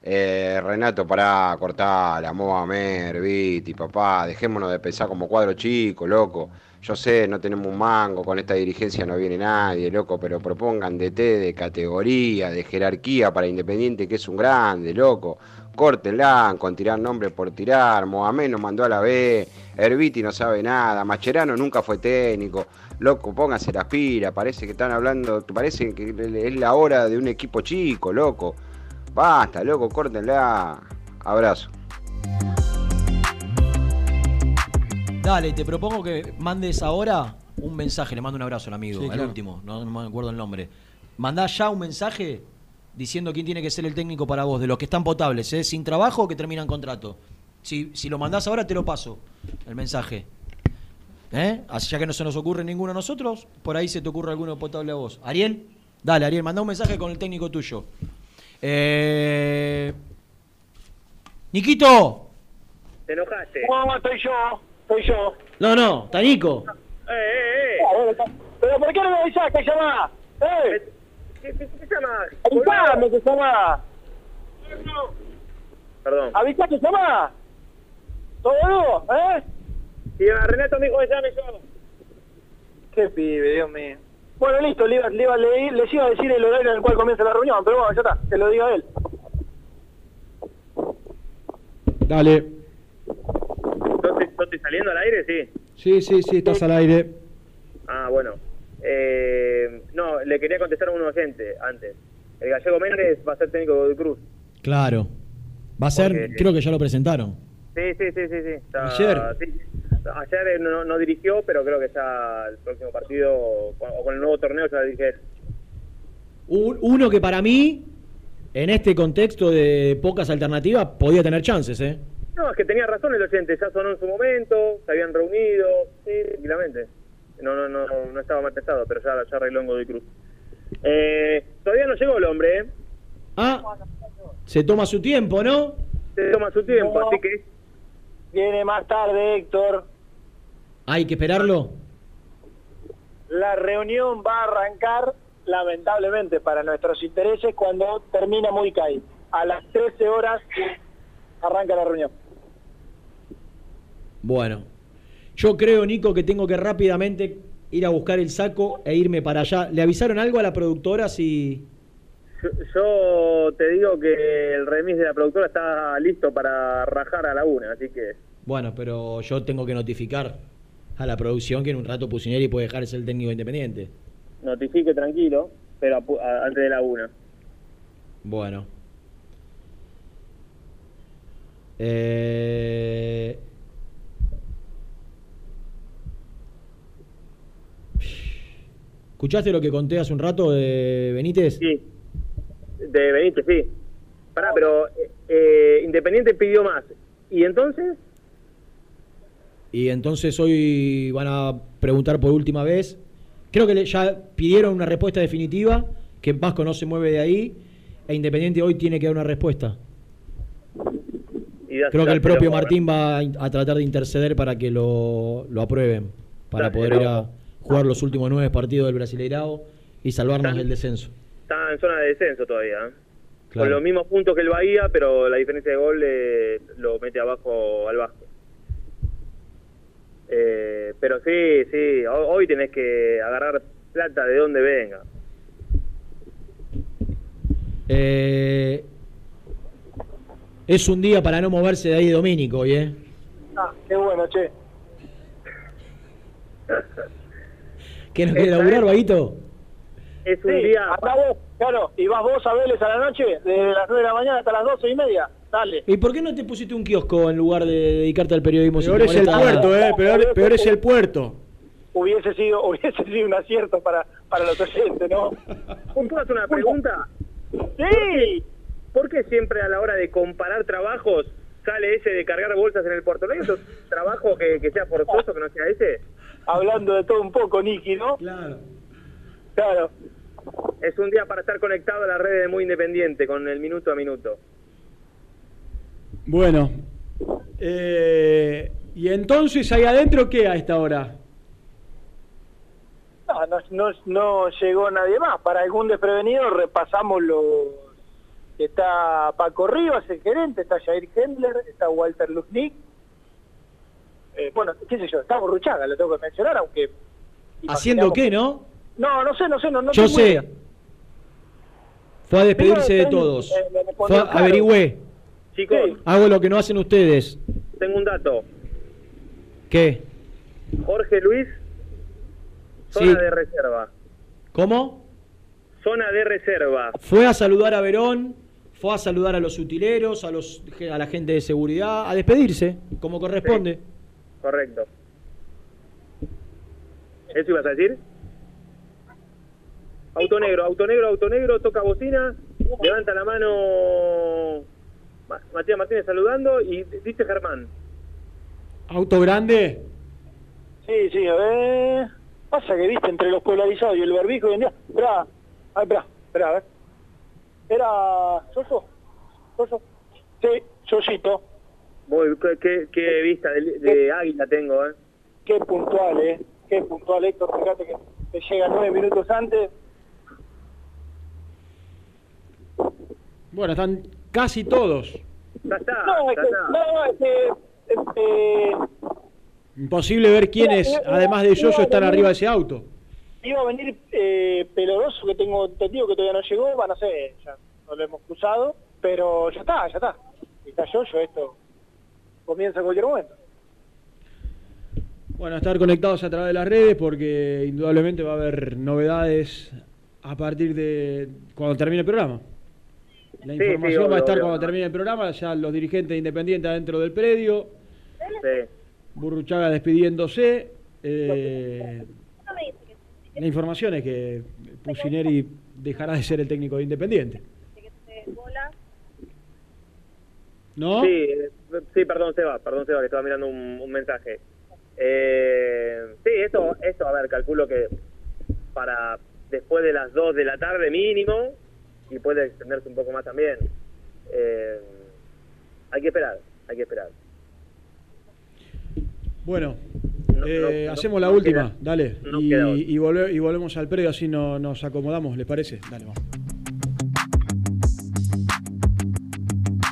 Speaker 27: Eh, Renato, pará, cortá la Merviti, papá, dejémonos de pensar como cuadro chico, loco. Yo sé, no tenemos un mango, con esta dirigencia no viene nadie, loco, pero propongan DT de categoría, de jerarquía para Independiente, que es un grande, loco. Córtenla con tirar nombre por tirar. Mohamed nos mandó a la B. Herbiti no sabe nada. Macherano nunca fue técnico. Loco, pónganse las pilas. Parece que están hablando. Parece que es la hora de un equipo chico, loco. Basta, loco, córtenla. Abrazo.
Speaker 5: Dale, te propongo que mandes ahora un mensaje. Le mando un abrazo al amigo,
Speaker 4: Sí,
Speaker 5: al
Speaker 4: claro.
Speaker 5: último. No, no me acuerdo el nombre. Mandá ya un mensaje diciendo quién tiene que ser el técnico para vos, de los que están potables, ¿eh? sin trabajo o que terminan contrato. Si, si lo mandás ahora, te lo paso, el mensaje. ¿Eh? Así ya que no se nos ocurre ninguno a nosotros, por ahí se te ocurre alguno potable a vos. Ariel, dale, Ariel, manda un mensaje con el técnico tuyo. Eh... Niquito.
Speaker 20: ¿Te enojaste? No, estoy yo, estoy yo.
Speaker 5: No, no, está Nico.
Speaker 20: Eh, eh, eh. ¿Pero por qué no me avisás que llamás? ¿Eh? ¿Qué, qué, qué llamás? Avisame que llamás.
Speaker 28: Perdón.
Speaker 20: Avisá que llamás. ¿Todo boludo? ¿Eh?
Speaker 28: Y a Renato me dijo que llame yo.
Speaker 20: Qué pibe, Dios mío. Bueno, listo, le iba, le iba- le- les iba a decir el horario en el cual comienza la reunión, pero bueno, ya está, que lo diga él.
Speaker 4: Dale.
Speaker 28: ¿Yo estoy, saliendo al aire? Sí.
Speaker 4: Sí, sí, sí, estás al aire.
Speaker 28: Ah, bueno. Eh, no, le quería contestar a un oyente antes. El gallego Méndez va a ser técnico de Godoy Cruz.
Speaker 5: Claro. Va a ser,
Speaker 28: Porque-
Speaker 5: creo que ya lo presentaron.
Speaker 28: Sí, sí, sí, sí. sí. Está-
Speaker 5: Ayer.
Speaker 28: sí. Ayer no, no dirigió, pero creo que ya el próximo partido o con el nuevo torneo ya dirige él.
Speaker 5: Uno que para mí, en este contexto de pocas alternativas, podía tener chances, ¿eh?
Speaker 28: No, es que tenía razón el oyente, ya sonó en su momento, se habían reunido, sí, tranquilamente. No, no, no, no estaba mal pensado, pero ya, ya arregló en Godoy Cruz. Eh, todavía no llegó el hombre, ¿eh?
Speaker 5: Ah, se toma su tiempo, ¿no?
Speaker 28: Se toma su tiempo,
Speaker 20: No.
Speaker 28: así que
Speaker 20: Viene más tarde, Héctor.
Speaker 5: Hay que esperarlo.
Speaker 20: La reunión va a arrancar, lamentablemente, para nuestros intereses, cuando termina muy caí. A las 13 horas arranca la reunión.
Speaker 5: Bueno, yo creo, Nico, que tengo que rápidamente ir a buscar el saco e irme para allá. ¿Le avisaron algo a la productora si...?
Speaker 28: Yo, yo te digo que el remis de la productora está listo para rajar a la una, así que
Speaker 5: Bueno, pero yo tengo que notificar a la producción que en un rato Pusineri puede dejar de ser el técnico independiente.
Speaker 28: notifique tranquilo.
Speaker 6: pero a pu- a- antes de la una.
Speaker 5: Bueno. Eh, ¿Escuchaste lo que conté hace un rato de Benítez?
Speaker 6: Sí. De Benítez, sí. Pará, pero eh, Independiente pidió más. ¿Y entonces?
Speaker 5: Y entonces hoy van a preguntar por última vez. Creo que ya pidieron una respuesta definitiva, que Vasco no se mueve de ahí, e Independiente hoy tiene que dar una respuesta.
Speaker 6: Y
Speaker 5: Creo que el propio. Martín va a, tratar de interceder para que lo, lo aprueben, para poder ir a jugar los últimos nueve partidos del Brasileirao y salvarnos del descenso.
Speaker 6: Está en zona de descenso todavía. ¿eh?
Speaker 5: Claro.
Speaker 6: Con los mismos puntos que el Bahía, pero la diferencia de gol eh, lo mete abajo al Vasco. Eh, pero sí, sí, ho- hoy tenés que agarrar plata de donde venga.
Speaker 5: Eh, es un día para no moverse de ahí Domínico hoy, ¿eh?
Speaker 20: Ah, qué bueno, che.
Speaker 5: ¿Qué no quiere laburar, Vaguito?
Speaker 6: Es un
Speaker 20: Sí,
Speaker 6: día...
Speaker 20: andá vos, claro, y vas vos a Vélez a la noche, desde las 9 de la mañana hasta las 12 y media. Dale.
Speaker 5: ¿Y por qué no te pusiste un kiosco en lugar de dedicarte al periodismo?
Speaker 4: Peor es el puerto, eh. Peor, peor es el puerto.
Speaker 20: Hubiese sido, hubiese sido un acierto para, para los oyentes, ¿no?
Speaker 6: ¿Puedo hacer una pregunta?
Speaker 20: Sí.
Speaker 6: ¿Por qué siempre a la hora de comparar trabajos sale ese de cargar bolsas en el puerto? ¿No hay otro trabajo que, que sea forzoso que no sea ese?
Speaker 20: Hablando de todo un poco, Nicky, ¿no?
Speaker 5: Claro.
Speaker 20: Claro.
Speaker 6: Es un día para estar conectado a las redes de Muy Independiente con el minuto a minuto.
Speaker 4: Bueno. eh, ¿Y entonces ahí adentro qué a esta hora?
Speaker 20: No, no, no, no llegó nadie más. Para algún desprevenido repasamos los... Está Paco Rivas, el gerente, está Jair Hendler, está Walter Luznik. Eh, bueno, qué sé yo, está Borruchaga, lo tengo que mencionar, aunque...
Speaker 5: ¿Haciendo qué, no?
Speaker 20: No, no sé, no sé, no, no
Speaker 5: Yo
Speaker 20: tengo idea.
Speaker 5: sé. Fue a despedirse de todos.
Speaker 20: eh, me
Speaker 5: Fue
Speaker 20: respondió
Speaker 5: a-
Speaker 20: claro.
Speaker 5: averigüé.
Speaker 6: Chicos,
Speaker 5: Hago lo que no hacen ustedes.
Speaker 6: tengo un dato.
Speaker 5: ¿Qué?
Speaker 6: Jorge Luis, zona
Speaker 5: Sí.
Speaker 6: de reserva.
Speaker 5: ¿Cómo?
Speaker 6: Zona de reserva.
Speaker 5: Fue a saludar a Verón, fue a saludar a los utileros, a, los, a la gente de seguridad, a despedirse, como corresponde.
Speaker 6: Correcto. ¿Eso ibas a decir? Auto negro, auto negro, auto negro, toca bocina, levanta la mano Ma- Matías Martínez saludando y dice Germán.
Speaker 4: ¿Auto grande?
Speaker 20: Sí, sí, a ver... Pasa que, viste, entre los polarizados y el barbijo hoy en día... Esperá, ay, esperá, esperá, a ver. Era... ¿Soso? ¿Soso? Sí, Sosito.
Speaker 6: Muy, qué, qué- qué vista de, de águila tengo, ¿eh?
Speaker 20: Qué puntual, ¿eh? Qué puntual, Héctor. Fíjate que, que llega nueve minutos antes.
Speaker 4: Bueno, están casi todos.
Speaker 6: Ya está,
Speaker 20: No, es
Speaker 6: ya
Speaker 20: que...
Speaker 6: está.
Speaker 20: No, es que... Este,
Speaker 4: Imposible ver quiénes,
Speaker 20: Mira,
Speaker 4: además de Yoyo, están arriba de ese auto.
Speaker 20: iba a venir eh, Peloroso, que tengo entendido que todavía no llegó. Bueno, no sé, ya no lo hemos cruzado. Pero ya está, ya está. Y está Yoyo, esto comienza en cualquier momento.
Speaker 4: Bueno, estar conectados a través de las redes porque indudablemente va a haber novedades a partir de cuando termine el programa. La
Speaker 6: Sí, sí,
Speaker 4: información va a estar
Speaker 6: obvio.
Speaker 4: cuando termine el programa, ya los dirigentes independientes adentro del predio,
Speaker 6: Sí.
Speaker 4: Burruchaga despidiéndose. eh, la información es que Pusineri dejará de ser el técnico de Independiente. ¿No?
Speaker 6: Sí, eh, sí, perdón, Seba, perdón, Seba, que estaba mirando un, un mensaje. Eh, sí, esto, esto, a ver, calculo que para después de las 2 de la tarde mínimo, y puede extenderse un poco más también. Eh, hay que esperar, hay que esperar.
Speaker 4: Bueno,
Speaker 6: No,
Speaker 4: eh,
Speaker 6: no,
Speaker 4: hacemos
Speaker 6: no,
Speaker 4: la última,
Speaker 6: queda-
Speaker 4: dale. y, y volve- y volvemos al predio, así no, nos acomodamos, ¿les parece? Dale, vamos.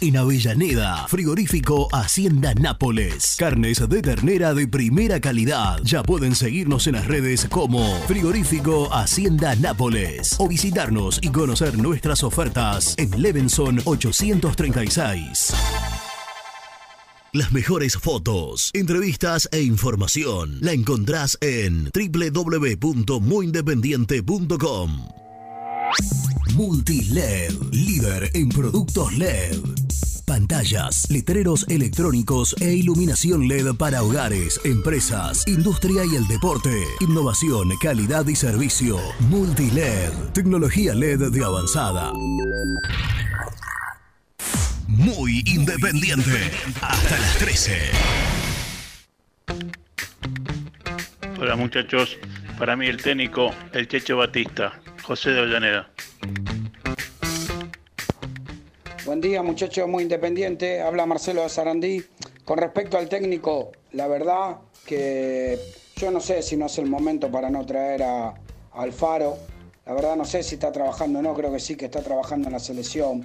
Speaker 3: En Avellaneda, frigorífico Hacienda Nápoles. Carnes de ternera de primera calidad. Ya pueden seguirnos en las redes como frigorífico Hacienda Nápoles o visitarnos y conocer nuestras ofertas en Levenson 836. Las mejores fotos, entrevistas e información la encontrás en www.muyindependiente.com. Multiled, líder en productos LED. Pantallas, letreros electrónicos e iluminación LED para hogares, empresas, industria y el deporte. Innovación, calidad y servicio. Multiled, tecnología LED de avanzada. Muy independiente. Hasta las 13.
Speaker 29: Hola muchachos, para mí el técnico, el Checho Batista, José de Avellaneda.
Speaker 30: Buen día, muchachos, muy independiente. Habla Marcelo de Sarandí. Con respecto al técnico, la verdad que yo no sé si no es el momento para no traer a, Alfaro. La verdad no sé si está trabajando o no, creo que sí que está trabajando en la selección.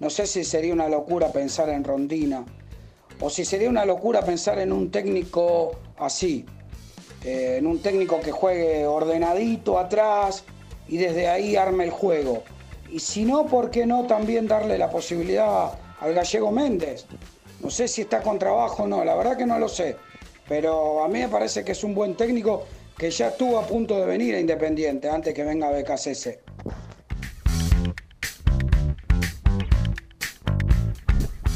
Speaker 30: No sé si sería una locura pensar en Rondina o si sería una locura pensar en un técnico así, eh, en un técnico que juegue ordenadito atrás y desde ahí arme el juego. Y si no, ¿por qué no también darle la posibilidad al gallego Méndez? No sé si está con trabajo o no, la verdad que no lo sé. Pero a mí me parece que es un buen técnico que ya estuvo a punto de venir a Independiente antes que venga BKCS.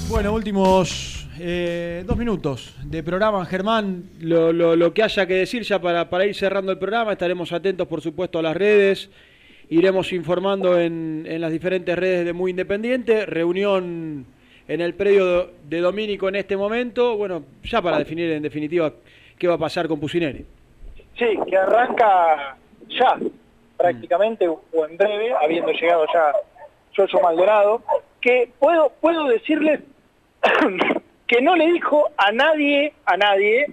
Speaker 4: Bueno, últimos eh, dos minutos de programa, Germán. Lo, lo- lo que haya que decir ya para, para ir cerrando el programa, estaremos atentos, por supuesto, a las redes. Iremos informando en, en las diferentes redes de Muy Independiente. Reunión en el predio de Domínico en este momento. Bueno, ya para definir en definitiva qué va a pasar con Pusineri.
Speaker 20: Sí, que arranca ya, prácticamente, o en breve, habiendo llegado ya Yoyo Maldonado, que puedo, puedo decirles que no le dijo a nadie, a nadie,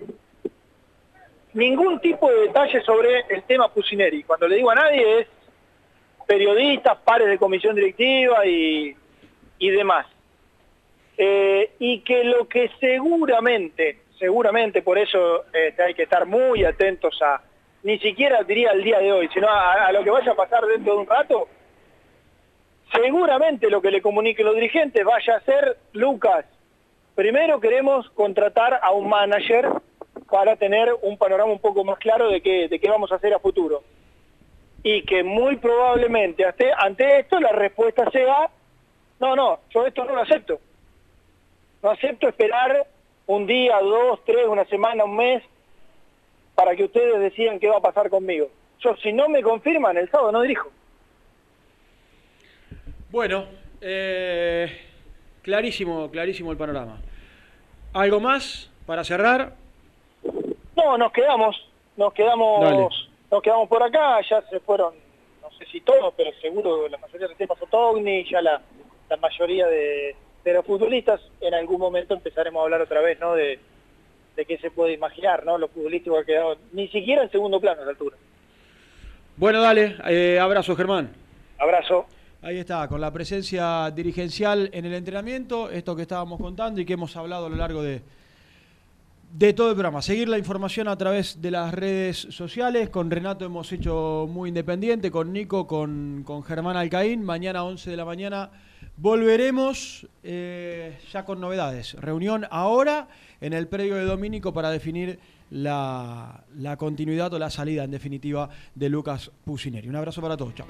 Speaker 20: ningún tipo de detalle sobre el tema Pusineri. Cuando le digo a nadie es periodistas, pares de comisión directiva y, y demás. Eh, y que lo que seguramente, seguramente por eso este, hay que estar muy atentos a, ni siquiera diría el día de hoy, sino a, a lo que vaya a pasar dentro de un rato, seguramente lo que le comuniquen los dirigentes vaya a ser, Lucas, primero queremos contratar a un manager para tener un panorama un poco más claro de qué, de qué vamos a hacer a futuro. Y que muy probablemente ante, ante esto la respuesta sea, no, no, yo esto no lo acepto. No acepto esperar un día, dos, tres, una semana, un mes, para que ustedes decidan qué va a pasar conmigo. Yo, si no me confirman, el sábado no dirijo.
Speaker 4: Bueno, eh, clarísimo, clarísimo el panorama. ¿Algo más para cerrar?
Speaker 20: No, nos quedamos, nos quedamos,
Speaker 4: Dale.
Speaker 20: Nos quedamos por acá, ya se fueron, no sé si todos, pero seguro la mayoría de los temas Otogni, ya la, la mayoría de, de los futbolistas, en algún momento empezaremos a hablar otra vez, ¿no? De, de qué se puede imaginar, ¿no? Lo futbolístico ha quedado ni siquiera en segundo plano a esa altura.
Speaker 4: Bueno, dale, eh, abrazo Germán.
Speaker 20: Abrazo.
Speaker 4: Ahí está, con la presencia dirigencial en el entrenamiento, esto que estábamos contando y que hemos hablado a lo largo de, de todo el programa. Seguir la información a través de las redes sociales. Con Renato hemos hecho muy independiente, con Nico, con, con Germán Alcaín. Mañana 11 de la mañana volveremos eh, ya con novedades. Reunión ahora en el predio de Domínico para definir la, la continuidad o la salida en definitiva de Lucas Pusineri. Un abrazo para todos. Chao.